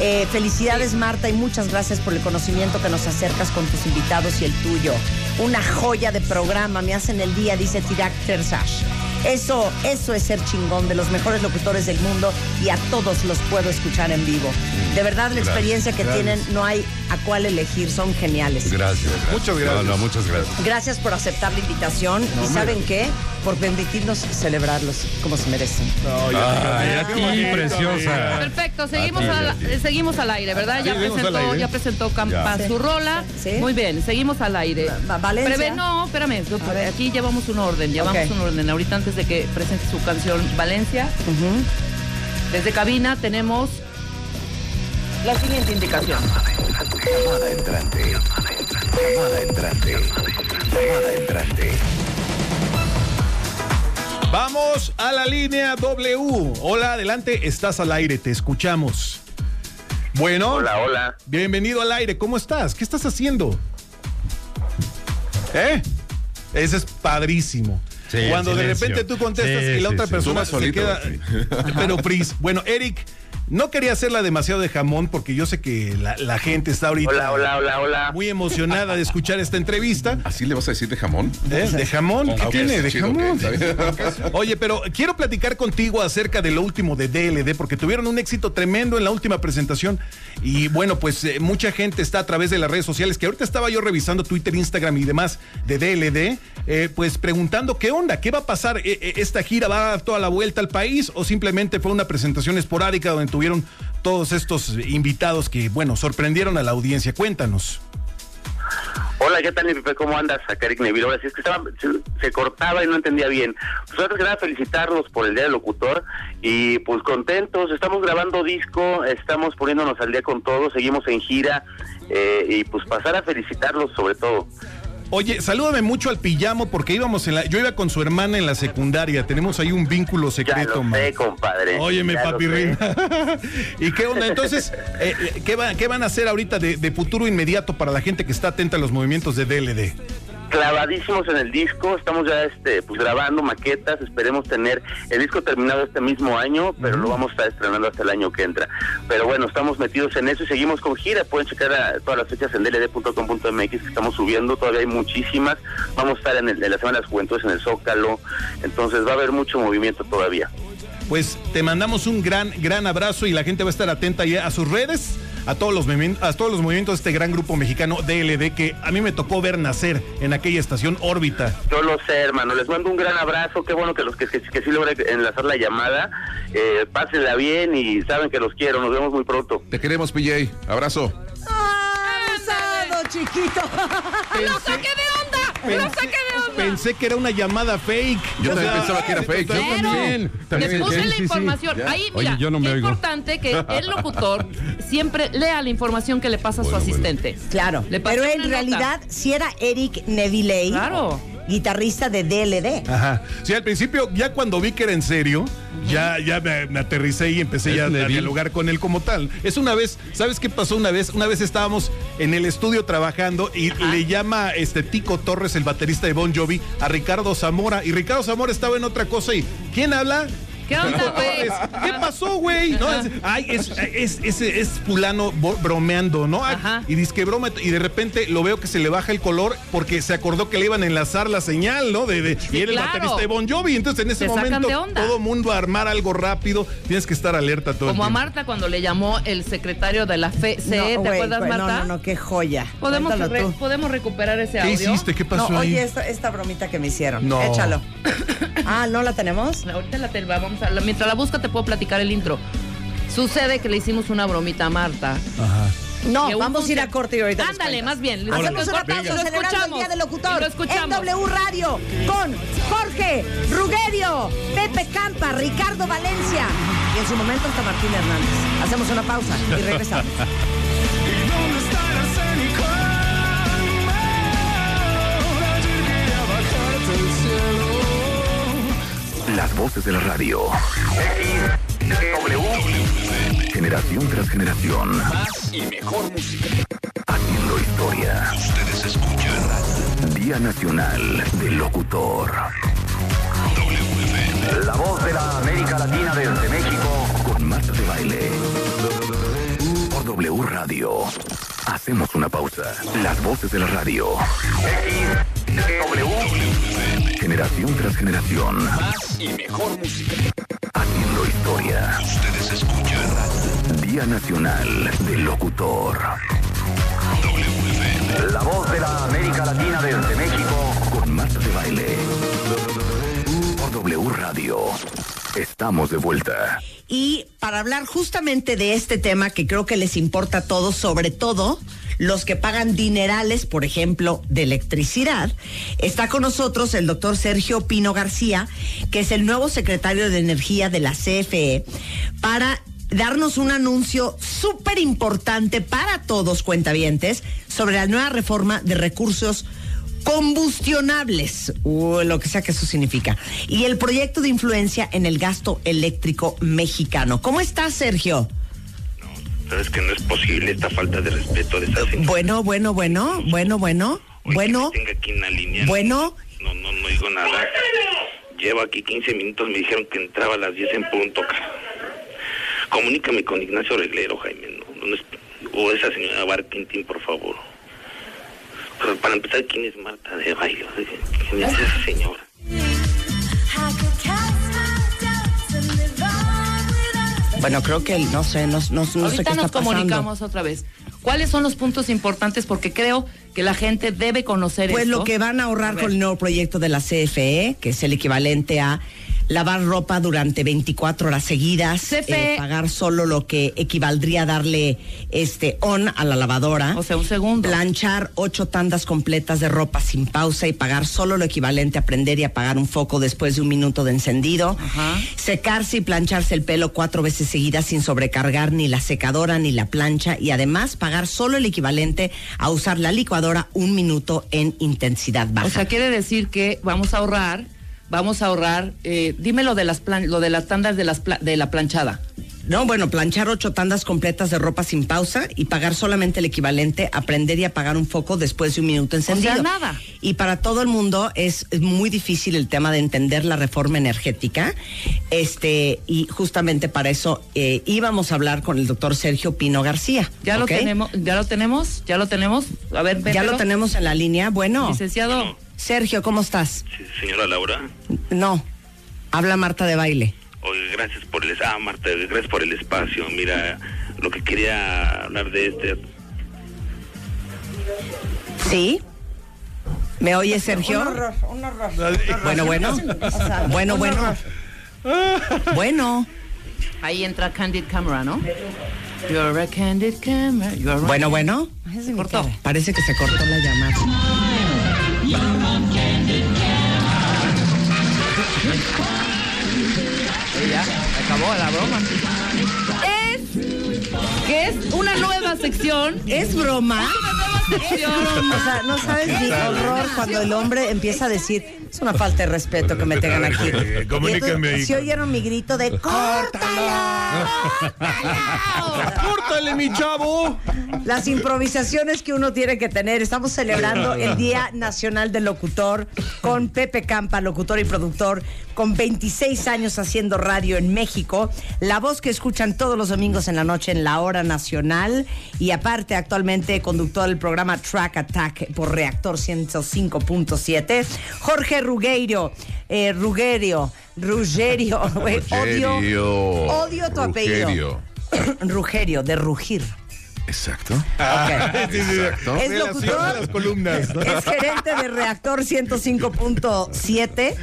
S11: Eh, felicidades Marta y muchas gracias por el conocimiento que nos acercas con tus invitados y el tuyo. Una joya de programa, me hacen el día, dice Tirak Terzash. Eso, eso es ser chingón de los mejores locutores del mundo y a todos los puedo escuchar en vivo. De verdad la
S9: Gracias,
S11: experiencia que
S9: gracias.
S11: tienen no hay a cuál elegir, son geniales.
S9: Gracias, gracias.
S8: Muchas gracias.
S9: No, no, muchas gracias.
S11: Gracias por aceptar la invitación y ¿saben qué? Por permitirnos celebrarlos como se merecen.
S9: Ay, a ti, preciosa.
S12: Perfecto, seguimos,
S9: A ti,
S12: al,
S9: a ti.
S12: eh, seguimos al aire, ¿verdad? Ya presentó,
S8: aire.
S12: ya presentó Campa
S11: Ya.
S12: su rola.
S11: Sí.
S12: Muy bien, seguimos al aire.
S11: Va- Valencia.
S12: Preve- no, espérame, aquí llevamos un orden, llevamos un orden. Ahorita antes de que presente su canción Valencia, desde cabina tenemos la siguiente indicación.
S22: Llamada entrante. Llamada entrante. Llamada entrante.
S8: Vamos a la línea W. Hola, adelante, estás al aire, te escuchamos. Bueno.
S4: Hola, hola.
S8: Bienvenido al aire, ¿cómo estás? ¿Qué estás haciendo? ¿Eh? Ese es padrísimo.
S9: Sí,
S8: Cuando de repente tú contestas
S9: Sí,
S8: y la
S9: sí,
S8: otra
S9: sí.
S8: persona se queda. Pero Pris, bueno, Eric, no quería hacerla demasiado de jamón porque yo sé que la, la gente está ahorita
S4: Hola, hola, hola, hola.
S8: muy emocionada de escuchar esta entrevista.
S10: ¿Así le vas a decir de jamón?
S8: ¿Eh? ¿De jamón? ¿Qué
S10: Ah,
S8: tiene? ¿De
S10: chido,
S8: jamón? Oye, pero quiero platicar contigo acerca de lo último de DLD, porque tuvieron un éxito tremendo en la última presentación. Y bueno, pues eh, mucha gente está a través de las redes sociales, que ahorita estaba yo revisando Twitter, Instagram y demás de DLD, eh, pues preguntando qué onda, qué va a pasar. Eh, ¿Esta gira va a dar toda la vuelta al país o simplemente fue una presentación esporádica donde tuvieron todos estos invitados que, bueno, sorprendieron a la audiencia? Cuéntanos.
S4: Hola, ¿qué tal, mi Pepe? ¿Cómo andas? Acá Eric sí es que se cortaba y no entendía bien. Pues antes que nada, felicitarlos por el Día del Locutor y pues contentos. Estamos grabando disco, estamos poniéndonos al día con todo, seguimos en gira eh, y pues pasar a felicitarlos sobre todo.
S8: Oye, salúdame mucho al pijamo porque íbamos en la. Yo iba con su hermana en la secundaria. Tenemos ahí un vínculo
S4: Ya
S8: secreto,
S4: lo sé, compadre.
S8: Óyeme,
S4: Ya
S8: papi. ¿Y qué onda? Entonces, eh, eh, ¿qué, va- qué van a hacer ahorita de, de futuro inmediato para la gente que está atenta a los movimientos de DLD?
S4: Clavadísimos en el disco, estamos ya este pues grabando maquetas, esperemos tener el disco terminado este mismo año, pero lo vamos a estar estrenando hasta el año que entra. Pero bueno, estamos metidos en eso y seguimos con gira, pueden checar a- todas las fechas en dld.com.mx que estamos subiendo, todavía hay muchísimas, vamos a estar en, el- en la Semana de las Juventudes en el Zócalo, entonces va a haber mucho movimiento todavía.
S8: Pues te mandamos un gran, gran abrazo y la gente va a estar atenta a sus redes, a todos los movimientos, a todos los movimientos de este gran grupo mexicano DLD que a mí me tocó ver nacer en aquella estación órbita.
S4: Yo lo sé, hermano. Les mando un gran abrazo. Qué bueno que los que, que, que sí logré enlazar la llamada. Eh, pásenla bien y saben que los quiero. Nos vemos muy pronto.
S10: Te queremos, PJ. Abrazo.
S11: ¡Abusado, chiquito!
S12: ¡Lo saqué de onda! ¡Lo saqué de onda!
S8: Pensé que era una llamada fake.
S10: Yo
S8: O
S10: también
S8: sea,
S10: pensaba que era fake.
S8: yo
S12: Claro.
S8: también.
S12: Les
S9: También,
S12: puse
S9: sí,
S12: la
S9: sí, sí.
S12: información.
S10: Ya.
S12: Ahí,
S9: Oye,
S12: mira,
S9: yo no me
S12: qué
S9: oigo.
S12: importante que el locutor siempre lea la información que le pasa a su
S9: Bueno, bueno.
S12: asistente.
S11: Claro,
S12: Le
S11: pero en
S12: nota.
S11: realidad si era Eric Neville,
S12: Claro.
S11: Guitarrista de DLD.
S8: Ajá. Sí, al principio, ya cuando vi que era en serio, ya, ya me, me aterricé y empecé
S9: Es
S8: ya a dialogar con él como tal. Es una vez, ¿sabes qué pasó una vez? Una vez estábamos en el estudio trabajando y le llama este Tico Torres, el baterista de Bon Jovi, a Ricardo Zamora. Y Ricardo Zamora estaba en otra cosa y ¿quién habla?
S12: ¿Qué onda, güey?
S8: ¿Qué pasó, güey? No, ay, es, es, es, es fulano bromeando, ¿no? Ay, Y dice que broma, y de repente lo veo que se le baja el color porque se acordó que le iban a enlazar la señal, ¿no? De, de- y era el baterista de Bon Jovi. Entonces, en ese momento, todo mundo a armar algo rápido. Tienes que estar alerta todo
S12: Como a
S8: el tiempo.
S12: Marta cuando le llamó el secretario de la FCE,
S11: No,
S12: ¿te
S11: güey,
S12: acuerdas, Marta?
S11: No, no, no, qué joya.
S12: ¿Podemos,
S11: Cuéntalo
S12: re-
S11: tú.
S12: ¿Podemos recuperar ese
S8: ¿Qué
S12: audio?
S8: hiciste? ¿Qué pasó
S11: No,
S8: ahí?
S11: oye, esta, esta bromita que me hicieron.
S8: No.
S11: Échalo. ah, ¿no la tenemos?
S12: Ahorita la te- vamos a, mientras la busca te puedo platicar el intro. Sucede que le hicimos una bromita a Marta.
S8: Ajá.
S11: No, vamos a ir a corte y ahorita
S12: Ándale, más bien.
S11: Hacemos una
S12: lo-
S11: pausa
S12: lo
S11: celebrando el
S12: escuchamos.
S11: Día del Locutor
S12: Lo escuchamos.
S11: en W Radio con Jorge Rugerio, Pepe Campa, Ricardo Valencia y en su momento hasta Martín Hernández. Hacemos una pausa y regresamos.
S2: Las voces de la radio. Generación tras generación.
S7: Más y mejor música.
S2: Haciendo historia.
S7: Ustedes escuchan
S2: Día Nacional del Locutor. La voz de la América Latina desde México. Con Marta de Baile. Por W Radio. Hacemos una pausa. Las voces de la radio. Generación tras generación.
S7: más y mejor música.
S2: Haciendo historia.
S7: Ustedes escuchan
S2: Día Nacional del Locutor. La voz de la América Latina desde México con Marta de Baile. Por W Radio. Estamos de vuelta.
S11: Y para hablar justamente de este tema que creo que les importa a todos, sobre todo los que pagan dinerales, por ejemplo, de electricidad, está con nosotros el doctor Sergio Pino García, que es el nuevo secretario de Energía de la CFE, para darnos un anuncio súper importante para todos cuentavientes sobre la nueva reforma de recursos combustionables, o lo que sea que eso significa, y el proyecto de influencia en el gasto eléctrico mexicano. ¿Cómo estás, Sergio?
S23: Sabes que no es posible esta falta de respeto de esa señora.
S11: Bueno, bueno, bueno, bueno, bueno, bueno,
S23: Que tenga aquí en la línea.
S11: bueno.
S23: No, no, no digo nada. Llevo aquí 15 minutos, me dijeron que entraba a las 10 en punto. cara. Comunícame con Ignacio Reglero, Jaime. no, no es- o esa señora Barquintín, por favor. Pero para empezar, ¿quién es Marta de Baile? ¿Quién es esa señora?
S11: Bueno, creo que no sé, no, no, no sé qué
S12: Ahorita
S11: está
S12: nos
S11: pasando.
S12: comunicamos otra vez. ¿Cuáles son los puntos importantes? Porque creo que la gente debe conocer
S11: Pues
S12: esto.
S11: lo que van a ahorrar
S12: A
S11: con el nuevo proyecto de la CFE, que es el equivalente a lavar ropa durante 24 horas seguidas,
S12: CFE.
S11: eh, pagar solo lo que equivaldría a darle este on a la lavadora.
S12: O sea, un segundo.
S11: Planchar ocho tandas completas de ropa sin pausa y pagar solo lo equivalente a prender y apagar un foco después de un minuto de encendido.
S12: Ajá.
S11: Secarse y plancharse el pelo cuatro veces seguidas sin sobrecargar ni la secadora ni la plancha y además pagar solo el equivalente a usar la licuadora un minuto en intensidad baja.
S12: O sea, quiere decir que vamos a ahorrar, vamos a ahorrar, eh, dime lo de las plan- lo de las tandas de las pla- de la planchada.
S11: No, bueno, planchar ocho tandas completas de ropa sin pausa y pagar solamente el equivalente a prender y apagar un foco después de un minuto encendido.
S12: sea, nada.
S11: Y para todo el mundo es, muy difícil el tema de entender la reforma energética. Este, y justamente para eso eh, íbamos a hablar con el doctor Sergio Pino García.
S12: Ya lo tenemos, ya lo tenemos, ya lo tenemos. A ver,
S11: Ya lo tenemos en la línea. Bueno,
S12: Licenciado,
S11: Sergio, ¿cómo estás?
S23: Sí, señora Laura.
S11: No, habla Marta de baile.
S23: Oye, gracias por el ah, Marta, gracias por el espacio. Mira, lo que quería hablar de este
S11: ¿Sí? ¿Me oye, Sergio?
S24: Un horror, un horror.
S11: Bueno, bueno.
S24: O sea,
S11: Bueno, bueno. Bueno.
S12: ahí entra Candid Camera, ¿no? You're a Candid Camera. you're
S11: Bueno, bueno.
S12: Se cortó.
S11: Parece que se cortó la llamada.
S12: Acabó la broma. Es que es una nueva sección.
S11: ¿Es broma?
S12: Es una nueva
S11: O sea, no sabes mi horror cuando el hombre empieza a decir, es una falta de respeto que me tengan aquí.
S8: Eh, comuníquenme ahí.
S11: Si oyeron mi grito de ¡Córtala!
S8: ¡Córtale, mi chavo!
S11: Las improvisaciones que uno tiene que tener. Estamos celebrando el Día Nacional del Locutor con Pepe Campa, locutor y productor, con 26 años haciendo radio en México. La voz que escuchan todos los domingos en la noche en la hora nacional. Y aparte, actualmente conductor del programa Track Attack por Reactor 105.7. Jorge Rugueiro. Eh, Rugerio. Odio,
S10: Rugerio.
S11: odio tu apellido.
S10: Rugerio.
S11: Rugerio, de rugir.
S10: Exacto. Exacto.
S11: Es locutor.
S8: a las columnas. ¿no?
S11: Es gerente de Reactor 105.7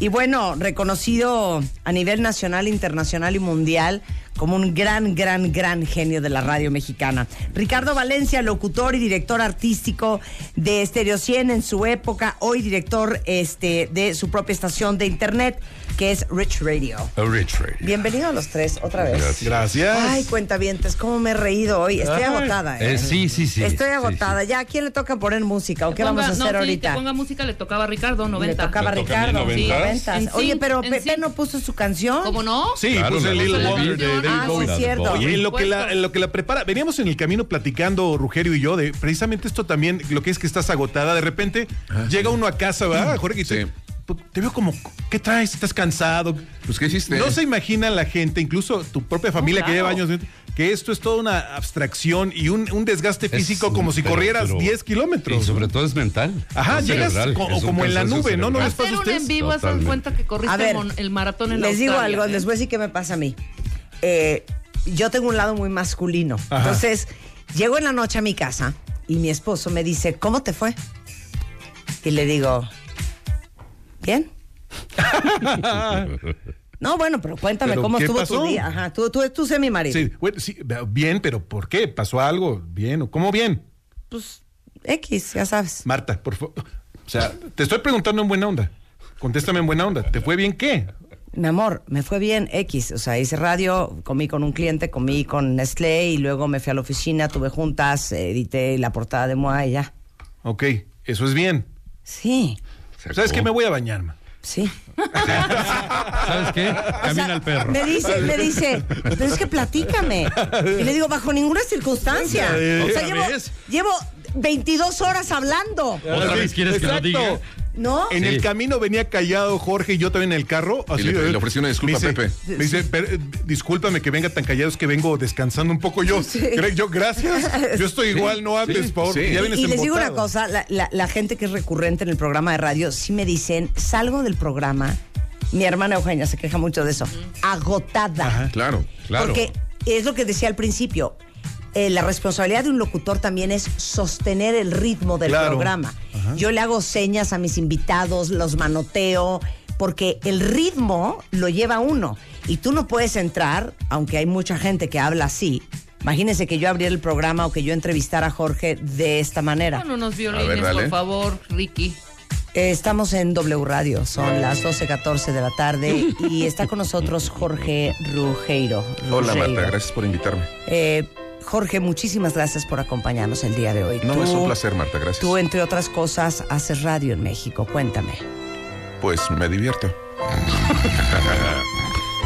S11: y bueno, reconocido a nivel nacional, internacional y mundial como un gran, gran, gran genio de la radio mexicana. Ricardo Valencia, locutor y director artístico de Stereo 100 en su época, hoy director este, de su propia estación de internet, que es Rich Radio.
S9: A Rich Radio.
S11: Bienvenido a los tres, otra vez.
S9: Gracias.
S8: Gracias.
S11: Ay, cuentavientes, cómo me he reído hoy. Estoy
S8: Ay.
S11: agotada, ¿eh?
S9: Eh, sí, sí, sí.
S11: Estoy
S9: sí,
S11: agotada. Ya, ¿a quién le toca poner música? ¿O qué vamos a hacer
S12: no, sí,
S11: ahorita?
S12: que ponga música le tocaba a Ricardo, 90.
S11: Le tocaba a
S9: ¿Le toca a mí,
S11: Ricardo. Sí,
S9: 90?
S11: noventas.
S12: En
S11: Oye, pero Pepe no puso su canción.
S12: ¿Cómo no?
S8: Sí,
S9: Claro,
S8: puse Little
S9: de
S8: Wonder de
S11: Ah,
S8: Bowie.
S11: sí, cierto.
S8: Oye, en lo, que la, en lo que la prepara, veníamos en el camino platicando, Rugerio y yo, de precisamente esto también, lo que es que estás agotada. De repente llega uno a casa, ¿verdad, Jorge? Y te,
S10: Sí.
S8: te veo como, ¿qué traes? ¿Estás cansado?
S10: Pues, ¿qué hiciste?
S8: No se imagina la gente, incluso tu propia familia que lleva años, que esto es toda una abstracción y un, un desgaste físico
S9: Es-
S8: como si
S9: pero-
S8: corrieras
S9: pero-
S8: 10 kilómetros.
S9: Y sobre todo es mental.
S8: Ajá,
S9: Es
S8: llegas
S9: cerebral,
S8: co- como en la nube, ¿no? ¿No les pasa a ustedes?
S12: en vivo,
S9: Totalmente.
S12: cuenta que corriste
S11: ver,
S12: el maratón en
S11: Les digo
S12: Australia,
S11: algo,
S12: ¿eh?
S11: les voy a decir qué me pasa a mí. Eh, yo tengo un lado muy masculino.
S8: Ajá.
S11: Entonces, llego en la noche a mi casa y mi esposo me dice, ¿cómo te fue? Y le digo, ¿bien? No, bueno, pero cuéntame
S8: ¿Pero
S11: cómo estuvo
S8: pasó?
S11: tu día. Ajá, tú, tú, tú sé mi marido.
S8: Sí, bueno, sí, bien, pero ¿por qué? ¿Pasó algo? ¿Bien? o ¿Cómo bien?
S11: Pues, X, ya sabes.
S8: Marta, por favor. O sea, te estoy preguntando en buena onda. Contéstame en buena onda. ¿Te fue bien qué?
S11: Mi amor, me fue bien X. O sea, hice radio, comí con un cliente, comí con Nestlé y luego me fui a la oficina, tuve juntas, edité la portada de Moa y ya.
S8: Ok, eso es bien.
S11: Sí,
S8: ¿Sabes qué? Me voy a bañar, man.
S11: sí.
S9: ¿Sabes qué? Camina el perro.
S11: Me dice, me dice, pero es que platícame. Y le digo, bajo ninguna circunstancia. O sea,
S9: ¿Otra
S11: llevo, llevo 22 horas hablando.
S9: ¿Otra vez quieres que lo diga?
S11: ¿No?
S8: En
S9: Sí.
S8: el camino venía callado Jorge y yo también en el carro. Así,
S10: le- le ofrecí una disculpa
S8: me
S10: a Pepe.
S8: Me dice, "Per- discúlpame que venga tan callado, es que vengo descansando un poco yo. Cre- Yo, gracias. Yo estoy igual, no hables, por favor.
S10: sí.
S8: Ya vienes
S11: Y les digo una cosa, la, la- la gente que es recurrente en el programa de radio, sí me dicen, salgo del programa, mi hermana Eugenia se queja mucho de eso, agotada.
S10: Claro, claro.
S11: Porque es lo que decía al principio, eh, la responsabilidad de un locutor también es sostener el ritmo del
S8: Claro.
S11: programa. Yo le hago señas a mis invitados, los manoteo, porque el ritmo lo lleva uno. Y tú no puedes entrar, aunque hay mucha gente que habla así. Imagínense que yo abriera el programa o que yo entrevistara a Jorge de esta manera.
S12: Pon unos violines,
S10: ver,
S12: por favor, Ricky.
S11: Eh, Estamos en W Radio, son las 12.14 de la tarde y está con nosotros Jorge Rugeiro.
S10: Hola. Marta, gracias por invitarme.
S11: Eh, Jorge, muchísimas gracias por acompañarnos el día de hoy.
S10: No,
S11: Tú-
S10: es un placer, Marta, gracias.
S11: Tú, entre otras cosas, haces radio en México. Cuéntame.
S10: Pues me divierto.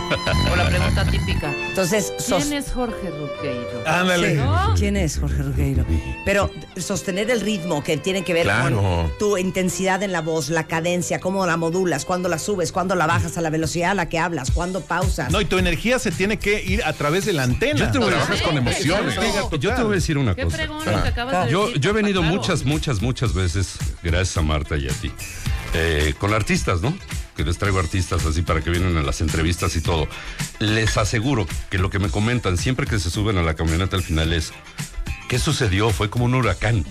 S12: O la pregunta típica.
S11: Entonces, sos-
S12: ¿Quién es Jorge Ruqueiro?
S8: Ándale.
S11: Sí.
S12: ¿No?
S11: ¿Quién es Jorge Rugeiro? Pero sostener el ritmo que tiene que ver
S10: Claro.
S11: con tu intensidad en la voz, la cadencia, cómo la modulas, cuándo la subes, cuándo la bajas a la velocidad a la que hablas, cuándo pausas.
S8: No, y tu energía se tiene que ir a través de la antena.
S9: Yo te voy a
S10: Trabajas con emociones.
S9: Yo te voy a decir una
S12: Qué
S9: cosa.
S12: que acabas de
S9: Yo,
S12: decir.
S9: yo he venido
S12: Claro.
S9: muchas, muchas, muchas veces, gracias a Marta y a ti, eh, con artistas, ¿no? Que les traigo artistas así para que vienen a las entrevistas y todo. Les aseguro que lo que me comentan siempre que se suben a la camioneta al final es. ¿Qué sucedió? Fue como un huracán.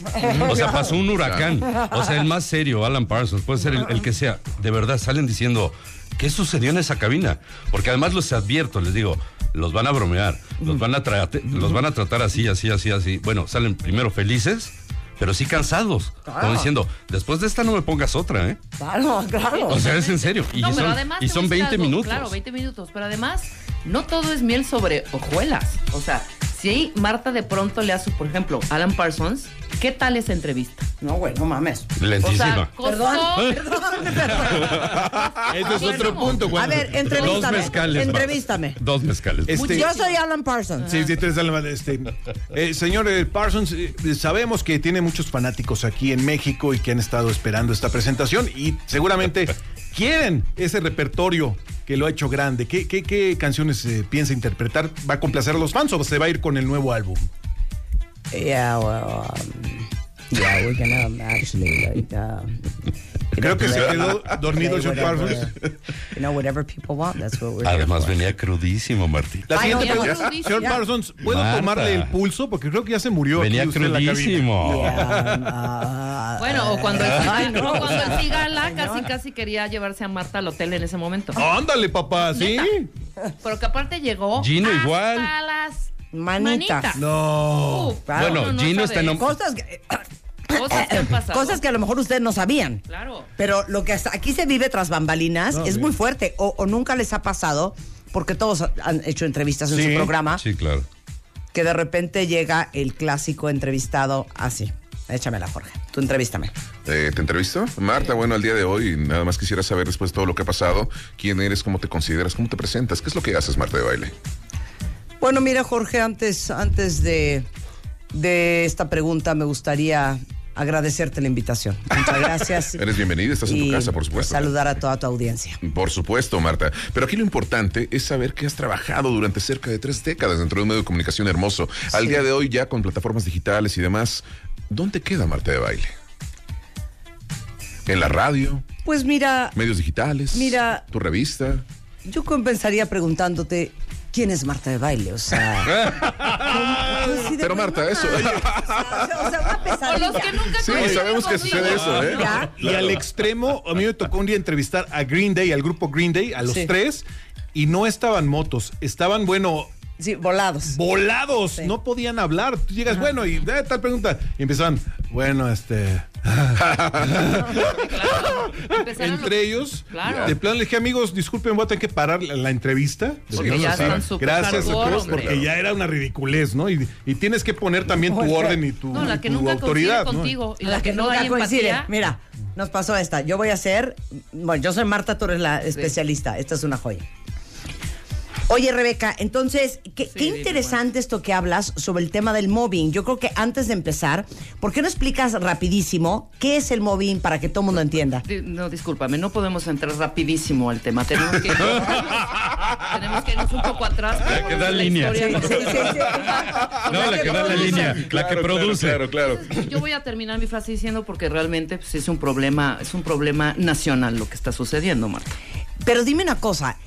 S9: O sea, pasó un huracán. O sea, el más serio, Alan Parsons, puede ser el, el que sea. De verdad, salen diciendo, ¿qué sucedió en esa cabina? Porque además los advierto, les digo, los van a bromear, los van a, los van a tratar así, así, así, así. Bueno, salen primero felices, pero sí cansados. Como
S11: Claro.
S9: diciendo, después de esta no me pongas otra, ¿eh?
S11: Claro, claro.
S9: O sea, es en serio. Y
S12: No,
S9: son,
S12: además
S9: y
S12: te voy a
S9: son
S12: decir
S9: 20
S12: algo,
S9: minutos.
S12: Claro, 20 minutos. Pero además, no todo es miel sobre hojuelas. O sea, Si Marta de pronto le hace, por ejemplo, Alan Parsons, ¿qué tal esa entrevista?
S11: No, güey, no mames.
S9: Lentísima.
S12: O sea,
S11: Perdón,
S12: costó-
S8: Ese es otro punto.
S11: A
S8: cuando-
S11: ver, entrevístame.
S9: Dos mezcales.
S11: entrevístame.
S9: Dos mezcales.
S8: Este-
S11: Yo soy Alan Parsons.
S8: Sí, sí, tú eres Alan- este, eh, señor eh, Parsons, eh, sabemos que tiene muchos fanáticos aquí en México y que han estado esperando esta presentación y seguramente quieren ese repertorio que lo ha hecho grande. ¿Qué, canciones eh, piensa interpretar? ¿Va a complacer a los fans o se va a ir con el nuevo álbum?
S11: Yeah, well, um, yeah, we're gonna um, actually like. Uh,
S8: Creo que se quedó dormido
S11: whatever,
S8: Parsons.
S11: You know, whatever people want, that's what we're
S9: Además venía crudísimo, Martín.
S8: La siguiente pregunta, señor. Parsons, ¿puedo
S9: Marta.
S8: tomarle el pulso? Porque creo que ya se murió. aquí
S9: Venía
S8: en la
S9: crudísimo.
S11: Yeah, um, uh,
S12: Bueno, o cuando el, no, cuando el Cigala casi casi quería llevarse a Marta al hotel en ese momento.
S8: Ándale, papá, ¿sí?
S12: Pero que aparte llegó
S9: Gino
S12: hasta
S9: igual.
S12: las
S11: Manitas.
S12: manitas.
S8: No.
S11: Claro.
S9: Bueno,
S12: no, no
S9: Gino
S12: sabe.
S9: está en...
S11: Cosas que,
S12: Cosas que han pasado.
S11: cosas que a lo mejor ustedes no sabían.
S12: Claro.
S11: Pero lo que hasta aquí se vive tras bambalinas
S8: No,
S11: es muy fuerte. O, o nunca les ha pasado, porque todos han hecho entrevistas en
S8: Sí.
S11: su programa,
S9: Sí, claro.
S11: que de repente llega el clásico entrevistado así. Échamela, Jorge. Tú entrevístame.
S10: Eh, ¿Te entrevisto? Marta, bueno, al día de hoy, nada más quisiera saber después de todo lo que ha pasado, quién eres, cómo te consideras, cómo te presentas, qué es lo que haces, Marta de baile.
S11: Bueno, mira, Jorge, antes, antes de, de esta pregunta me gustaría agradecerte la invitación. Muchas gracias.
S10: Eres bienvenida, estás en tu casa, por supuesto.
S11: Saludar a toda tu audiencia.
S10: Por supuesto, Marta. Pero aquí lo importante es saber que has trabajado durante cerca de tres décadas dentro de un medio de comunicación hermoso. Al
S11: Sí.
S10: día de hoy, ya con plataformas digitales y demás, ¿dónde queda Marta de baile? ¿En la radio?
S11: Pues mira,
S10: ¿Medios digitales?
S11: Mira-
S10: ¿Tu revista?
S11: yo comenzaría preguntándote, ¿quién es Marta de Baile? O sea... pues de
S10: Pero Marta, eso.
S11: O sea, una
S12: O
S11: pesadilla.
S12: los que nunca
S10: Sí, sabemos que sucede eso, ¿eh?
S11: Mira,
S8: Y al extremo, a mí me tocó un día entrevistar a Green Day, al grupo Green Day, a los
S11: Sí.
S8: tres, y no estaban motos, estaban, bueno,
S11: Sí, volados.
S8: volados,
S11: Sí.
S8: no podían hablar. Tú llegas, bueno, y eh, tal pregunta, y empezaban, bueno, este. Entre ellos,
S12: Claro.
S8: de plano le dije, amigos, disculpen, voy a tener que parar la, la entrevista.
S12: Porque ya están
S8: Gracias, pues,
S12: hombre.
S8: porque ya era una ridiculez, ¿no? Y, y tienes que poner también tu orden y tu,
S12: No, la que
S8: tu
S12: nunca
S8: autoridad. ¿no?
S12: contigo. Y
S11: La que no
S12: hay
S11: coincide.
S12: empatía.
S11: Mira, nos pasó esta. Yo voy a hacer. Bueno, yo soy Marta, tú eres la especialista. Esta es una joya. Oye, Rebeca, entonces, qué, interesante esto que hablas sobre el tema del mobbing. Yo creo que antes de empezar, ¿por qué no explicas rapidísimo qué es el mobbing para que todo el mundo entienda?
S12: No, discúlpame, no podemos entrar rapidísimo al tema. Tenemos que, tenemos que irnos un poco atrás.
S9: La que da
S12: La
S9: línea.
S12: historia.
S11: Sí, sí, sí, sí.
S9: No, la que da la línea, la que produce.
S10: Claro, claro.
S12: Yo voy a terminar mi frase diciendo porque realmente pues, es un problema, es un problema nacional lo que está sucediendo, Marta.
S11: Pero dime una cosa,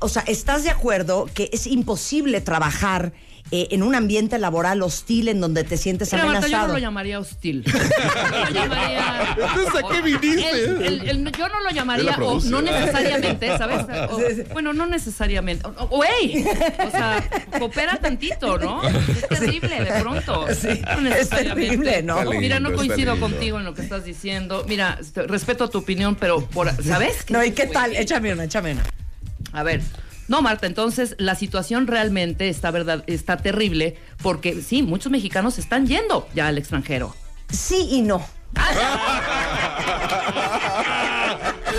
S11: o sea, ¿estás de acuerdo que es imposible trabajar eh, en un ambiente laboral hostil en donde te sientes
S12: Mira, Marta, yo no
S11: amenazado?
S12: lo llamaría hostil. Yo lo llamaría.
S8: Entonces, ¿a qué viniste?
S12: El- el- el- yo no lo llamaría, o no necesariamente, ¿sabes? O- bueno, no necesariamente. O- o- ¡Ey! O sea, coopera tantito, ¿no? Es terrible de pronto. No
S11: es
S12: necesariamente.
S11: terrible, ¿no?
S12: Mira, no coincido contigo en lo que estás diciendo. Mira, este, respeto tu opinión, pero por, ¿sabes?
S11: No, ¿y qué tal? Échame una, échame una.
S12: A ver. No, Marta, entonces la situación realmente está verdad, está terrible porque sí, muchos mexicanos están yendo ya al extranjero.
S11: Sí y no.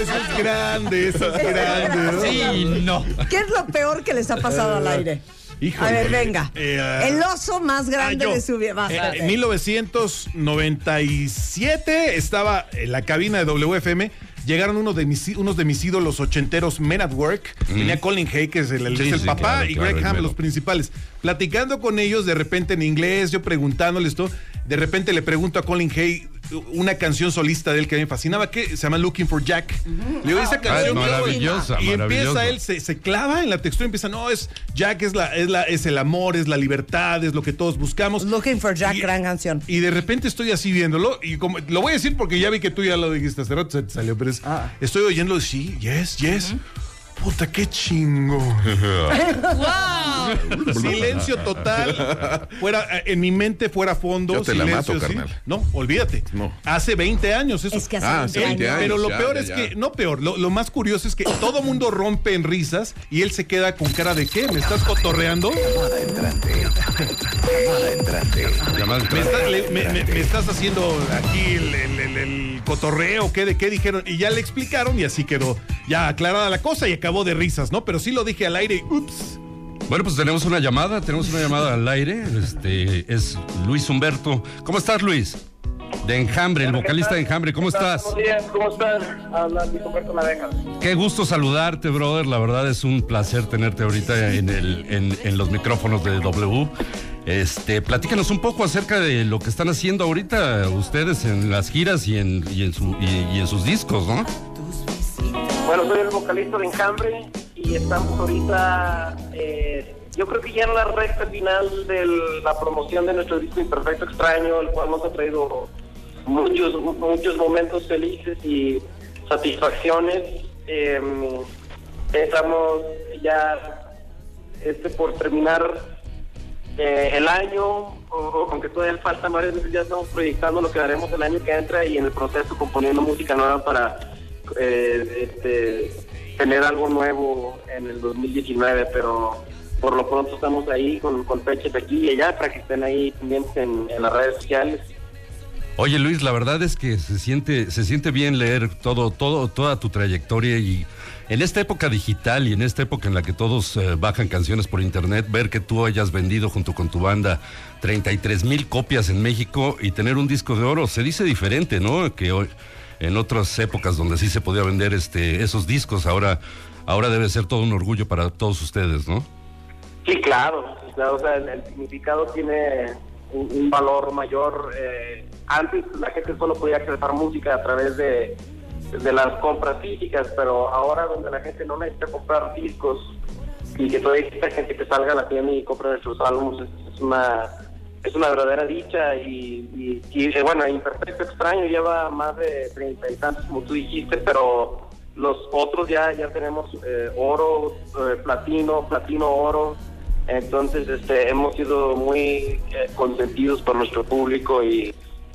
S8: Eso es grande, eso es grande. ¿no?
S9: Sí, no.
S11: ¿Qué es lo peor que les ha pasado al aire?
S8: Híjole.
S11: A ver, venga.
S8: Eh,
S11: el oso más grande
S8: Ah, yo.
S11: de su vida.
S8: Eh, en 1997 estaba en la cabina de WFM. Llegaron uno de mis, unos de mis ídolos ochenteros, Men at Work. Tenía Colin Hay, que es el, el-
S9: Sí,
S8: es el
S9: sí,
S8: papá,
S9: claro,
S8: y
S9: claro,
S8: Greg Ham, los principales. Platicando con ellos de repente en inglés, yo preguntándoles todo. De repente le pregunto a Colin Hay una canción solista de él que me fascinaba, que se llama Looking for Jack. Le digo, esa
S9: Ah,
S8: canción.
S9: maravillosa,
S8: Y
S9: maravillosa.
S8: empieza él, se, se clava en la textura, empieza, no, es Jack es la, es la, es el amor, es la libertad, es lo que todos buscamos.
S11: Looking for Jack,
S8: Y-
S11: gran canción.
S8: Y de repente estoy así viéndolo, y como lo voy a decir porque ya vi que tú ya lo dijiste hace rato, se te salió, pero es-
S11: Ah.
S8: estoy oyendo, sí, yes, yes. Puta, qué chingo.
S12: ¡Wow!
S8: Silencio total. Fuera, eh, en mi mente fuera fondo.
S10: Yo te la
S8: silencio
S10: mato,
S8: así.
S10: carnal.
S8: No, olvídate.
S10: No.
S8: Hace 20 años eso.
S11: Es que hace
S10: Ah,
S11: 20
S10: hace 20
S11: años.
S8: Pero lo
S10: ya,
S8: peor
S10: ya,
S8: es
S10: ya.
S8: que, no peor, lo, lo más curioso es que todo mundo rompe en risas y él se queda con cara de ¿qué? ¿Me estás cotorreando?
S2: Llamada entrante. Llamada entrante.
S9: Llamada
S8: ¿Me, está- le- me- me- me estás haciendo aquí el, el- el- el cotorreo? ¿Qué, de qué dijeron? Y ya le explicaron y así quedó ya aclarada la cosa y acabó de risas, ¿no? Pero sí lo dije al aire, ups.
S9: Bueno, pues tenemos una llamada, tenemos una llamada al aire. Este es Luis Humberto. ¿Cómo estás, Luis? De Enjambre, el vocalista de Enjambre. ¿Cómo estás?
S25: Buenos días, ¿cómo están? Habla Luis Humberto Navejas.
S9: Qué gusto saludarte, brother. La verdad es un placer tenerte ahorita en, el, en, en los micrófonos de W. Este, platícanos un poco acerca de lo que están haciendo ahorita ustedes en las giras y en, y en, su- y- en sus discos, ¿no?
S25: Bueno, soy el vocalista de Enjambre y estamos ahorita, eh, yo creo que ya en la recta final de la promoción de nuestro disco Imperfecto Extraño, el cual nos ha traído muchos, muchos momentos felices y satisfacciones. Eh, estamos ya este por terminar eh, el año, o- aunque todavía faltan varios meses, ya estamos proyectando lo que haremos el año que entra y en el proceso componiendo música nueva para eh, este, tener algo nuevo en el 2019, pero por lo pronto estamos ahí con, con fechas aquí y allá para que estén ahí pendientes en, en las redes sociales.
S9: Oye Luis, la verdad es que se siente, se siente bien leer todo, todo, toda tu trayectoria y en esta época digital y en esta época en la que todos eh, bajan canciones por internet, ver que tú hayas vendido junto con tu banda 33 mil copias en México y tener un disco de oro, se dice diferente, ¿no? Que hoy, en otras épocas donde sí se podía vender este, esos discos, ahora, ahora debe ser todo un orgullo para todos ustedes, ¿no?
S25: Sí, claro, o sea, el, significado tiene un, valor mayor. eh, antes la gente solo podía acceder música a través de, de las compras físicas, pero ahora donde la gente no necesita comprar discos y que todavía existe gente que salga a la tienda y compra nuestros álbumes, es, una es una verdadera dicha y, eh, bueno, Imperfecto Extraño lleva más de treinta y tantos, como tú dijiste, pero los otros ya ya tenemos eh, oro, eh, platino, platino, oro. Entonces, este, hemos sido muy eh, consentidos por nuestro público y,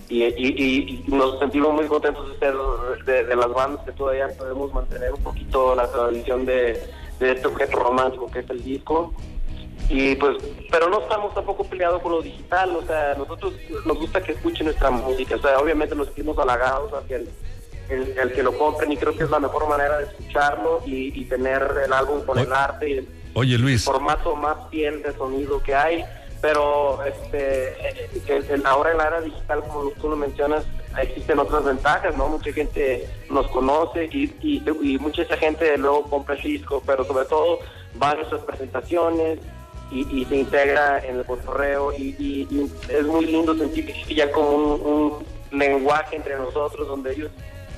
S25: y, y- nos sentimos muy contentos de ser de, de las bandas que todavía podemos mantener un poquito la tradición de, de este objeto romántico que es el disco. Y pues, pero no estamos tampoco peleados con lo digital, o sea, nosotros nos gusta que escuchen nuestra música, o sea, obviamente nos sentimos halagados hacia el, el, el que lo compren y creo que es la mejor manera de escucharlo y, y tener el álbum con el arte y el
S9: Oye Luis,
S25: formato más fiel de sonido que hay, pero este eh, que en- ahora en la era digital, como tú lo mencionas, existen otras ventajas, ¿no? Mucha gente nos conoce y, y, mucha esa gente luego compra el disco, pero sobre todo va a nuestras presentaciones y, se integra en el cotorreo y, es muy lindo sentir que ya como un, lenguaje entre nosotros donde ellos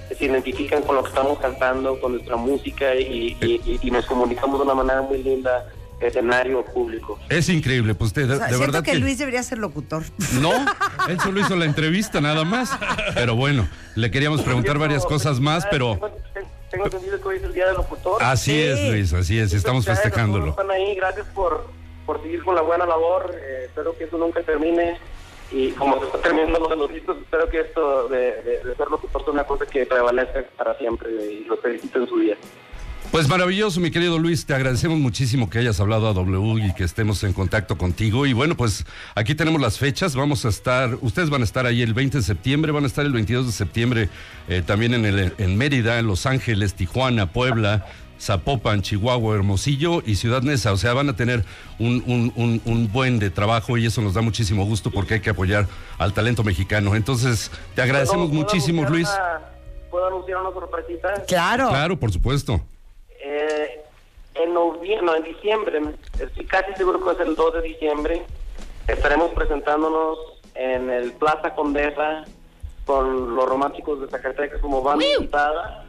S25: se identifican con lo que estamos cantando, con nuestra música y nos comunicamos de una manera muy linda, escenario público.
S9: es increíble, pues de,
S11: O sea,
S9: de verdad
S11: que,
S9: que...
S11: Luis debería ser locutor.
S9: No, él solo hizo la entrevista nada más. Pero bueno, le queríamos preguntar varias cosas más, pero
S25: Tengo entendido que hoy es el Día del Locutor.
S9: así es, Luis, así es, estamos festejándolo.
S25: Están ahí, gracias por, por seguir con la buena labor. eh, espero que eso nunca termine. Y como se está terminando lo los discos, espero que esto de, de, de ser locutor sea una cosa que prevalezca para siempre y los felicito en su día.
S9: Pues maravilloso, mi querido Luis, te agradecemos muchísimo que hayas hablado a W y que estemos en contacto contigo. Y bueno, pues aquí tenemos las fechas, vamos a estar, ustedes van a estar ahí el 20 de septiembre, van a estar el 22 de septiembre eh, también en, el, en Mérida, en Los Ángeles, Tijuana, Puebla. Zapopan, Chihuahua, Hermosillo y Ciudad Neza. O sea, van a tener un, un- un- un buen de trabajo y eso nos da muchísimo gusto porque hay que apoyar al talento mexicano. Entonces, te agradecemos
S25: ¿Puedo- puedo
S9: muchísimo, Luis.
S25: una- ¿Puedo anunciar una sorpresita?
S11: Claro.
S9: Claro, por supuesto.
S25: Eh, en noviembre, no, en diciembre, estoy casi seguro que ser el 2 de diciembre, estaremos presentándonos en el Plaza Condesa con los románticos de Zacatecas como banda invitada.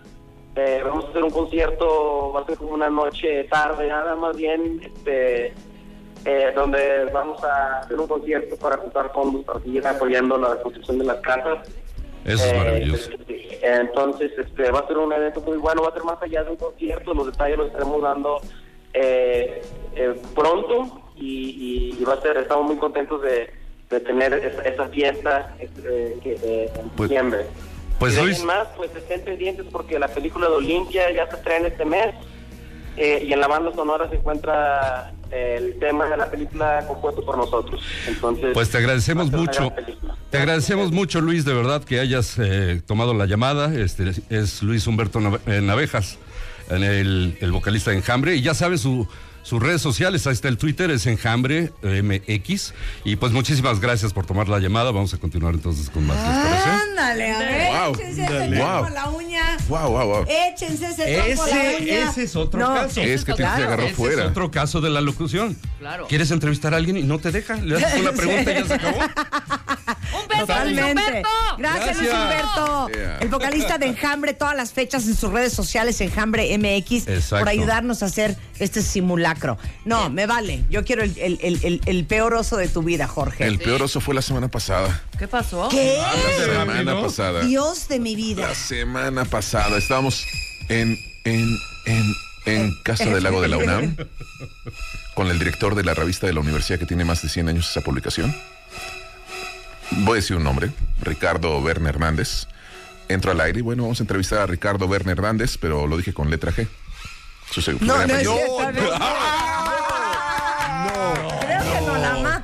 S25: Eh, vamos a hacer un concierto, va a ser como una noche tarde, nada más bien, este, eh, donde vamos a hacer un concierto para juntar fondos para seguir apoyando la construcción de las casas.
S9: Eso es
S25: Eh,
S9: maravilloso.
S25: Entonces, este, va a ser un evento muy bueno, va a ser más allá de un concierto, los detalles los estaremos dando eh, eh, pronto y, y- y va a ser, estamos muy contentos de, de tener esa, esa fiesta este, que, eh, en
S9: Pues-
S25: diciembre.
S9: pues,
S25: Y
S9: Luis-
S25: más, pues estén pendientes porque la película de Olimpia ya se estrena este mes eh, y en la banda sonora se encuentra eh, el tema de la película compuesto por nosotros. Entonces,
S9: Pues te agradecemos mucho. Te agradecemos mucho, Luis, de verdad que hayas eh, tomado la llamada. Este es Luis Humberto eh, Navejas, en el, el vocalista de Enjambre. Y ya saben su, sus redes sociales, ahí está el Twitter, es Enjambre eh, MX. Y pues muchísimas gracias por tomar la llamada. Vamos a continuar entonces con más.
S11: Ándale, a ver,
S10: Wow,
S11: échense ese
S10: dale.
S11: trompo
S10: Wow.
S11: a la uña.
S10: Wow, wow, wow.
S11: Échense ese a la
S9: Ese,
S11: uña.
S9: ese es otro
S11: No,
S9: caso.
S10: Es que te- te agarró
S9: Ese
S10: fuera.
S9: Es otro caso de la locución.
S12: Claro.
S9: ¿Quieres entrevistar a alguien y no te deja? Le haces una pregunta y ya se acabó.
S12: ¡Un beso, Luis
S11: Totalmente.
S12: Humberto!
S11: Gracias, Luis. Humberto.
S10: Yeah.
S11: El vocalista de Enjambre, todas las fechas en sus redes sociales, Enjambre MX,
S9: Exacto.
S11: por ayudarnos a hacer este simulacro. No, me vale. Yo quiero el, el- el- el- el peor oso de tu vida, Jorge.
S10: El peor oso fue la semana pasada.
S12: ¿Qué pasó?
S11: ¿Qué?
S10: La semana pasada.
S11: Dios de mi vida.
S10: La semana pasada estábamos en, en, en, en Casa del Lago de la UNAM con el director de la revista de la universidad que tiene más de 100 años esa publicación. Voy a decir un nombre, Ricardo Verne Hernández. Entro al aire y bueno, vamos a entrevistar a Ricardo Verne Hernández, pero lo dije con letra G. Su
S11: es no.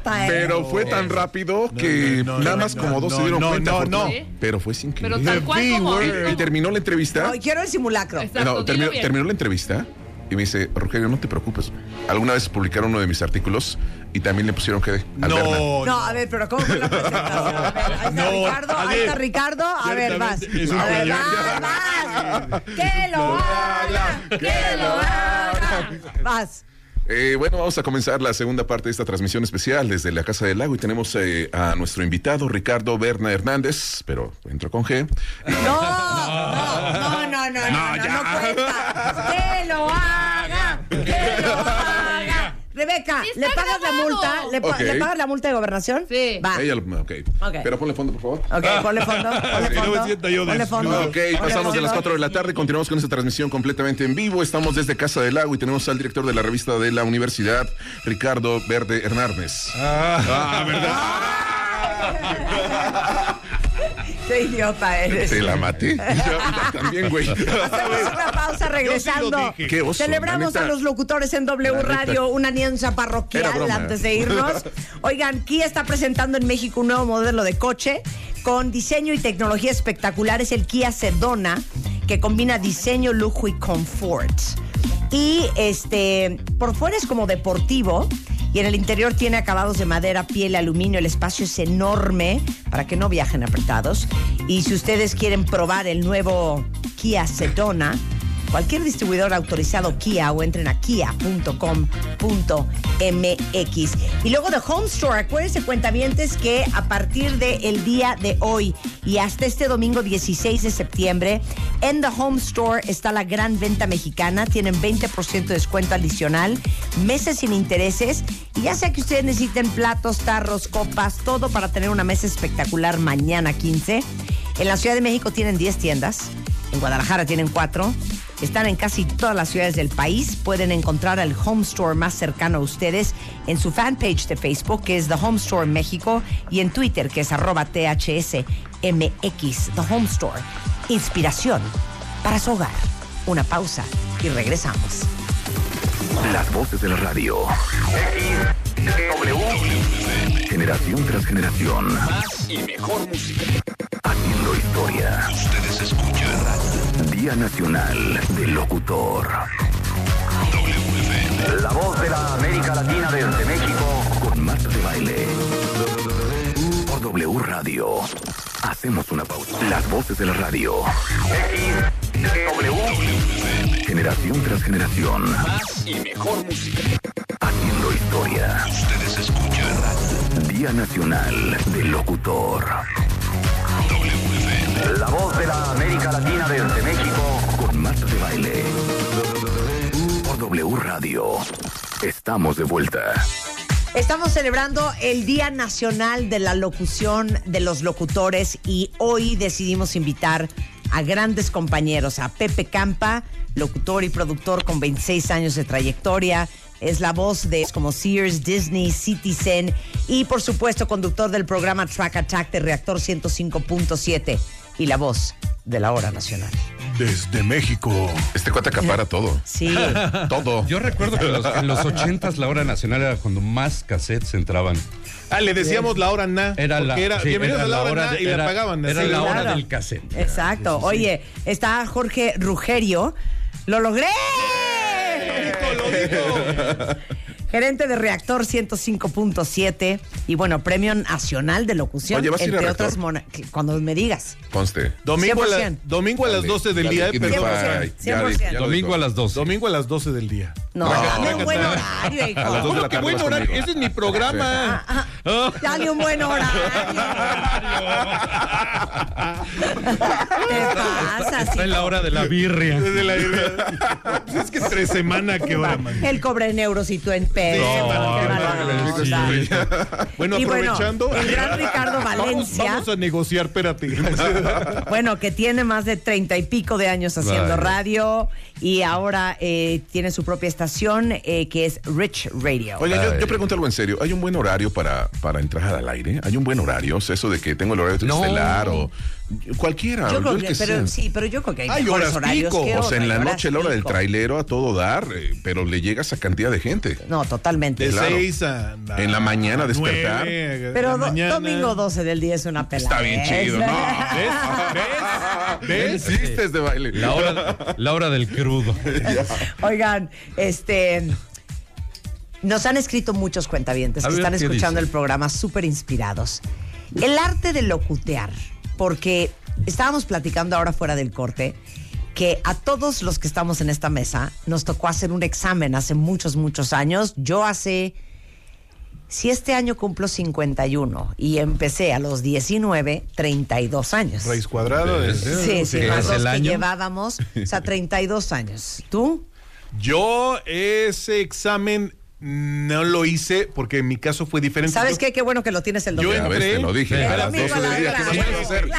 S11: Mata, ¿eh?
S10: Pero fue tan rápido que
S8: no, no,
S10: nada
S8: no,
S10: más
S8: no,
S10: como dos
S8: no,
S10: se dieron
S8: no,
S10: cuenta.
S8: no,
S10: porque-
S8: no.
S10: Pero fue sin
S12: Pero
S10: querer.
S12: tal cual como...
S10: Y, y terminó la entrevista.
S11: No, quiero el simulacro.
S12: Exacto,
S10: No, terminó, la entrevista y me dice, Rogelio, no te preocupes. Alguna vez publicaron uno de mis artículos y también le pusieron que Berna".
S8: No,
S11: No, a ver, pero ¿cómo fue la presentación? A ver, ahí está
S8: No,
S11: Ricardo,
S8: a
S11: ahí
S8: ver,
S11: está Ricardo. A ver, vas.
S8: es
S11: A ver, vas, vas. Que lo haga, que lo haga. Vas.
S10: Eh, bueno, vamos a comenzar la segunda parte de esta transmisión especial desde la Casa del Lago y tenemos eh, a nuestro invitado Ricardo Berna Hernández, pero entró con G.
S11: No, no, no, no, no, no, no, no cuenta. Que lo haga, que lo haga. Rebeca,
S12: Sí está
S11: ¿le pagas la
S12: grabado.
S11: multa? ¿Le, pa-
S10: Ok.
S11: ¿Le pagas la multa de gobernación?
S12: Sí.
S11: Va.
S10: Ella lo- ok.
S11: Ok.
S10: Pero ponle fondo, por favor.
S11: Ok, ponle fondo, ponle
S8: Sí, no me
S11: fondo.
S8: siento yo
S11: ponle fondo.
S10: Ok,
S11: ponle
S10: pasamos de las
S11: fondo.
S10: 4 de la tarde, continuamos con esta transmisión completamente en vivo. Estamos desde Casa del Lago y tenemos al director de la revista de la universidad, Ricardo Verde Hernández.
S8: Ah,
S11: Qué idiota eres.
S10: Te la maté. Yo también, güey.
S11: Hacemos una pausa regresando.
S10: dije. Qué oso,
S11: Celebramos
S10: neta.
S11: a los locutores en W. Radio, una alianza parroquial
S10: broma.
S11: antes de irnos. Oigan, Kia está presentando en México un nuevo modelo de coche con diseño y tecnología espectacular. Es el Kia Sedona, que combina diseño, lujo y confort. Y este, por fuera es como deportivo. Y en el interior tiene acabados de madera, piel, aluminio. El espacio es enorme para que no viajen apretados. Y si ustedes quieren probar el nuevo Kia Sedona, cualquier distribuidor autorizado Kia o entren a kia.com.mx. Y luego de Home Store, acuérdense cuentavientes que a partir del día de hoy y hasta este domingo 16 de septiembre, en The Home Store está la gran venta mexicana. Tienen 20% de descuento adicional, meses sin intereses. Y ya sea que ustedes necesiten platos, tarros, copas, todo para tener una mesa espectacular mañana 15. En la Ciudad de México tienen 10 tiendas. En Guadalajara tienen cuatro. Están en casi todas las ciudades del país. Pueden encontrar el Home Store más cercano a ustedes en su fanpage de Facebook, que es The Home Store México, y en Twitter, que es arroba THSMX, The Home Store. Inspiración para su hogar. Una pausa y regresamos.
S2: Las voces de la radio. Generación tras generación.
S7: Más y mejor música.
S2: Haciendo historia.
S7: Ustedes escuchan
S2: Día Nacional del Locutor. La voz de la América Latina desde México. Con Marta de Baile. Por W Radio. Hacemos una pausa. Las voces de la radio. Generación tras generación.
S7: más y mejor música.
S2: Haciendo historia.
S7: Ustedes escuchan
S2: Día Nacional del Locutor. La voz de la América Latina desde México. Con Marta de Baile. Por W Radio. Estamos de vuelta.
S11: Estamos celebrando el Día Nacional de la Locución de los Locutores y hoy decidimos invitar a grandes compañeros, a Pepe Campa, locutor y productor con 26 años de trayectoria. Es la voz de como Sears, Disney, Citizen y por supuesto conductor del programa Track Attack de Reactor 105.7 y la voz de la hora nacional.
S8: Desde México.
S10: Este cuate acapara todo.
S11: Sí.
S10: Todo.
S9: Yo recuerdo que en los, en los 80s la hora nacional era cuando más cassettes entraban.
S8: Ah, le decíamos la hora na.
S9: Era la,
S8: porque era,
S9: sí,
S8: bienvenidos
S9: era
S8: a la hora, na
S9: de-
S8: y
S9: era-
S8: la pagaban.
S9: Era la hora
S11: Claro.
S9: del cassette.
S11: Exacto. Oye, está Jorge Rugerio. ¡Lo logré! Gerente de Reactor 105.7 y bueno, Premio Nacional de Locución,
S10: Oye, ¿vas a ir a
S11: entre
S10: Reactor?
S11: otras mona- cuando me digas.
S10: Conste.
S8: Domingo a, la-
S11: 100%.
S8: domingo a las
S10: Dale,
S8: 12 del
S10: dale,
S8: día.
S10: Kid
S8: pero-
S10: Defy. Ya di-
S11: 100%.
S10: ya lo
S9: Domingo
S10: dijo.
S9: a las 12.
S8: Domingo a las 12 del día.
S11: No, dame un buen horario,
S10: A las
S11: hijo.
S10: dos de la
S8: ¿Cómo que
S10: tarde
S8: buen
S10: vas
S8: horario?
S10: conmigo.
S8: Ese es mi programa.
S11: Ah, ah, dale un buen horario. ¿Qué pasa?
S9: Está en la hora de la birria.
S8: Desde la es que entre semana, ¿qué hora, man?
S11: Él cobra en euros y tú en
S8: Bueno, aprovechando.
S11: el gran Ricardo Valencia.
S8: Vamos, a negociar, espérate.
S11: Bueno, que tiene más de treinta y pico de años haciendo radio y ahora eh, tiene su propia estación eh, que es Rich Radio.
S10: Oiga, yo, yo pregunto algo en serio. ¿Hay un buen horario para, para entrar al aire? ¿Hay un buen horario? O sea, eso de que tengo el horario
S9: No.
S10: estelar o cualquiera.
S11: yo creo
S10: el
S11: que, pero
S10: sea.
S11: sí, pero yo creo que hay,
S8: Hay horas
S11: horarios
S8: pico.
S11: que
S10: O sea, en la noche, la hora del trailero a todo dar, eh, pero le llega esa cantidad de gente.
S11: No, totalmente.
S8: De
S10: Claro.
S8: 6 a, a-
S10: En la mañana
S8: a
S10: despertar.
S8: nueve,
S11: Pero
S8: la
S11: do-
S8: mañana.
S11: domingo 12 del día es una pelada.
S10: Está bien chido, ¿no?
S8: ¿Ves? ¿Ves?
S10: Hiciste de baile.
S9: La hora, la hora del crudo.
S11: Oigan, este. Nos han escrito muchos cuentavientes
S9: A
S11: que
S9: ver,
S11: están
S9: ¿qué
S11: escuchando el programa súper inspirados. El arte de locutear, porque estábamos platicando ahora fuera del corte que a todos los que estamos en esta mesa nos tocó hacer un examen hace muchos, muchos años. Yo hace, si este año cumplo 51 y empecé a los 19, 32 años.
S8: Raíz cuadrada. de-
S11: Sí, sí,
S9: ¿Qué
S11: más
S9: es
S11: los
S9: el
S11: que
S9: año?
S11: llevábamos, o sea, 32 años. ¿Tú?
S8: Yo ese examen no lo hice porque en mi caso fue diferente.
S11: ¿Sabes
S8: Yo-
S11: qué? Qué bueno que lo tienes el
S8: Yo
S11: domingo.
S10: A ver,
S8: entré.
S10: te lo dije. A las
S11: domingo
S10: 12
S11: a la
S10: del día. ¿Qué vas a hacer?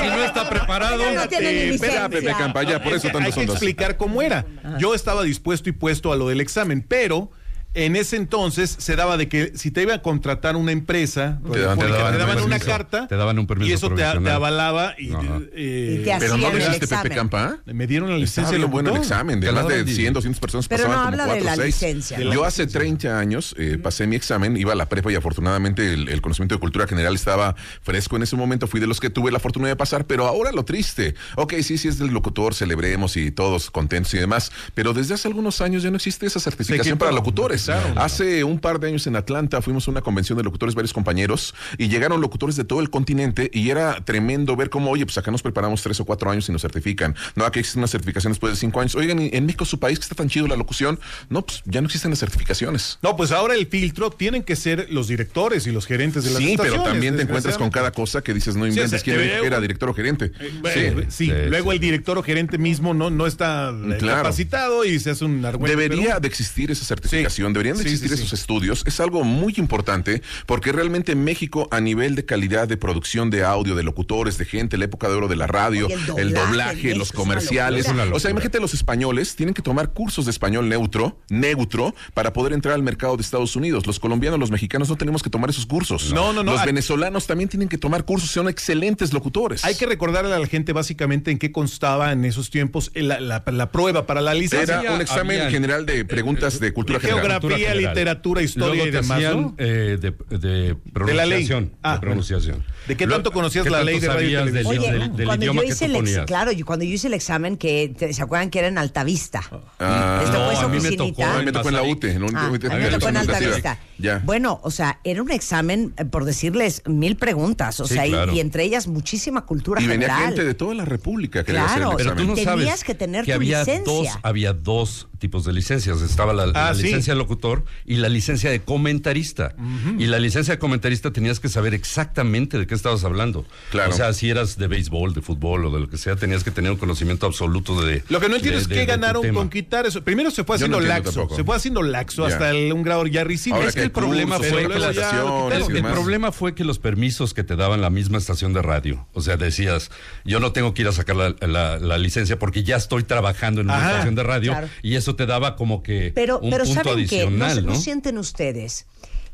S9: Si no está preparado.
S11: Ella no tiene ni
S8: Espérate,
S11: licencia.
S10: espera, Pepe Campaña, por eso tantos
S8: hay que
S10: son dos.
S8: explicar cómo era. Yo estaba dispuesto y puesto a lo del examen, pero en ese entonces se daba de que si te iba a contratar una empresa,
S10: Te daban- te
S8: te
S10: daban
S8: daban,
S10: un
S8: una
S9: permiso,
S8: carta
S9: te daban un permiso
S8: y eso te, avalaba y, eh,
S11: Y te
S10: Pero no lo
S11: el
S10: hiciste,
S11: examen.
S10: Pepe Campa.
S8: me dieron la licencia
S10: bueno el examen, de más de
S9: daban
S10: 100, 200 personas
S11: Pero
S10: pasaban
S11: no
S10: como
S11: habla de
S10: 4
S11: la
S10: o 6.
S11: licencia.
S10: Yo hace 30 años eh, pasé mi examen, iba a la prepa y afortunadamente el, el conocimiento de cultura general estaba fresco en ese momento, fui de los que tuve la fortuna de pasar, pero ahora lo triste. Ok, sí, sí es del locutor, celebremos y todos contentos y demás, pero desde hace algunos años ya no existe esa certificación para locutores.
S8: Quitaron.
S10: Hace un par de años en Atlanta fuimos a una convención de locutores, varios compañeros, y llegaron locutores de todo el continente y era tremendo ver cómo, oye, pues acá nos preparamos tres o cuatro años y nos certifican. No, aquí existe una certificación después de cinco años. Oigan, ¿y en México, su país, que está tan chido la locución, no, pues ya no existen las certificaciones.
S8: No, pues ahora el filtro tienen que ser los directores y los gerentes de las
S10: Sí, pero también te encuentras con cada cosa que dices, no
S8: Sí, o
S10: inventes
S8: sea,
S10: quién
S8: debería-
S10: era director o gerente.
S8: Bueno, sí,
S10: Sí.
S8: luego el director o gerente mismo no, no está eh,
S10: Claro.
S8: capacitado y se hace un argüento.
S10: Debería
S8: pero-
S10: de existir esa certificación, deberían de
S8: Sí,
S10: existir
S8: sí, sí.
S10: esos estudios. Es algo muy importante porque realmente México a nivel de calidad de producción de audio, de locutores, de gente, la época de oro de la radio,
S11: Oye, el doblaje
S10: los comerciales. O sea, imagínate los españoles tienen que tomar cursos de español neutro, neutro, para poder entrar al mercado de Estados Unidos. Los colombianos, los mexicanos no tenemos que tomar esos cursos.
S8: No, no, no.
S10: Los venezolanos también tienen que tomar cursos, son excelentes locutores.
S8: Hay que recordarle a la gente básicamente en qué constaba en esos tiempos la, la- la prueba para la licencia.
S10: Era un examen
S9: habían-
S10: general de preguntas de cultura general.
S9: General.
S8: literatura, historia
S9: Luego
S8: y
S9: te
S8: demás,
S9: hacían,
S8: ¿no?
S9: eh, de, de pronunciación.
S8: Ah,
S9: de pronunciación.
S8: ¿De qué tanto conocías
S9: ¿qué
S8: la
S9: tanto
S8: ley de radio y televisión?
S11: Oye,
S9: del- del
S11: cuando
S9: idioma
S11: yo
S9: que
S11: hice el ex- claro, yo cuando yo hice el examen que te- se acuerdan que era en Altavista.
S10: Ah,
S11: ¿Les tocó
S9: no,
S11: esa
S9: a mí me
S11: oficinita?
S9: tocó
S10: A mí me tocó en la
S9: Mazarik.
S10: UTE. En la
S11: Ah,
S10: UTE,
S11: a mí me tocó en
S10: educación
S11: Altavista.
S10: educativa. Ya.
S11: Bueno, o sea, era un examen, eh, por decirles, mil preguntas. O
S9: Sí,
S11: sea, y-
S9: claro.
S11: y, entre ellas muchísima cultura
S10: Y venía
S11: general.
S10: gente de toda la República que
S11: Claro.
S10: hacer el
S11: Pero
S9: tú no
S11: Tenías
S9: sabes
S11: que tener tu
S9: había
S11: licencia.
S9: dos, había dos tipos de licencias. Estaba la, la
S8: Ah, sí.
S9: licencia de locutor y la licencia de comentarista. Y la licencia de comentarista tenías que saber exactamente de qué estabas hablando.
S10: Claro.
S9: O sea, si eras de béisbol, de fútbol o de lo que sea, tenías que tener un conocimiento absoluto de.
S8: Lo que no entiendo
S9: de-
S8: es
S9: de-
S8: qué ganaron con quitar eso. Primero se fue
S10: no
S8: haciendo laxo.
S10: tampoco.
S8: Se fue haciendo laxo hasta el- un grado ya risible.
S10: Ahora
S9: Es
S10: que
S9: que el problema fue
S10: y
S9: El problema fue que los permisos que te daban la misma estación de radio, o sea, decías, yo no tengo que ir a sacar la, la- la licencia porque ya estoy trabajando en una
S8: Ajá,
S9: estación de radio
S11: claro.
S9: y eso te daba como que
S11: Pero,
S9: un
S11: pero
S9: punto
S11: ¿saben ¿no?
S9: no
S11: sienten ustedes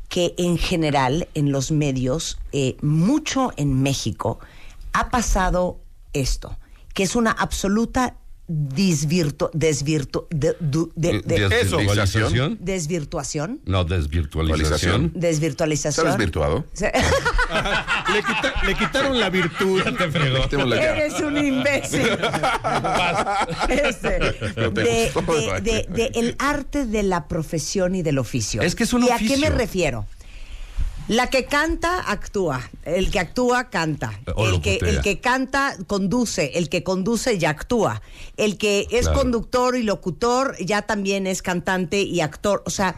S11: que en general en los medios, eh, mucho en México, ha pasado esto, que es una absoluta disvirtu, desvirtu, de- du- de- de-
S9: Desvirtualización.
S11: desvirtuación,
S9: No, desvirtualización.
S11: desvirtualización.
S10: ¿Sabes virtuado?
S8: Le, quita- le quitaron la virtud.
S9: te fregó.
S10: Ya.
S11: Eres un imbécil. Este, de,
S10: gustó,
S11: de-
S10: ¿verdad?
S11: de- de el arte de la profesión y del oficio.
S9: Es que es un
S11: ¿Y a
S9: oficio.
S11: qué me refiero? La que canta, actúa. El que actúa, canta.
S9: O
S11: El que, el que canta, conduce. El que conduce, ya actúa. El que es
S9: Claro.
S11: conductor y locutor, ya también es cantante y actor. O sea,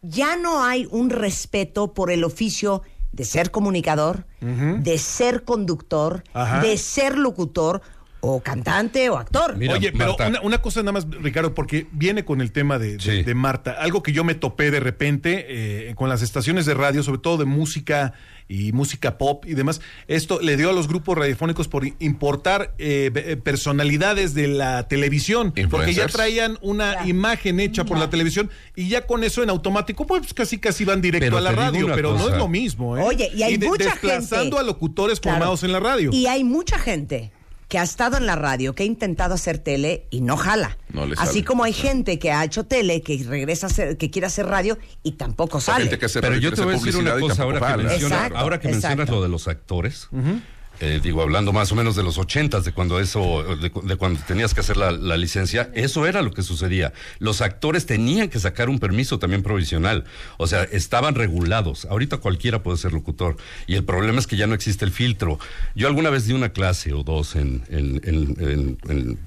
S11: ya no hay un respeto por el oficio de ser comunicador, de ser conductor,
S8: Ajá.
S11: de ser locutor o cantante o actor.
S9: Mira,
S8: Oye, pero una, una cosa nada más, Ricardo, porque viene con el tema de, de-
S9: Sí.
S8: de Marta. Algo que yo me topé de repente eh, con las estaciones de radio, sobre todo de música y música pop y demás. Esto le dio a los grupos radiofónicos por importar eh, eh, personalidades de la televisión, porque ya traían una imagen hecha por la televisión y ya con eso en automático, pues casi casi van directo
S9: Pero
S8: a la radio, pero no es lo mismo. ¿eh?
S11: Oye, y hay
S8: de-
S11: mucha
S8: desplazando
S11: gente-
S8: a locutores
S11: Claro.
S8: formados en la radio.
S11: Y hay mucha gente que ha estado en la radio, que ha intentado hacer tele y no jala.
S10: No le
S11: Así
S10: sale.
S11: como hay gente que ha hecho tele, que regresa a hacer, que quiere hacer radio y tampoco sale.
S10: gente que hace
S9: Pero
S10: radio,
S9: yo te voy a decir una cosa ahora que, menciona-
S11: Exacto,
S9: ahora que mencionas lo de los actores. Eh, digo, hablando más o menos de los ochentas, de cuando eso, de, cu- de cuando tenías que hacer la, la licencia, eso era lo que sucedía. Los actores tenían que sacar un permiso también provisional. O sea, estaban regulados. Ahorita cualquiera puede ser locutor. Y el problema es que ya no existe el filtro. Yo alguna vez di una clase o dos en, en- en- en- en-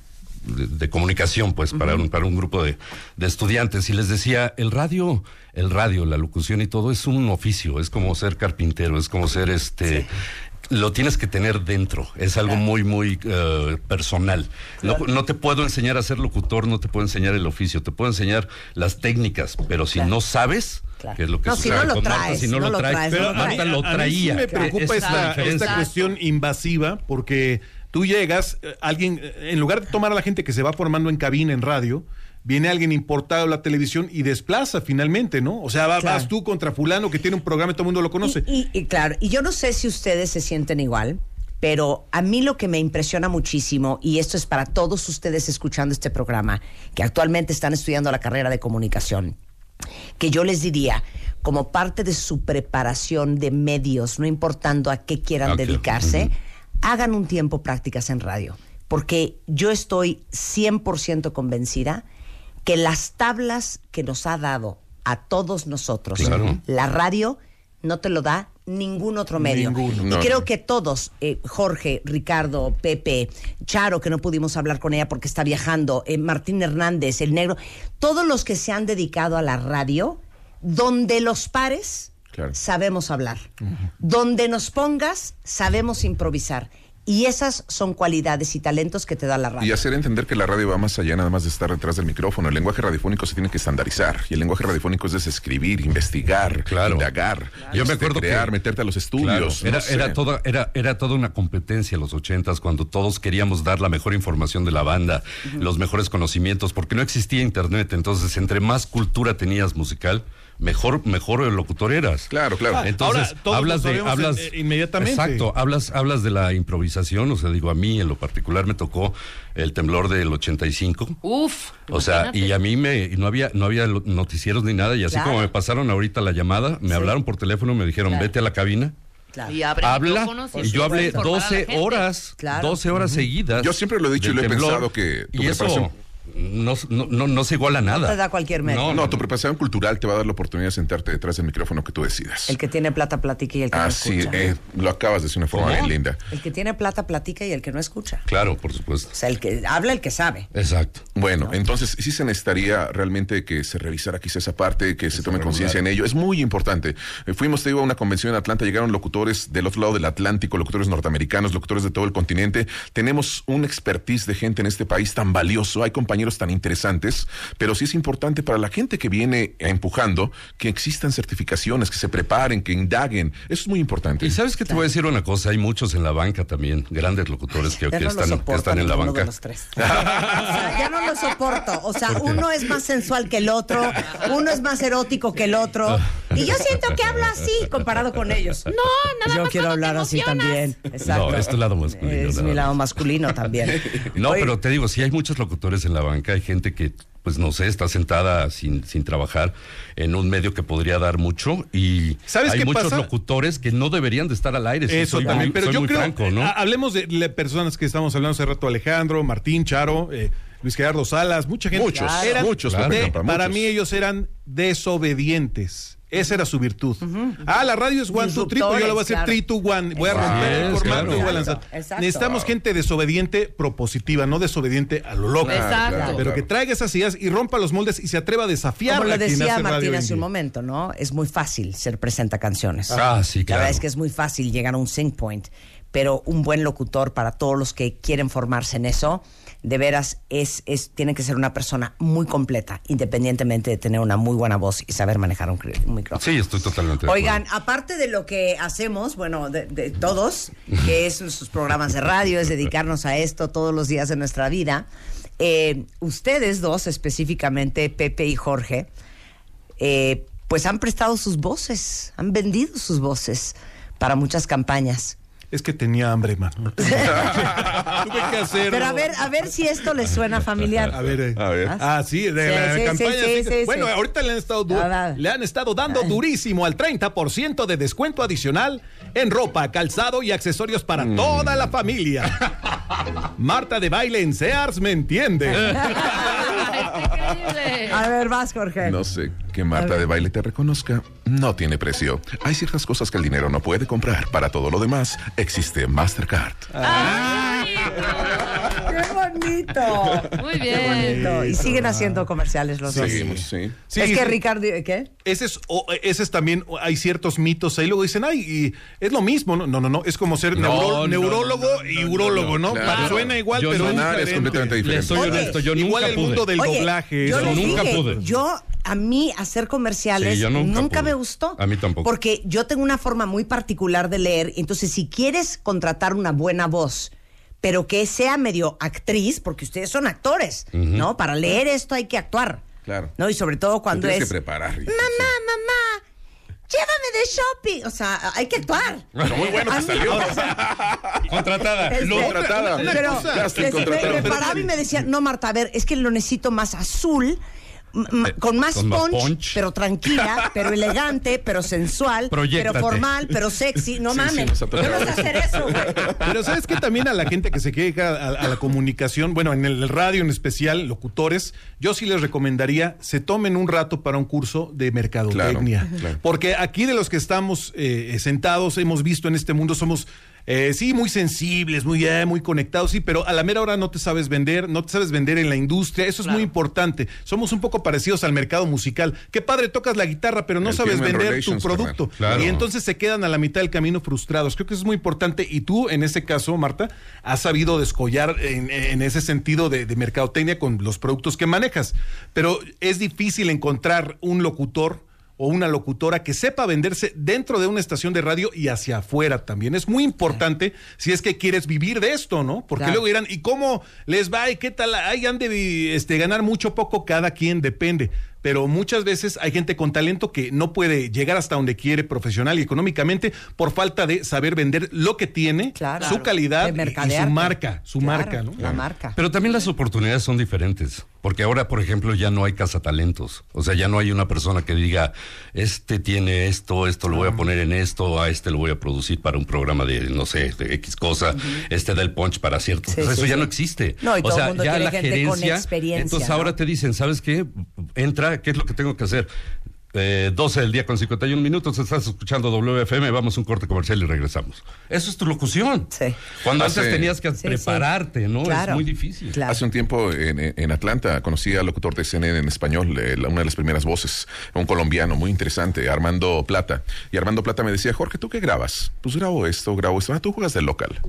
S9: de, de comunicación, pues, para, un, para un grupo de, de estudiantes. Y les decía, el radio, el radio, la locución y todo es un oficio, es como ser carpintero, es como ser este. Lo tienes que tener dentro, es algo muy, muy eh, personal. No, no te puedo enseñar a ser locutor, no te puedo enseñar el oficio, te puedo enseñar las técnicas, pero si no sabes, que es lo que
S11: No, si
S9: sucede
S11: no lo
S9: con Marta,
S11: traes,
S9: si no, lo traes,
S8: Pero
S9: Marta lo
S8: a mí
S9: traía.
S8: sí me preocupa esta cuestión invasiva porque tú llegas, eh, alguien, eh, en lugar de tomar a la gente que se va formando en cabina, en radio, viene alguien importado a la televisión y desplaza finalmente, ¿no? O sea, va-
S11: Claro.
S8: vas tú contra fulano que tiene un programa y todo el mundo lo conoce.
S11: Y, y claro, y yo no sé si ustedes se sienten igual, pero a mí lo que me impresiona muchísimo, y esto es para todos ustedes escuchando este programa, que actualmente están estudiando la carrera de comunicación, que yo les diría, como parte de su preparación de medios, no importando a qué quieran
S9: Ok,
S11: dedicarse, hagan un tiempo prácticas en radio, porque yo estoy 100% convencida que las tablas que nos ha dado a todos nosotros
S9: Claro.
S11: la radio no te lo da ningún otro medio.
S8: Ninguno.
S11: Y
S10: No,
S11: creo que todos, eh, Jorge, Ricardo, Pepe, Charo, que no pudimos hablar con ella porque está viajando, eh, Martín Hernández, el negro, todos los que se han dedicado a la radio, donde los pares,
S10: Claro.
S11: sabemos hablar. Donde nos pongas, sabemos improvisar. Y esas son cualidades y talentos que te da la radio.
S10: Y hacer entender que la radio va más allá nada más de estar detrás del micrófono. El lenguaje radiofónico se tiene que estandarizar. Y el lenguaje radiofónico es escribir, investigar,
S9: Claro.
S10: indagar,
S9: Yo me
S10: este,
S9: acuerdo
S10: crear,
S9: que-
S10: meterte a los
S9: Claro,
S10: estudios.
S9: era,
S10: no sé.
S9: era, toda, era, era toda una competencia en los ochentas cuando todos queríamos dar la mejor información de la banda, los mejores conocimientos, porque no existía internet. Entonces, entre más cultura tenías musical, mejor, mejor locutor eras.
S10: Claro, claro.
S8: Ah,
S9: Entonces,
S8: ahora,
S9: hablas de, hablas
S8: inmediatamente.
S9: Exacto, hablas, hablas de la improvisación. O sea, digo, a mí en lo particular me tocó el temblor del 85.
S12: Uf.
S9: O sea,
S12: imagínate.
S9: y a mí me y no había no había noticieros ni nada y así
S11: Claro.
S9: como me pasaron ahorita la llamada, me
S11: Sí.
S9: hablaron por teléfono, me dijeron,
S11: Claro.
S9: "Vete a la cabina."
S11: Claro.
S12: Y abre
S9: Habla y yo hablé
S12: informar a la
S9: 12
S12: gente.
S9: horas,
S11: Claro.
S9: 12 horas seguidas.
S10: Yo siempre lo he dicho y lo he
S9: temblor,
S10: pensado que tu
S9: y
S10: preparación-
S9: no, no, no se iguala a nada.
S11: te da cualquier medio.
S10: No, no, tu preparación cultural te va a dar la oportunidad de sentarte detrás del micrófono que tú decidas.
S11: El que tiene plata platica y el que no
S10: Así,
S11: escucha.
S10: eh, lo acabas de decir de una forma bien linda.
S11: El que tiene plata platica y el que no escucha.
S9: Claro, por supuesto.
S11: O sea, el que habla, el que sabe.
S9: Exacto.
S10: Bueno, entonces sí se necesitaría realmente que se revisara quizá esa parte, que se tome conciencia en ello. Es muy importante. Eh, fuimos, te digo, a una convención en Atlanta, llegaron locutores del otro lado del Atlántico, locutores norteamericanos, locutores de todo el continente. Tenemos un expertise de gente en este país tan valioso, hay compañeros tan interesantes, pero sí es importante para la gente que viene empujando que existan certificaciones, que se preparen, que indaguen. Eso es muy importante.
S9: Y sabes que te voy a decir una cosa, hay muchos en la banca también, grandes locutores que, que
S11: no lo
S9: están, que
S11: soporto
S9: están en la banca.
S11: los tres. O sea, ya no lo soporto. O sea, uno es más sensual que el otro, uno es más erótico que el otro. Y yo siento que hablo así comparado con ellos. No, nada Yo quiero hablar así también. Exacto.
S9: No, es tu lado masculino.
S11: Es mi
S9: más.
S11: lado masculino también.
S9: No,
S11: Oye,
S9: pero te digo, sí hay muchos locutores en la banca, hay gente que, pues no sé, está sentada sin, sin trabajar en un medio que podría dar mucho y
S8: ¿Sabes
S9: hay
S8: qué
S9: muchos
S8: pasa?
S9: locutores que no deberían de estar al aire. sí,
S8: Eso también,
S9: muy-
S8: pero yo
S9: muy
S8: creo,
S9: franco, ¿no?
S8: ha- hablemos de personas que estamos hablando hace rato, Alejandro, Martín, Charo, eh, Luis Gerardo Salas, mucha gente.
S10: Muchos, muchos,
S8: de-
S10: Pepe Campa,
S8: para
S10: muchos.
S8: mí ellos eran desobedientes. Esa era su virtud. Ah, la radio es one, two, three, pues yo la voy a hacer
S11: Disruptores,
S8: three, two, one. Voy a romper el formato
S9: claro.
S8: y voy a lanzar.
S11: Exacto.
S8: Necesitamos gente desobediente propositiva, no desobediente a lo loco.
S11: Exacto. claro,
S8: Pero
S10: claro.
S8: que traiga esas ideas y rompa los moldes y se atreva a desafiar
S11: Como lo decía Martín hace un momento, ¿no? Es muy fácil ser presenta canciones.
S9: Ah, sí,
S11: La
S9: claro.
S11: verdad es que es muy fácil llegar a un sync point, pero un buen locutor para todos los que quieren formarse en eso, de veras es, es tiene que ser una persona muy completa, independientemente de tener una muy buena voz y saber manejar un, un micrófono.
S9: Sí, estoy totalmente de
S11: Oigan, aparte de lo que hacemos, bueno, de, de todos, que es sus programas de radio, es dedicarnos a esto todos los días de nuestra vida, eh, ustedes dos, específicamente Pepe y Jorge, eh, pues han prestado sus voces, han vendido sus voces para muchas campañas.
S8: Es que tenía hambre, man. Tuve que hacerlo.
S11: Pero a ver, a ver si esto les suena familiar.
S8: A ver, eh.
S10: A ver.
S8: Ah, sí, de
S11: Sí,
S8: la
S11: sí,
S8: campaña.
S11: sí,
S8: sí.
S11: sí, sí,
S8: bueno,
S11: sí.
S8: ahorita le han estado,
S11: Ah,
S8: le han estado dando durísimo al 30% de descuento adicional en ropa, calzado y accesorios para
S10: Mm.
S8: toda la familia. Marta de baile en Sears me entiende.
S12: Increíble.
S11: A ver, vas, Jorge.
S10: No sé que Marta de baile te reconozca. No tiene precio. Hay ciertas cosas que el dinero no puede comprar. Para todo lo demás, existe Mastercard.
S11: ¡Qué bonito!
S12: Muy
S11: Qué
S12: bien.
S11: bonito. Y siguen haciendo comerciales los dos.
S10: Seguimos, sí.
S8: Sí,
S11: es que. Ricardo, ¿qué?
S8: Ese es, o- ese es también, hay ciertos mitos ahí, luego dicen, ay, y es lo mismo, no, no, no, no, es como ser
S9: No,
S8: neuro-
S9: no,
S8: neurólogo
S9: no, no,
S8: y urólogo,
S9: no,
S8: ¿no?
S10: claro.
S8: Pa- Suena igual,
S9: Yo
S8: pero es
S10: es
S8: diferente.
S10: completamente
S9: Le
S10: diferente.
S9: soy
S11: Oye,
S9: honesto, yo
S8: Igual
S9: nunca
S8: el
S9: pude.
S8: mundo del
S11: Oye,
S8: doblaje.
S11: yo
S9: nunca
S11: dije,
S9: pude.
S11: yo a mí hacer comerciales
S9: Sí, yo
S11: nunca,
S9: nunca
S11: me gustó.
S9: A mí tampoco.
S11: Porque yo tengo una forma muy particular de leer, entonces si quieres contratar una buena voz, pero que sea medio actriz, porque ustedes son actores, ¿no? Para leer esto hay que actuar.
S10: Claro.
S11: ¿No? Y sobre todo cuando es
S10: que preparar.
S11: Mamá, mamá, llévame de shopping. O sea, hay que actuar.
S10: Pero muy bueno que salió.
S9: Contratada.
S11: Este,
S10: Contratada.
S11: Pero.
S10: Casting
S11: les- me, me paraba y me decía, no, Marta, a ver, es que lo necesito más azul,
S9: Eh,
S11: con más
S9: con más
S11: punch, pero tranquila, pero elegante, pero sensual, pero formal, pero sexy. No
S10: Sí,
S11: mames.
S10: sí,
S11: no sé
S10: tocado.
S11: hacer eso, güey.
S8: Pero sabes que también a la gente que se queja a, a la comunicación, bueno, en el radio en especial, locutores, yo sí les recomendaría se tomen un rato para un curso de mercadotecnia.
S10: Claro, claro.
S8: Porque aquí de los que estamos eh, sentados, hemos visto en este mundo, somos eh, sí muy sensibles, muy, eh, muy conectados, sí, pero a la mera hora no te sabes vender, no te sabes vender en la industria, eso es muy importante. Somos un poco parecidos al mercado musical. Qué padre, tocas la guitarra, pero no
S10: El
S8: sabes vender tu producto.
S9: Claro.
S8: Y entonces se quedan a la mitad del camino frustrados. Creo que eso es muy importante. Y tú, en ese caso, Marta, has sabido descollar en, en ese sentido de, de mercadotecnia con los productos que manejas. Pero es difícil encontrar un locutor o una locutora que sepa venderse dentro de una estación de radio y hacia afuera también. Es muy importante si es que quieres vivir de esto, ¿no? Porque
S11: Claro.
S8: luego dirán, ¿y cómo les va? ¿Y qué tal? Ay, han de este, ganar mucho poco, cada quien depende. Pero muchas veces hay gente con talento que no puede llegar hasta donde quiere profesional y económicamente por falta de saber vender lo que tiene,
S11: Claro.
S8: su calidad y- su marca, su
S11: Claro,
S8: marca, ¿no?
S11: La marca.
S9: Pero también las oportunidades son diferentes. Porque ahora, por ejemplo, ya no hay cazatalentos. O sea, ya no hay una persona que diga, este tiene esto, esto lo voy a poner en esto, a este lo voy a producir para un programa de, no sé, de X cosa, este da el punch para cierto.
S11: Sí,
S9: O sea,
S11: sí,
S9: eso ya
S11: sí.
S9: no existe.
S11: No, y
S9: o
S11: todo el
S9: sea,
S11: mundo
S9: ya la
S11: gente
S9: gerencia.
S11: experiencia,
S9: entonces
S11: ¿no?
S9: ahora te dicen, ¿sabes qué? Entra, ¿qué es lo que tengo que hacer? Eh, 12 del día con 51 minutos, estás escuchando WFM, vamos a un corte comercial y regresamos. Eso es tu locución. Cuando
S10: Hace-
S9: antes tenías que
S10: Sí, sí.
S9: prepararte, ¿no?
S10: Claro.
S9: Es muy difícil.
S10: Hace un tiempo en, en Atlanta conocí al locutor de CNN en español, eh, la- una de las primeras voces, un colombiano muy interesante, Armando Plata. Y Armando Plata me decía, Jorge, ¿tú qué grabas? Pues grabo esto, grabo esto. Ah, tú juegas de local.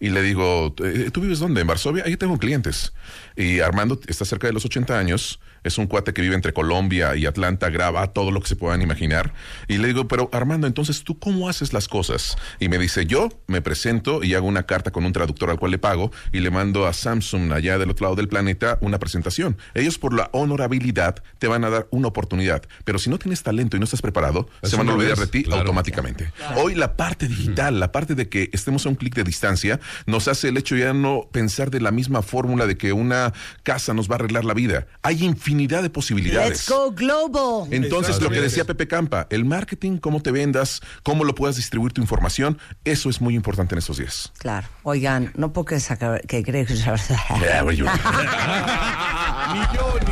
S10: Y le digo, "Eh, ¿tú vives dónde? En Varsovia. Ahí tengo clientes. Y Armando está cerca de los 80 años. Es un cuate que vive entre Colombia y Atlanta, graba todo lo que se puedan imaginar. Y le digo, pero Armando, entonces tú cómo haces las cosas? Y me dice, yo me presento y hago una carta con un traductor al cual le pago y le mando a Samsung allá del otro lado del planeta una presentación. Ellos por la honorabilidad te van a dar una oportunidad, pero si no tienes talento y no estás preparado,
S9: Eso
S10: se van a olvidar de ti
S9: claro.
S10: automáticamente.
S9: Claro.
S10: Hoy la parte digital, la parte de que estemos a un clic de distancia, nos hace el hecho ya no pensar de la misma fórmula de que una casa nos va a arreglar la vida. Hay infinidad de posibilidades.
S11: Let's go global.
S10: Entonces, lo que decía Pepe Campa, el marketing, cómo te vendas, cómo lo puedas distribuir tu información, eso es muy importante en estos días.
S11: Claro. Oigan, no puedo que sacar que creo que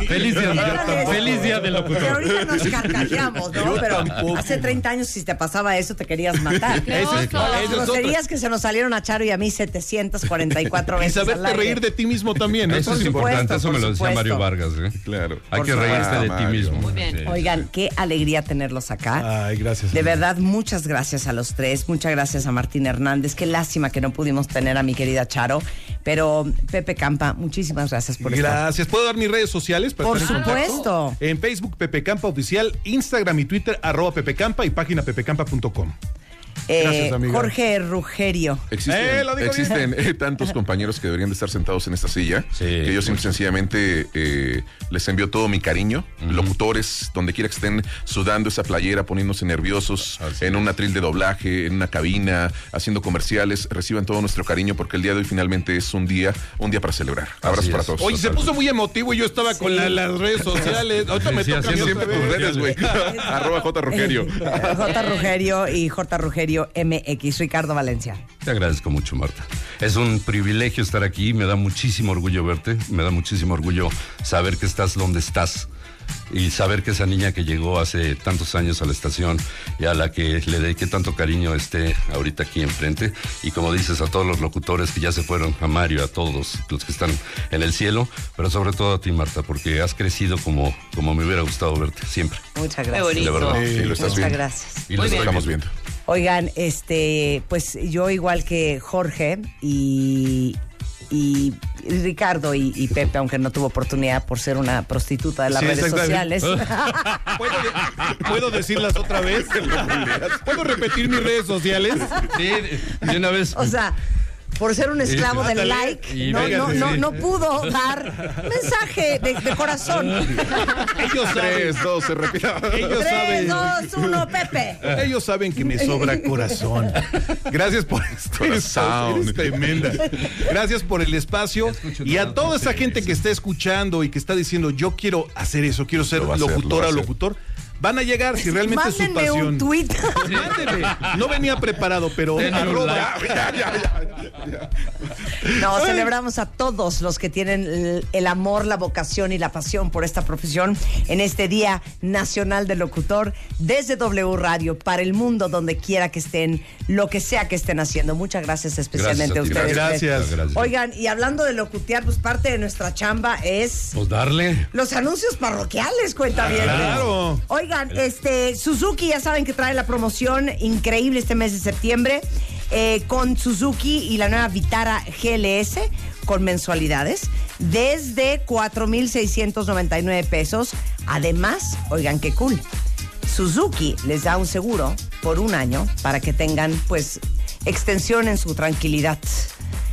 S21: Feliz día,
S11: Dígales.
S21: feliz día del
S11: Que
S21: locutor.
S11: ahorita nos carcajeamos, ¿no? Pero
S21: tampoco.
S11: hace 30 años si te pasaba eso te querías matar. Las groserías que se nos salieron a Charo y a mí 744
S8: Y
S11: veces al
S8: saberte reír de ti mismo también.
S9: Eso es importante, eso me lo decía. Mario Vargas. ¿eh?
S10: Claro.
S9: Hay que reírte de ti mismo.
S12: Muy bien.
S11: Oigan, qué alegría tenerlos acá.
S8: Ay, gracias.
S11: De verdad, muchas gracias a los tres. Muchas gracias a Martín Hernández. Qué lástima que no pudimos tener a mi querida Charo. Pero Pepe Campa, muchísimas gracias por estar.
S8: Gracias. ¿Puedo dar mis redes sociales? para
S11: Por
S8: estar en
S11: supuesto.
S8: En Facebook, Pepe Campa Oficial, Instagram y Twitter, arroba Pepe Campa y página pepecampa.com.
S11: Eh,
S8: Gracias, amiga.
S11: Jorge Rugerio.
S10: Existen,
S8: Eh,
S10: existen eh, tantos compañeros que deberían de estar sentados en esta silla, que yo simple sencillamente eh, les envío todo mi cariño. Locutores, donde quiera que estén sudando esa playera, poniéndose nerviosos, en un atril de doblaje, en una cabina, haciendo comerciales, reciban todo nuestro cariño porque el día de hoy finalmente es un día, un día para celebrar. Abrazos
S9: Así
S10: para
S9: es.
S10: todos.
S8: Oye, se puso muy emotivo y yo estaba con la- las redes sociales. Ahorita me
S9: Sí,
S8: toca
S10: Siempre tus redes, güey. Arroba J. Rogerio.
S11: J. Rugerio y J. Rugerio MX. Ricardo Valencia.
S9: Te agradezco mucho, Marta. Es un privilegio estar aquí, me da muchísimo orgullo verte, me da muchísimo orgullo saber que estás donde estás y saber que esa niña que llegó hace tantos años a la estación y a la que le dediqué tanto cariño esté ahorita aquí enfrente y como dices a todos los locutores que ya se fueron, a Mario, a todos los que están en el cielo, pero sobre todo a ti, Marta, porque has crecido como, como me hubiera gustado verte siempre.
S11: Muchas
S12: Qué
S11: gracias.
S12: bonito.
S9: De verdad.
S10: Sí, lo estás
S11: Muchas
S10: viendo.
S11: gracias.
S9: Y lo
S12: Muy
S9: estoy
S12: bien.
S10: Estamos
S9: viendo.
S11: Oigan, este, pues yo igual que Jorge y, y Ricardo y, y Pepe, aunque no tuvo oportunidad por ser una prostituta de las
S8: Sí,
S11: redes sociales.
S8: ¿Puedo, de- ¿Puedo decirlas otra vez? ¿Puedo repetir mis redes sociales?
S9: Sí, de una vez.
S11: o sea, por ser un esclavo del like, no, no, no, no pudo dar mensaje de, de corazón.
S8: Ellos saben.
S10: Tres, dos, se repita.
S8: Ellos
S11: Tres,
S8: saben.
S11: dos, uno, Pepe.
S8: Ellos saben que me sobra corazón. Gracias por
S10: Corazón.
S8: espacio, eres tremenda. Gracias por el espacio y a toda esa gente que está escuchando y que está diciendo yo quiero hacer eso, quiero ser locutora o locutor. Van a llegar si realmente es su pasión.
S11: un tweet.
S8: Mándenme. No venía preparado, pero
S9: Denle un
S8: arroba-
S11: No, celebramos a todos los que tienen el, el amor, la vocación y la pasión por esta profesión en este Día Nacional del Locutor desde W Radio para el mundo, donde quiera que estén, lo que sea que estén haciendo. Muchas gracias especialmente
S9: Gracias a
S11: a, ustedes.
S8: gracias.
S9: Gracias.
S11: Oigan, y hablando de locutear, pues parte de nuestra chamba es
S9: Pues darle.
S11: los anuncios parroquiales, cuenta bien.
S8: Claro.
S11: Oigan, este Suzuki ya saben que trae la promoción increíble este mes de septiembre eh, con Suzuki y la nueva Vitara GLS con mensualidades desde 4.699 pesos. Además, oigan qué cool. Suzuki les da un seguro por un año para que tengan pues extensión en su tranquilidad.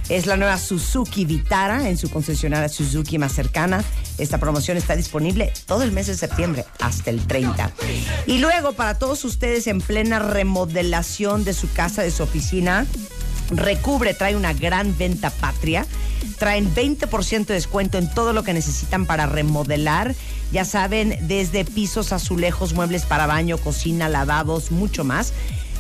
S11: Es la nueva Suzuki Vitara en su concesionaria Suzuki más cercana. Esta promoción está disponible todo el mes de septiembre hasta el 30. Y luego para todos ustedes en plena remodelación de su casa, de su oficina, Recubre trae una gran venta patria Traen 20% de descuento en todo lo que necesitan para remodelar. Ya saben, desde pisos, azulejos, muebles para baño, cocina, lavabos, mucho más.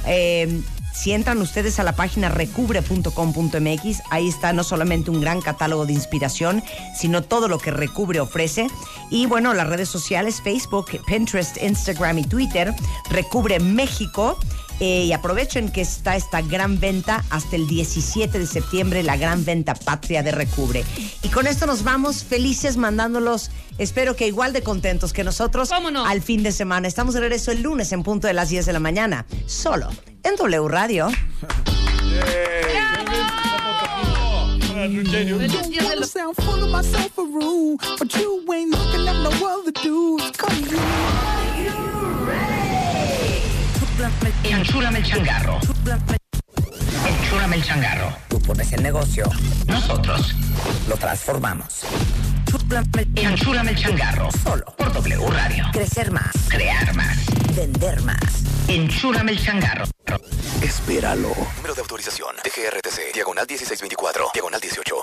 S11: Eh, si entran ustedes a la página recubre.com.mx, ahí está no solamente un gran catálogo de inspiración, sino todo lo que Recubre ofrece. Y bueno, las redes sociales, Facebook, Pinterest, Instagram y Twitter, Recubre México. Eh, y aprovechen que está esta gran venta hasta el 17 de septiembre, la gran venta patria de Recubre. Y con esto nos vamos felices mandándolos, espero que igual de contentos que nosotros al fin de semana. Estamos de regreso el lunes en punto de las 10 de la mañana, solo en W Radio.
S2: Enchúrame el changarro. Enchúrame el changarro. Tú pones el negocio. Nosotros lo transformamos. Enchúrame el changarro. Solo por W Radio. Crecer más. Crear más. Vender más. Enchúrame el changarro.
S22: Espéralo. Número de autorización. DGRTC. Diagonal 1624. Diagonal 18.